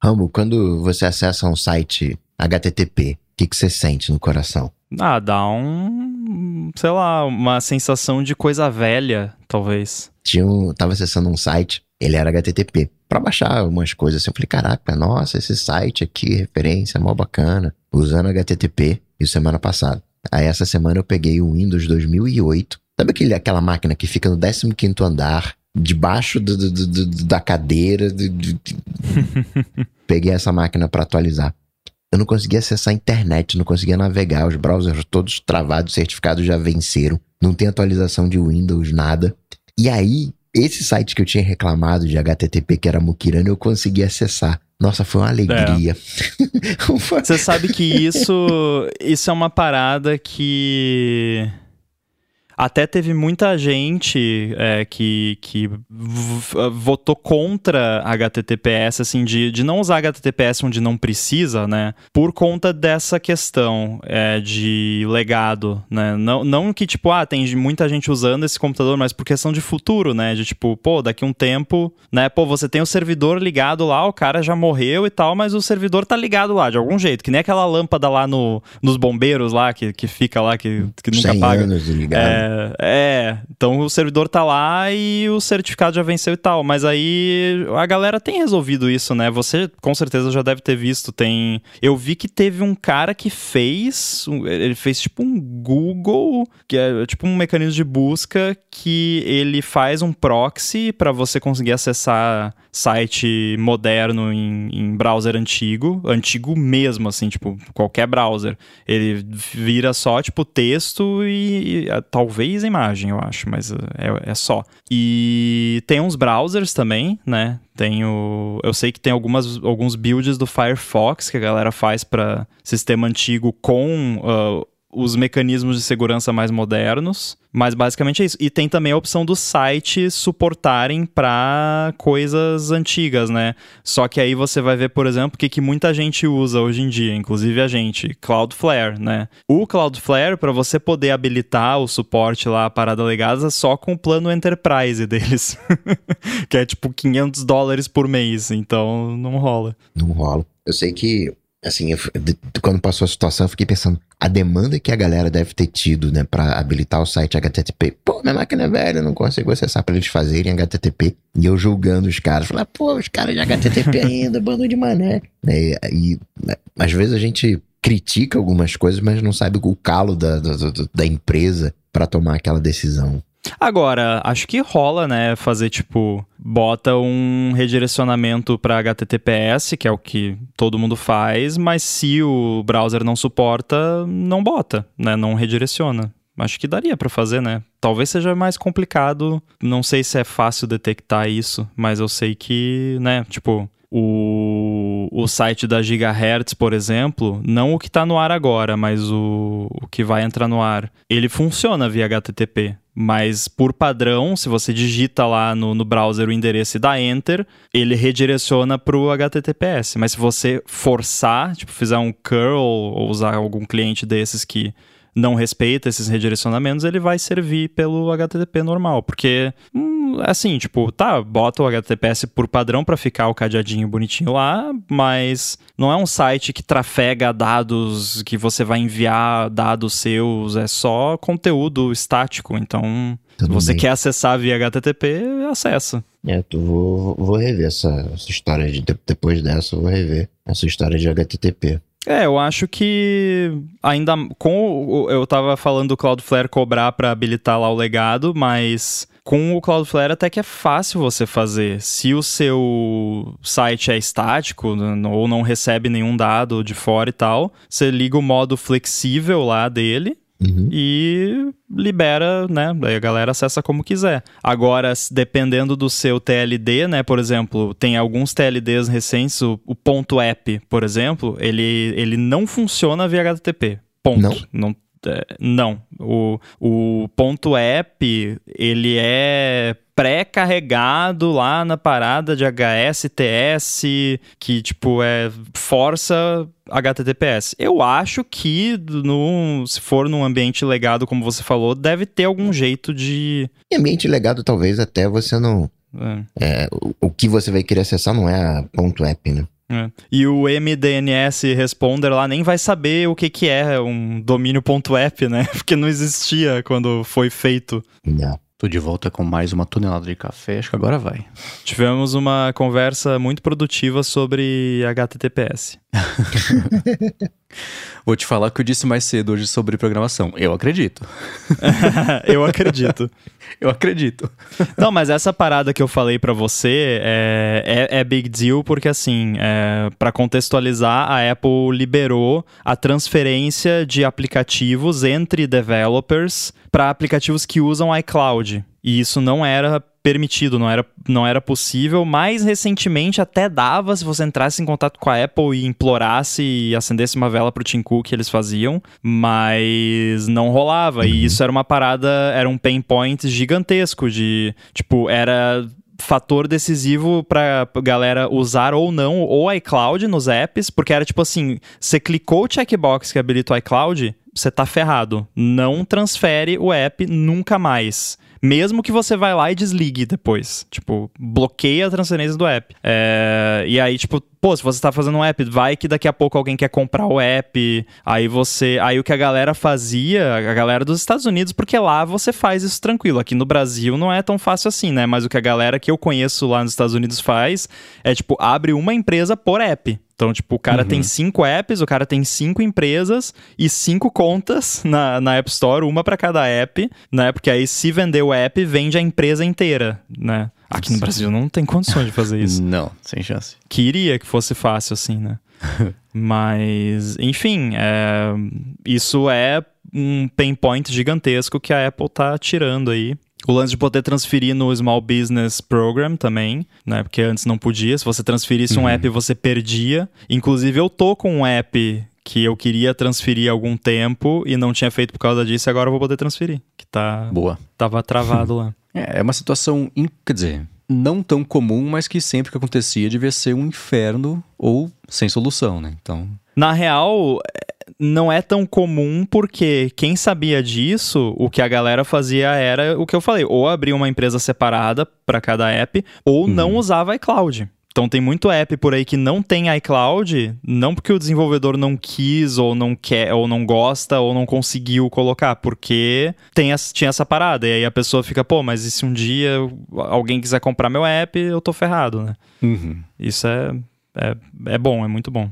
Rambo, quando você acessa um site HTTP, o que, que você sente no coração? Ah, dá um. sei lá, uma sensação de coisa velha, talvez. Tinha um, tava acessando um site, ele era HTTP, para baixar umas coisas assim. Eu falei, caraca, nossa, esse site aqui, referência, mó bacana, usando HTTP, isso semana passada. Aí essa semana eu peguei o Windows 2008. Sabe aquele, aquela máquina que fica no 15 andar, debaixo do, do, do, da cadeira? Peguei essa máquina para atualizar. Eu não conseguia acessar a internet, não conseguia navegar, os browsers todos travados, certificados já venceram, não tem atualização de Windows, nada. E aí, esse site que eu tinha reclamado de HTTP, que era Mukirana, eu consegui acessar. Nossa, foi uma alegria. É. Você sabe que isso, isso é uma parada que até teve muita gente é, que, que votou contra HTTPS, assim, de, de não usar HTTPS onde não precisa, né? Por conta dessa questão é, de legado, né? Não, não que, tipo, ah, tem muita gente usando esse computador, mas por questão de futuro, né? De tipo, pô, daqui um tempo, né? Pô, você tem o servidor ligado lá, o cara já morreu e tal, mas o servidor tá ligado lá de algum jeito, que nem aquela lâmpada lá no, nos bombeiros lá, que, que fica lá, que, que nunca 100 paga. Anos de ligado. É, é, então o servidor tá lá e o certificado já venceu e tal. Mas aí a galera tem resolvido isso, né? Você com certeza já deve ter visto. Tem. Eu vi que teve um cara que fez. Ele fez tipo um Google, que é tipo um mecanismo de busca que ele faz um proxy para você conseguir acessar site moderno em, em browser antigo, antigo mesmo, assim, tipo, qualquer browser. Ele vira só, tipo, texto e, e talvez imagem, eu acho, mas é, é só. E tem uns browsers também, né? Tem o, eu sei que tem algumas, alguns builds do Firefox que a galera faz para sistema antigo com uh, os mecanismos de segurança mais modernos, mas basicamente é isso. E tem também a opção do site suportarem para coisas antigas, né? Só que aí você vai ver, por exemplo, o que, que muita gente usa hoje em dia, inclusive a gente, Cloudflare, né? O Cloudflare, para você poder habilitar o suporte lá, a parada legada, é só com o plano Enterprise deles, que é tipo 500 dólares por mês, então não rola. Não rola. Eu sei que assim, eu, quando passou a situação, eu fiquei pensando, a demanda que a galera deve ter tido, né, pra habilitar o site HTTP. Pô, minha máquina é velha, eu não consigo acessar pra eles fazerem HTTP. E eu julgando os caras, falar, pô, os caras de HTTP ainda, bando de mané. E, e às vezes a gente critica algumas coisas, mas não sabe o calo da, da, da empresa para tomar aquela decisão. Agora, acho que rola, né, fazer tipo, bota um redirecionamento para HTTPS, que é o que todo mundo faz, mas se o browser não suporta, não bota, né, não redireciona. Acho que daria para fazer, né? Talvez seja mais complicado, não sei se é fácil detectar isso, mas eu sei que, né, tipo, o, o site da Gigahertz, por exemplo, não o que está no ar agora, mas o, o que vai entrar no ar, ele funciona via HTTP. Mas por padrão, se você digita lá no, no browser o endereço e dá Enter, ele redireciona para o HTTPS. Mas se você forçar, tipo, fizer um curl ou usar algum cliente desses que não respeita esses redirecionamentos, ele vai servir pelo HTTP normal. Porque, hum, assim, tipo, tá, bota o HTTPS por padrão para ficar o cadeadinho bonitinho lá, mas não é um site que trafega dados, que você vai enviar dados seus, é só conteúdo estático. Então, se você bem. quer acessar via HTTP, acessa. É, tu vou, vou rever essa, essa história de depois dessa, eu vou rever essa história de HTTP. É, eu acho que ainda com eu tava falando do Cloudflare cobrar para habilitar lá o legado, mas com o Cloudflare até que é fácil você fazer. Se o seu site é estático ou não recebe nenhum dado de fora e tal, você liga o modo flexível lá dele Uhum. e libera, né? Daí a galera acessa como quiser. Agora, dependendo do seu TLD, né? Por exemplo, tem alguns TLDs recentes, o, o ponto app, por exemplo, ele, ele não funciona via HTTP. Ponto. Não. não é, não. O, o ponto app, ele é pré-carregado lá na parada de HSTS, que, tipo, é força HTTPS. Eu acho que, no, se for num ambiente legado, como você falou, deve ter algum jeito de... Em ambiente legado, talvez até você não... É. É, o, o, que você vai querer acessar não é a ponto .app, né? É. E o MDNS Responder lá nem vai saber o que, que é um domínio.app, né? Porque não existia quando foi feito. Não. Tô de volta com mais uma tonelada de café, acho que agora vai. Tivemos uma conversa muito produtiva sobre HTTPS. Vou te falar o que eu disse mais cedo hoje sobre programação. Eu acredito. eu acredito. eu acredito. Não, mas essa parada que eu falei para você é, é, é, big deal porque, assim, é, para contextualizar, a Apple liberou a transferência de aplicativos entre developers para aplicativos que usam iCloud. E isso não era permitido, não era, não era possível. Mais recentemente até dava se você entrasse em contato com a Apple e implorasse e acendesse uma vela pro Tim Cook que eles faziam, mas não rolava. E isso era uma parada, era um pain point gigantesco de, tipo, era fator decisivo pra galera usar ou não o iCloud nos apps, porque era tipo assim, você clicou o checkbox que habilita o iCloud, você tá ferrado. Não transfere o app nunca mais. Mesmo que você vai lá e desligue depois. Tipo, bloqueia a transferência do app. É, e aí, tipo, pô, se você tá fazendo um app, vai que daqui a pouco alguém quer comprar o app, aí você, aí o que a galera fazia, a galera dos Estados Unidos, porque lá você faz isso tranquilo. Aqui no Brasil não é tão fácil assim, né? Mas o que a galera que eu conheço lá nos Estados Unidos faz é tipo abre uma empresa por app. Então, tipo, o cara uhum. tem cinco apps, o cara tem cinco empresas e cinco contas na, na App Store, uma para cada app, né? Porque aí, se vender o app, vende a empresa inteira, né? Aqui no Brasil não tem condições de fazer isso. Não, sem chance. Queria que fosse fácil assim, né? Mas, enfim, é, isso é um pain point gigantesco que a Apple tá tirando aí. O lance de poder transferir no Small Business Program também, né? Porque antes não podia. Se você transferisse uhum. um app, você perdia. Inclusive, eu tô com um app que eu queria transferir há algum tempo e não tinha feito por causa disso, e agora eu vou poder transferir. Que tá. Boa. Tava travado lá. É, é uma situação, quer dizer, não tão comum, mas que sempre que acontecia devia ser um inferno ou sem solução, né? Então. Na real, não é tão comum porque quem sabia disso, o que a galera fazia era o que eu falei, ou abrir uma empresa separada para cada app, ou uhum. não usava iCloud. Então tem muito app por aí que não tem iCloud, não porque o desenvolvedor não quis ou não quer ou não gosta ou não conseguiu colocar, porque tem essa, tinha essa parada. E aí a pessoa fica, pô, mas e se um dia alguém quiser comprar meu app, eu tô ferrado, né? Uhum. Isso é, é, é bom, é muito bom.